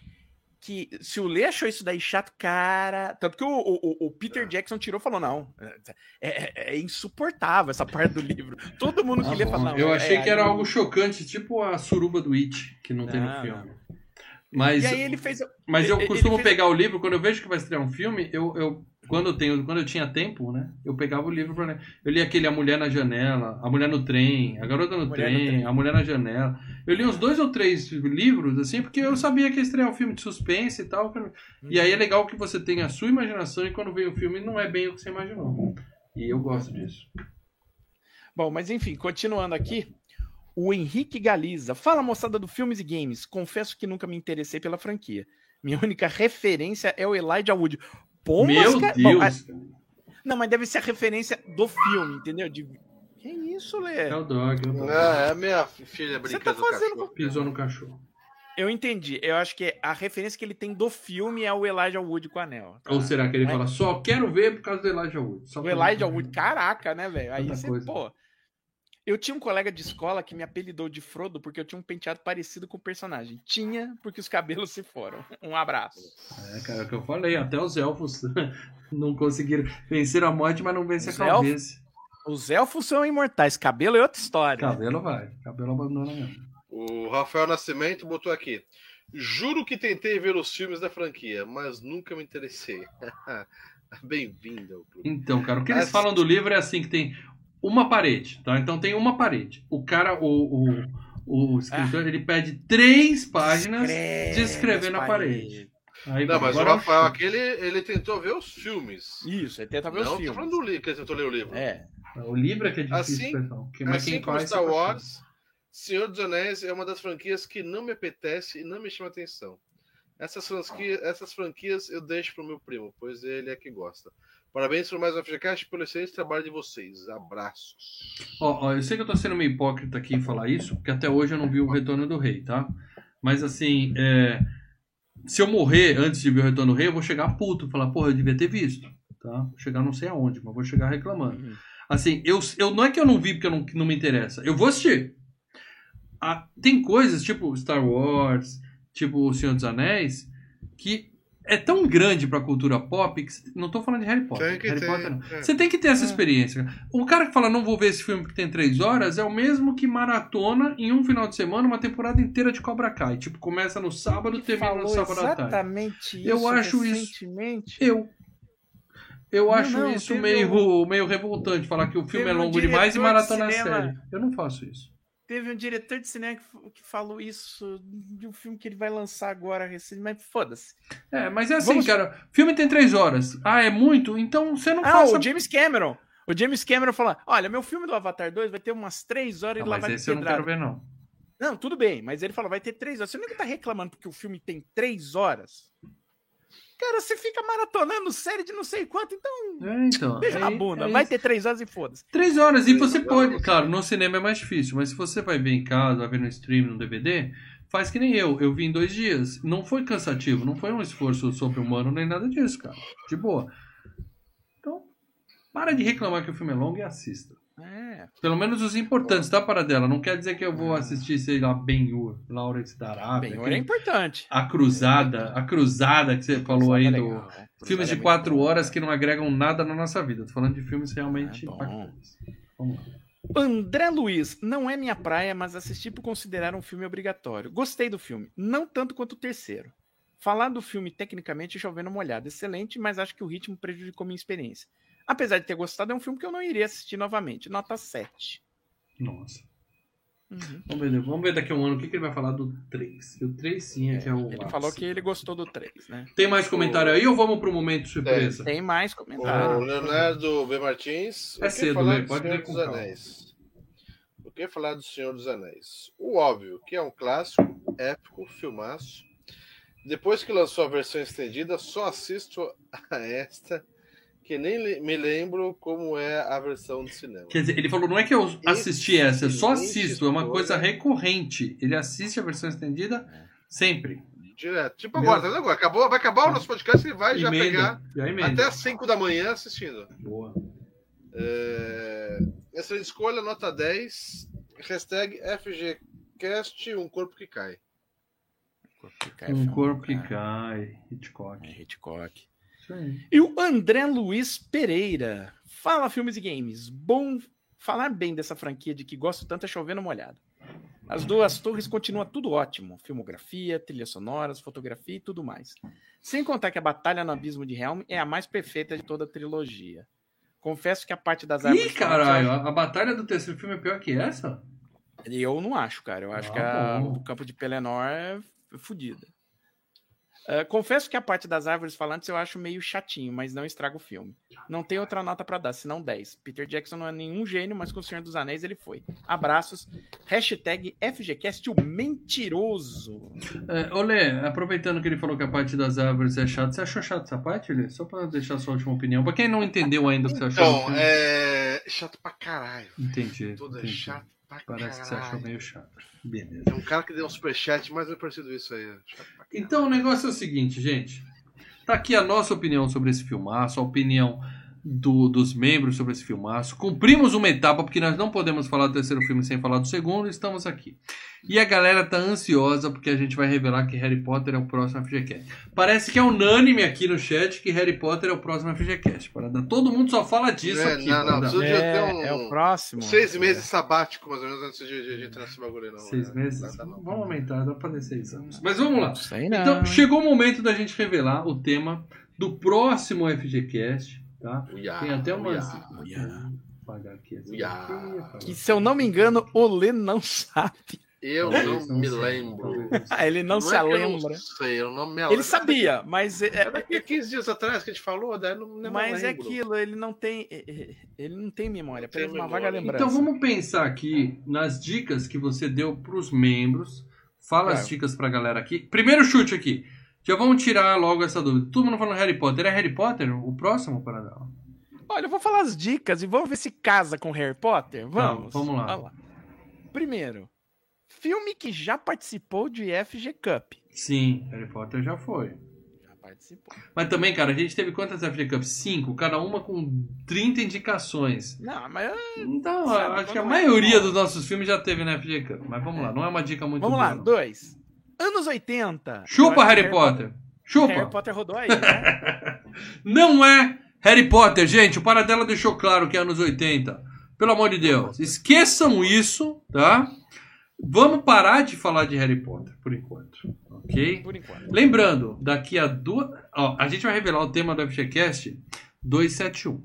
C: Que se o Lê achou isso daí chato, cara. Tanto que o, o- o- Peter Jackson tirou e falou: não, é, é- é insuportável essa parte do livro. Todo mundo que lê fala, não.
A: eu
C: é-
A: achei
C: é
A: que era algo chocante, tipo a suruba do It, que não tem no
C: Não,
A: filme. Mas,
C: E aí ele fez.
A: mas eu costumo pegar o livro, quando eu vejo que vai estrear um filme, eu, eu quando eu tenho, quando eu tinha tempo, né? Eu pegava o livro para. Eu li aquele A Mulher na Janela, A Mulher no Trem, A Garota no,
C: Mulher no
A: trem,
C: Trem.
A: A Mulher na Janela. Eu li uns dois ou três livros, assim, porque eu sabia que ia estrear um filme de suspense e tal. E aí é legal que você tem a sua imaginação e quando vem o filme não é bem o que você imaginou. E eu gosto disso.
C: Bom, mas enfim, continuando aqui. O Henrique Galiza. Fala, moçada do Filmes e Games. Confesso que nunca me interessei pela franquia. Minha única referência é o Elijah Wood. Pombas,
A: Meu
C: cara- Bom,
A: Deus!
C: a- Não, mas deve ser a referência do filme, entendeu? De... Que isso, Lê?
A: É o dog, é o dog.
D: É, é minha filha
C: Você
D: brincando
C: tá
D: com o
C: fazendo
D: cachorro.
A: Pisou no cachorro.
C: Eu entendi. Eu acho que a referência que ele tem do filme é o Elijah Wood com o anel. tá?
A: Ou será que ele
C: É.
A: fala, só quero ver por causa do Elijah Wood? Só
C: O Elijah Wood, caraca, né, velho? Aí
A: Tanta
C: você,
A: coisa.
C: pô. Eu tinha um colega de escola que me apelidou de Frodo porque eu tinha um penteado parecido com o personagem. Tinha porque os cabelos se foram. Um abraço.
A: É, cara, é o que eu falei, até os elfos não conseguiram vencer a morte, mas não vence
C: Os
A: a cabeça.
C: Os elfos são imortais, cabelo é outra história.
A: Cabelo vai, cabelo abandona mesmo.
D: O Rafael Nascimento botou aqui. Juro que tentei ver os filmes da franquia, mas nunca me interessei. Bem-vindo ao clube.
A: Então, cara, o que eles falam do livro é assim, que tem uma parede, tá? Então tem uma parede. O cara, o, o, o escritor, ele pede três páginas
C: Escreve
A: de escrever na
C: as
A: parede. Aí,
D: Não, mas o
A: agora é
D: Rafael aqui, ele, ele tentou ver os filmes.
C: Isso, ele tenta ver
D: não,
C: os filmes.
D: falando do livro, que ele tentou ler o livro.
C: É.
A: O livro é que é difícil,
D: Assim-
A: pessoal. Mas
D: Assim
A: quem
D: como
A: faz,
D: Star. Wars, Senhor dos Anéis é uma das franquias que não me apetece e não me chama atenção. Essas franquias, essas franquias eu deixo pro meu primo, pois ele é que gosta. Parabéns por mais um FGCast pelo excelente trabalho de vocês. Abraços.
A: Ó, ó, eu sei que eu tô sendo meio hipócrita aqui em falar isso, porque até hoje eu não vi o Retorno do Rei, tá? Mas assim, é, se eu morrer antes de ver o Retorno do Rei, eu vou chegar puto, falar, porra, eu devia ter visto, tá? Vou chegar não sei aonde, mas vou chegar reclamando.
C: Uhum.
A: Assim, eu, eu não é que eu não vi porque eu não, não me interessa, eu vou assistir. Ah, tem coisas, tipo Star Wars, tipo O Senhor dos Anéis, que é tão grande pra cultura pop que cê- não tô falando de Harry Potter.
D: Tem que
A: Harry
D: ter,
A: Potter não.
D: é.
A: Você tem que ter essa
C: É.
A: experiência. O cara que fala, não vou ver esse filme que tem três horas, é o mesmo que maratona em um final de semana uma temporada inteira de Cobra Kai. Tipo, começa no sábado, termina no sábado à tarde.
C: exatamente isso
A: Eu acho isso-. Eu. Eu
C: Não,
A: acho
C: não,
A: isso meio, meio revoltante, falar que o filme
C: Teve
A: é
C: um
A: longo demais e
C: de
A: maratona é
C: cinema-
A: série. Eu não faço isso.
C: Teve um diretor de cinema que, que falou isso de um filme que ele vai lançar agora recente, mas foda-se.
A: É, mas é assim,
C: Vamos-
A: cara. Filme tem três horas. Ah, é muito? Então você não
C: Ah,
A: faça...
C: o James Cameron. O James Cameron falou: olha, meu filme do Avatar 2 vai ter umas três horas
A: Ah,
C: e lá
A: mas
C: vai
A: esse eu não quero ver, não.
C: Não, tudo bem, mas ele falou: vai ter três horas. Você nunca tá reclamando porque o filme tem três horas? Cara, você fica maratonando série de não sei quanto, então
A: É, então.
C: beija
A: é-
C: na bunda.
A: é
C: vai ter três horas e foda-se.
A: Três horas. E você pode... Claro, no cinema é mais difícil, mas se você vai ver em casa, vai ver no stream, no DVD... Faz que nem eu, eu vi em dois dias. Não foi cansativo, não foi um esforço sobre-humano nem nada disso, cara. De boa. Então, para de reclamar que o filme é longo e assista.
C: É.
A: Pelo menos os importantes, tá, para dela? Não quer dizer que eu vou assistir, sei lá, Ben-Hur, Lawrence da Arábia. Aquele-
C: é importante.
A: A Cruzada, a Cruzada que você falou aí
C: É
A: do...
C: legal, é.
A: Filmes de
C: É muito
A: quatro
C: bom.
A: horas que não agregam nada na nossa vida. Tô falando de filmes realmente
C: É
A: impactantes. Vamos lá.
C: André Luiz, não é minha praia, mas assisti por considerar um filme obrigatório. Gostei do filme, não tanto quanto o terceiro. Falar do filme tecnicamente chovendo molhado, excelente, mas acho que o ritmo prejudicou minha experiência. Apesar de ter gostado, é um filme que eu não iria assistir novamente. Nota 7.
A: Nossa.
C: Uhum.
A: Vamos ver, vamos ver daqui a um ano o que, que ele vai falar do 3. E o 3 sim é, que é o.
C: Ele falou que ele gostou do 3, né?
A: Tem mais comentário aí ou vamos pro momento surpresa?
C: Tem mais
D: O
C: comentário.
D: Leonardo B. Martins.
A: É
D: o
A: cedo,
D: do
A: pode
D: Senhor
A: ler com calma.
D: Anéis? O que falar do Senhor dos Anéis? O óbvio, que é um clássico, épico, filmaço. Depois que lançou a versão estendida, só assisto a esta
B: que nem me lembro como é a versão de cinema.
A: Quer dizer, ele falou, não é que eu assisti essa, eu só assisto, é uma coisa recorrente. Ele assiste a versão estendida sempre.
B: Direto. Tipo agora, tá vendo agora? Acabou, vai acabar o nosso podcast e vai já pegar
A: Já
B: até as 5 da manhã assistindo.
A: Boa.
B: É... Excelente escolha, nota 10. Hashtag FGCast, um corpo que cai.
A: Um corpo que cai, Hitchcock.
C: É, Hitchcock. E o André Luiz Pereira. Fala filmes e games. Bom falar bem dessa franquia de que gosto tanto é chovendo molhado. As duas torres continua tudo ótimo. Filmografia, trilhas sonoras, fotografia e tudo mais. Sem contar que a Batalha no Abismo de Helm é a mais perfeita de toda a trilogia. Confesso que a parte das
A: Ih,
C: árvores...
A: caralho, a, a batalha do terceiro filme é pior que essa?
C: Eu não acho, cara. Eu acho
A: Ah,
C: que a
A: bom.
C: do campo de Pelennor é fodida. É, confesso que a parte das árvores falantes eu acho meio chatinho, mas não estraga o filme. Não tem outra nota pra dar, senão 10. Peter Jackson não é nenhum gênio, mas com o Senhor dos Anéis ele foi. Abraços. Hashtag FGCast o mentiroso.
A: É, Olê, aproveitando que ele falou que a parte das árvores é chata, você achou chato essa parte, Olê? Só pra deixar a sua última opinião. Pra quem não entendeu ainda o que você achou.
B: Então, é chato pra caralho.
A: Entendi.
B: Tudo é
A: entendi.
B: chato pra
A: Parece que você achou meio chato. Beleza.
B: Tem um cara que deu um superchat, mas é parecido isso aí. Caralho.
A: Então o negócio é o seguinte, gente. Tá aqui a nossa opinião sobre esse filmaço, a opinião do- dos membros sobre esse filmaço. Cumprimos uma etapa, porque nós não podemos falar do terceiro filme sem falar do segundo, e estamos aqui. E a galera tá ansiosa porque a gente vai revelar que Harry Potter é o próximo FGCast. Parece que é unânime aqui no chat que Harry Potter é o próximo FGCast. Parada. Todo mundo só fala disso
B: É,
A: aqui.
B: não, não, precisa de
C: É,
B: ter um,
C: é o próximo.
B: seis meses sabático, mais ou menos, antes de, de, de entrar nesse bagulho, não.
A: Seis
B: né?
A: meses?
B: Não.
A: Vamos aumentar, dá pra fazer seis anos. Mas vamos lá.
C: Não sei não.
A: Então, chegou o momento da gente revelar o tema do próximo FGCast, tá?
B: Uiá,
A: Tem até umas.
B: uiá.
C: uiá.
A: Aqui
B: Uiá.
C: Que se eu não me engano, o Lê não sabe.
B: Eu
A: Talvez
B: não me
A: sei,
B: lembro.
A: não sei.
C: Ele não, se
B: é que eu
C: lembra.
B: Não sei, eu não me lembro.
C: Ele sabia, mas é,
B: É daqui a 15 dias atrás que a gente falou, daí não, não
C: Mas é aquilo, ele não tem. é, é, Ele não tem memória,
B: Não tem
C: uma
B: memória.
C: vaga lembrança.
A: Então vamos pensar aqui nas dicas que você deu pros membros. Fala as
C: Vai.
A: dicas pra galera aqui. Primeiro chute aqui. Já vamos tirar logo essa dúvida. Todo mundo falando Harry Potter. É Harry Potter o próximo para dar?
C: Olha, eu vou falar as dicas e vamos ver se casa com Harry Potter. Vamos.
A: vamos lá.
C: Olha Primeiro, filme que já participou de FG Cup.
A: Sim, Harry Potter já foi.
C: Já participou.
A: Mas também, cara, a gente teve quantas FG Cups? Cinco, cada uma com 30 indicações.
C: Não, mas
A: Então,
C: Sabe,
A: acho que a
C: é
A: maioria
C: bom.
A: dos nossos filmes já teve na FG Cup. Mas vamos lá, não é uma dica muito
C: vamos
A: boa.
C: lá,
A: não.
C: dois. Anos 80.
A: Chupa,
C: que
A: Harry Potter. Chupa.
C: Harry Potter rodou aí, né?
A: Não é Harry Potter, gente. O Paradela deixou claro que é anos 80. Pelo amor de Deus. Esqueçam isso, tá? Vamos parar de falar de Harry Potter, por enquanto. Ok?
C: Por enquanto.
A: Lembrando, daqui a duas. Ó, a gente vai revelar o tema do FGCast 271.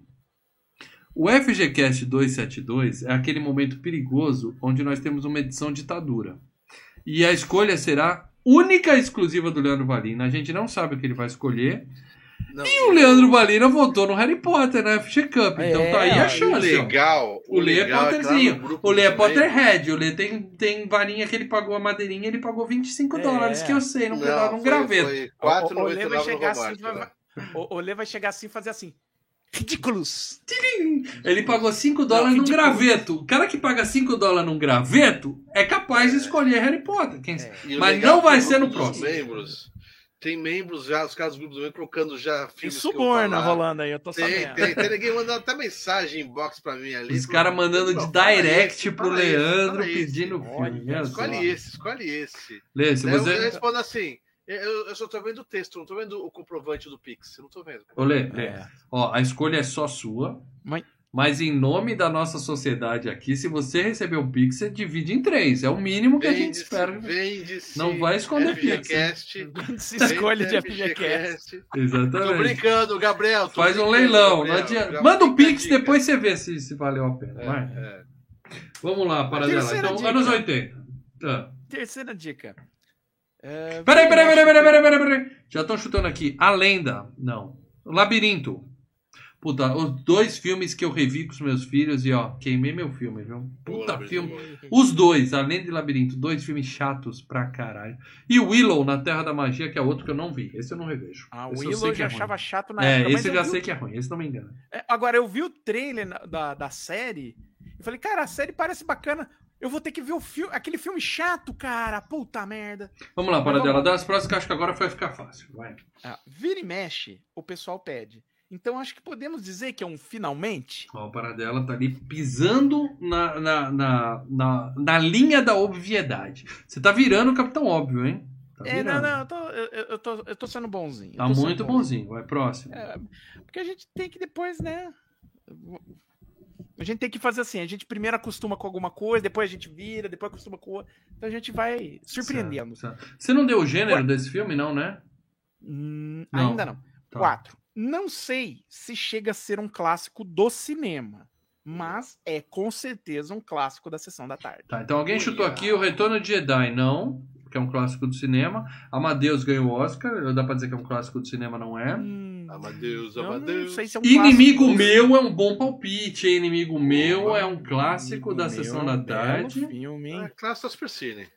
A: O FGCast 272 é aquele momento perigoso onde nós temos uma edição ditadura. E a escolha será única e exclusiva do Leandro Valina. A gente não sabe o que ele vai escolher.
B: Não,
A: E o Leandro Valina votou no Harry Potter na FG Cup. Então
C: É,
A: tá aí a chance.
B: legal.
A: O Lê é
B: no
A: Potterzinho. O Lê é Potterhead. O Lê tem, tem varinha que ele pagou a madeirinha, ele pagou 25
C: É.
A: dólares, que eu sei, num, pedaço, num
B: foi-
A: graveto.
B: Foi
C: O- o- o Lê vai
B: 4,99 no
C: chegar assim, vai-
B: né?
C: O, o Lê vai chegar assim e fazer assim. Ridículos.
A: Ele pagou 5 dólares num
C: ridículo.
A: graveto. O cara que paga 5 dólares num graveto é capaz de escolher Harry Potter. Quem-
C: É.
B: E
A: Mas não vai
B: é o
A: ser no próximo.
B: Membros, tem membros já, os caras do grupo do membro colocando já eu vou
C: suborna rolando aí, eu tô
B: Tem,
C: sabendo.
B: tem, tem ninguém mandando até mensagem inbox pra mim ali.
A: Os
B: pro-
A: caras mandando de
B: Não,
A: direct
B: esse,
A: pro Leandro pedindo
C: Olha,
A: filme. Olha só.
B: Escolhe esse, escolhe esse.
A: Lê, se
B: Daí Eu,
A: você...
B: respondo assim: eu, eu só tô vendo o texto, não tô vendo o comprovante do Pix. Não tô vendo.
A: Ô, Lê, Lê,
C: É.
A: ó, a escolha é só sua.
C: Mas-
A: Mas em nome da nossa sociedade aqui, se você receber um Pix, você divide em três. É o mínimo que a gente espera.
B: vende-se.
A: Não vai esconder Pix.
B: FGCast.
C: Se escolhe de
B: vende
C: FGCast.
B: Tô
A: Exatamente.
B: brincando, Gabriel. tô
A: Faz um leilão.
B: Gabriel.
A: Não adianta. Manda o
B: a
A: Pix,
B: dica.
A: depois você vê se, se valeu a pena.
B: É,
A: Vai.
B: é.
A: Vamos lá, Paradela.
C: Terceira
A: Então,
C: dica.
A: anos 80. Tá.
C: Terceira dica. É,
A: Peraí, peraí, peraí, peraí, peraí, peraí, peraí. Já estão chutando aqui. A lenda. Não. O labirinto. Puta, os dois filmes que eu revi com os meus filhos e ó, queimei meu filme, viu? Puta
D: Labirinto
A: filme.
D: é.
A: Os dois, além de Labirinto, dois filmes chatos pra caralho. E o Willow na Terra da Magia, que é outro que eu não vi. Esse eu não revejo.
C: Ah, o
A: Esse eu
C: Willow eu
A: que
C: já
A: é ruim.
C: achava chato na
A: É,
C: época. mas
A: esse eu já sei
C: o-
A: que é ruim, esse não me engana.
C: É, Agora, eu vi o trailer da, da série e falei, cara, a série parece bacana. Eu vou ter que ver o filme, aquele filme chato, cara. Puta merda.
A: Vamos lá, para dela.
C: vamos-
A: Dá as próximas que acho que agora vai ficar fácil. Vai.
C: Ah, vira e mexe, o pessoal pede. Então acho que podemos dizer que é um finalmente.
A: Ó, a Paradela tá ali pisando na, na, na, na, na linha da obviedade. Você tá virando o Capitão Óbvio, hein? Tá
C: É, não, não, eu tô, eu, eu tô, eu tô sendo bonzinho.
A: Tá muito bonzinho. Vai, próximo.
C: É, porque a gente tem que depois, né? A gente tem que fazer assim, a gente primeiro acostuma com alguma coisa, depois a gente vira, depois acostuma com outra. Então a gente vai surpreendendo.
A: Certo, certo. Você não deu o gênero desse filme, não, né?
C: Hum,
A: Não.
C: Ainda não.
A: Tá.
C: Quatro. Não sei se chega a ser um clássico do cinema, mas é com certeza um clássico da sessão da tarde.
A: Tá, então alguém chutou aqui o Retorno de Jedi, não, que é um clássico do cinema. Amadeus ganhou o Oscar, dá pra dizer que é um clássico do cinema, não é?
C: Hum,
D: Amadeus, Amadeus.
C: se é um
A: Inimigo
C: clássico.
A: Meu é um bom palpite, hein? Inimigo Meu é um clássico da
C: Inimigo
A: Sessão da Tarde.
C: Filme, hein?
D: É, classe da Supercine.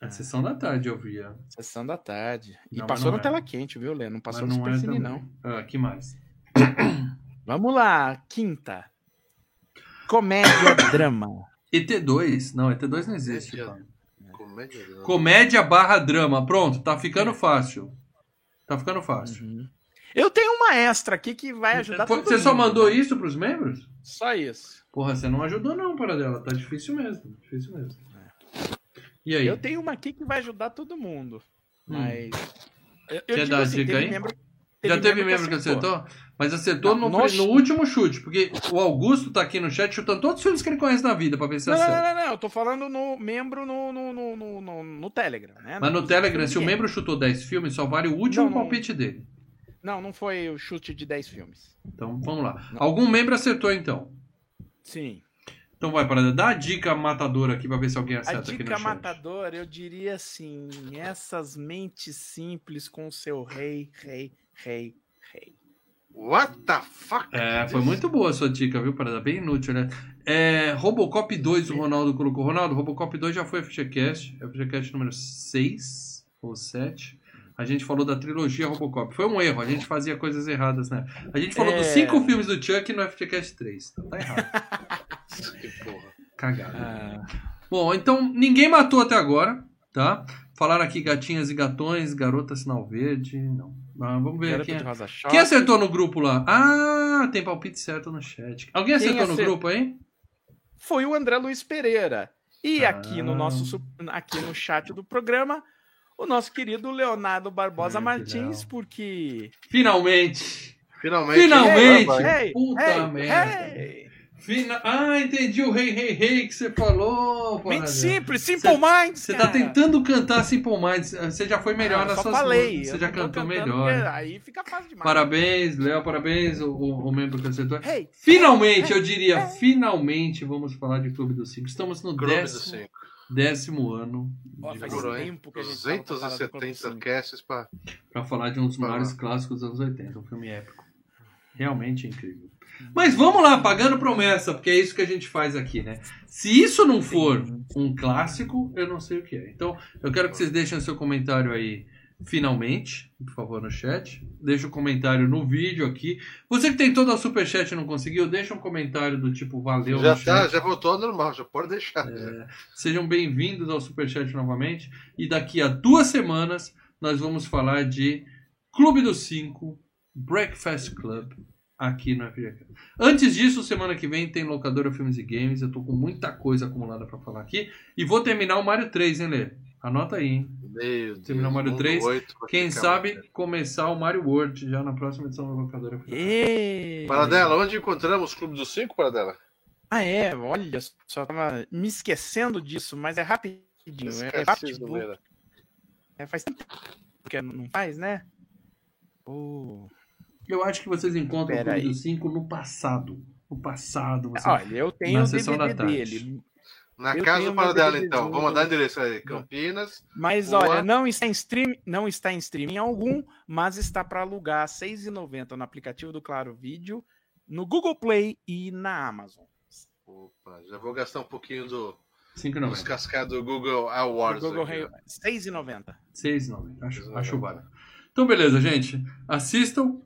A: A Sessão da Tarde eu via.
C: Sessão da tarde. E
A: Não,
C: passou na
A: é.
C: tela quente, viu, Lê? Não passou
A: mas
C: no
A: não é
C: não.
A: Ah, que mais?
C: Vamos lá, quinta. Comédia drama.
A: ET2. Não, ET2 não existe.
D: Comédia. Comédia.
A: Comédia barra drama. Pronto, tá ficando fácil. Tá ficando fácil.
C: Uhum. Eu tenho uma extra aqui que vai ajudar todo
A: Você só
C: mundo,
A: mandou
C: né?
A: isso pros membros?
C: Só isso.
A: Porra, você não ajudou não, para dela. Tá difícil mesmo. Difícil mesmo. E aí?
C: Eu tenho uma aqui que vai ajudar todo mundo.
A: Hum.
C: Mas. Eu, eu
A: Quer dar
C: assim,
A: dica
C: teve
A: aí?
C: membro-
A: Já teve membro que acertou? Mas acertou
C: Não,
A: no,
C: no
A: no último chute, porque o Augusto tá aqui no chat chutando todos os filmes que ele conhece na vida pra ver se
C: Não, não,
A: acerta.
C: não, não, não, eu tô falando no membro no, no, no, no, no- Telegram, né?
A: Mas no Telegram, se o
C: Ninguém.
A: membro chutou 10 filmes, só vale o último
C: Não, não.
A: palpite dele.
C: Não, não foi o chute de 10 filmes.
A: Então vamos lá.
C: Não.
A: Algum membro acertou então.
C: Sim.
A: Então vai, para dá a dica matadora aqui pra ver se alguém
C: A
A: acerta aqui no
C: dica matadora, eu diria assim: essas mentes simples com seu rei, rei, rei, rei.
D: What the fuck?
A: É, foi muito boa a sua dica, viu, Parada? Bem inútil, né? É, Robocop 2, o Ronaldo colocou. Ronaldo, Robocop 2 já foi FGCast. É FGCast número 6 ou 7. A gente falou da trilogia Robocop. Foi um erro, a gente fazia coisas erradas, né? A gente falou
C: É.
A: dos cinco filmes do Chuck no FGCast 3. Então tá errado.
D: Que porra.
A: Cagada.
C: Ah,
A: Bom, então ninguém matou até agora, tá? Falaram aqui gatinhas e gatões, garota sinal verde. Não. Ah, vamos ver
C: Rosa Choque.
A: Quem acertou no grupo lá? Ah, tem palpite certo no chat. Alguém
C: Quem
A: acertou no grupo aí?
C: Foi o André Luiz Pereira. E
A: Ah.
C: aqui no nosso aqui no chat do programa, o nosso querido Leonardo Barbosa
A: Ah, que
C: Martins, porque
A: Finalmente!
D: Finalmente.
A: Finalmente!
D: Ei,
C: Ei,
A: Puta
C: ei,
A: merda. Fina... Ah, entendi o rei, rei, rei que você falou. Paradela.
C: simples, Simple Minds.
A: Você tá tentando cantar Simple Minds. Você já foi melhor
C: Ah, eu
A: nas suas
C: falei.
A: músicas. Você já cantou melhor.
C: Aí fica fácil demais.
A: Parabéns, Léo, parabéns, o, o, o membro que acertou.
C: Hey,
A: Finalmente, eu diria, finalmente vamos falar de Clube dos Cinco. Estamos no
D: Clube
A: décimo,
D: Cinco.
A: Décimo ano
C: Ó,
A: de
C: faz tempo que a gente tava pra falar do Clube dos
D: 270
C: Cinco.
D: casts pra.
A: para falar de um dos
D: lá.
A: maiores clássicos dos anos 80, um filme épico. Realmente incrível. Mas vamos lá, pagando promessa, porque é isso que a gente faz aqui, né? Se isso não for um clássico, eu não sei o que é. Então, eu quero que vocês deixem seu comentário aí, finalmente, por favor, no chat. Deixa o comentário no vídeo aqui. Você que tem todo o superchat e não conseguiu, deixa um comentário do tipo valeu
D: Já
A: no chat.
D: tá, já voltou ao normal, já pode deixar.
A: É, sejam bem-vindos ao Superchat novamente. E daqui a duas semanas nós vamos falar de Clube dos Cinco, Breakfast Club, aqui no FGK. Antes disso, semana que vem tem locadora Filmes e Games. Eu tô com muita coisa acumulada para falar aqui. E vou terminar o Mario 3, hein, Lê? Anota aí, hein?
D: Meu Deus.
A: Terminou o Mario
D: mundo
A: 3.
D: oito pra
A: Quem
D: ficar
A: sabe
D: mais-
A: começar o Mario World já na próxima edição da locadora!
D: Paradela, onde encontramos o Clube dos Cinco, Paradela?
C: Ah, é, olha, só tava me esquecendo disso, mas é rapidinho. É, é
D: Esqueci do
C: rápido. É, faz tempo que não faz, né? Pô.
A: Eu acho que vocês encontram o
C: Pera
A: Clube
C: aí.
A: dos Cinco no passado. No passado. Você...
C: Olha, eu tenho
A: Na
C: o
A: sessão da
C: DVD
A: tarde.
C: dele.
D: Na
C: Eu
D: casa do Paradela,
C: DVD
D: então.
C: do-
D: Vou mandar endereço aí. Campinas.
C: Mas
D: Boa.
C: olha, não está em stream, não está em streaming algum, mas está para alugar R$ 6,90 no aplicativo do Claro Vídeo, no Google Play e na Amazon.
B: Opa, já vou gastar um pouquinho do,
A: 5,90.
B: dos cascados do Google Awards.
C: Google
B: aqui,
C: Re-. R$ 6,90.
A: 6,90. Acho,
B: 6,90.
A: acho válido. Então, beleza, gente. Assistam,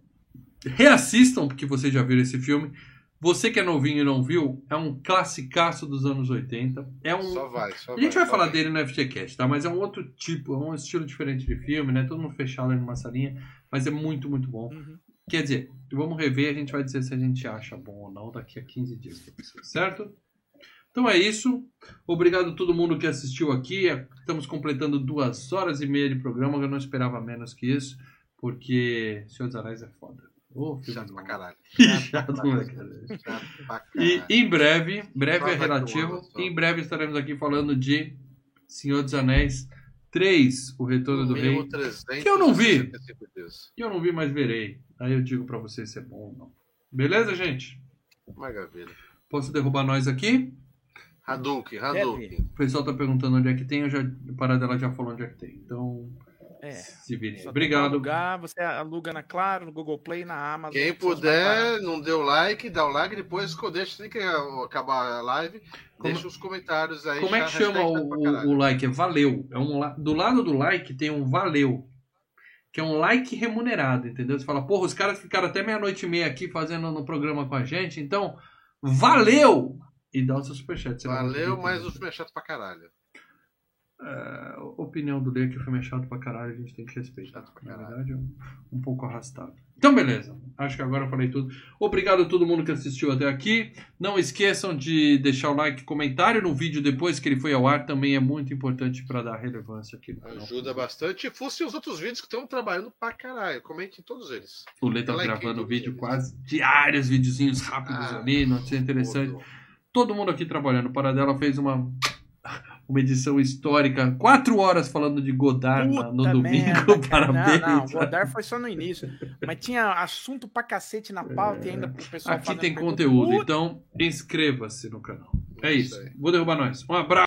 A: reassistam, porque vocês já viram esse filme. Você que é novinho e não viu, é um classicaço dos anos 80. É um,
B: Só vai, só
A: A gente vai falar dele no FGCast, tá? Mas é um outro tipo, é um estilo diferente de filme, né? Todo mundo fechado ali numa salinha, mas é muito, muito bom.
C: Uhum.
A: Quer dizer, vamos rever, a gente vai dizer se a gente acha bom ou não daqui a 15 dias, pra vocês, certo? Então é isso. Obrigado a todo mundo que assistiu aqui. Estamos completando duas horas e meia de programa. Eu não esperava menos que isso, porque Senhor dos Anéis é foda.
B: Chato pra caralho.
A: Chato, moleque.
B: Chato pra
A: E
B: caralho.
A: em breve, breve é relativo, em breve estaremos aqui falando de Senhor dos Anéis 3, O Retorno do Rei,
B: mínimo 365
A: Que eu não vi. que eu não vi, mas verei. Aí eu digo pra vocês se é bom ou não. Beleza, gente?
B: Maravilha.
A: Posso derrubar nós aqui?
B: Hadouken, Hadouken.
A: O pessoal tá perguntando onde é que tem, eu já, a Paradela já falou onde é que tem. Então,
C: É.
A: se virem.
C: Tem que
A: Obrigado.
C: Alugar, você aluga na Claro, no Google Play, na Amazon.
B: Quem puder, não deu like, dá o like, depois deixa, assim que acabar a live,
A: Como-
B: deixa os comentários aí.
A: Como é que chama o,
B: pra
A: o- o like? É valeu. É um, do lado do like tem um valeu. Que é um like remunerado, entendeu? Você fala, porra, os caras ficaram até meia-noite e meia aqui fazendo no programa com a gente, então, valeu! E dá o seu superchat.
B: Valeu, mas o filme é pra caralho.
A: É, opinião do Lê que o filme é chato pra caralho, a gente tem que respeitar. Na verdade, é um, um pouco arrastado. Então, beleza. Acho que agora eu falei tudo. Obrigado a todo mundo que assistiu até aqui. Não esqueçam de deixar o like, comentário no vídeo depois que ele foi ao ar. Também é muito importante para dar relevância aqui.
B: Ajuda bastante. E fosse os outros vídeos que estão trabalhando pra caralho. Comente em todos eles.
A: O Lê tá
B: Like
A: gravando vídeo quase diários, videozinhos rápidos
B: Ah,
A: ali, notícia interessante.
B: Tudo.
A: Todo mundo aqui trabalhando. O Paradela fez uma, uma edição histórica, quatro horas falando de Godard na- no
C: Puta
A: domingo.
C: merda.
A: Parabéns.
C: Não, não, Godard foi só no início. Mas tinha assunto pra cacete na pauta e ainda pro pessoal
A: Aqui tem conteúdo,
C: Puta
A: então inscreva-se no canal. É
B: Isso.
A: Vou derrubar nós. Um abraço.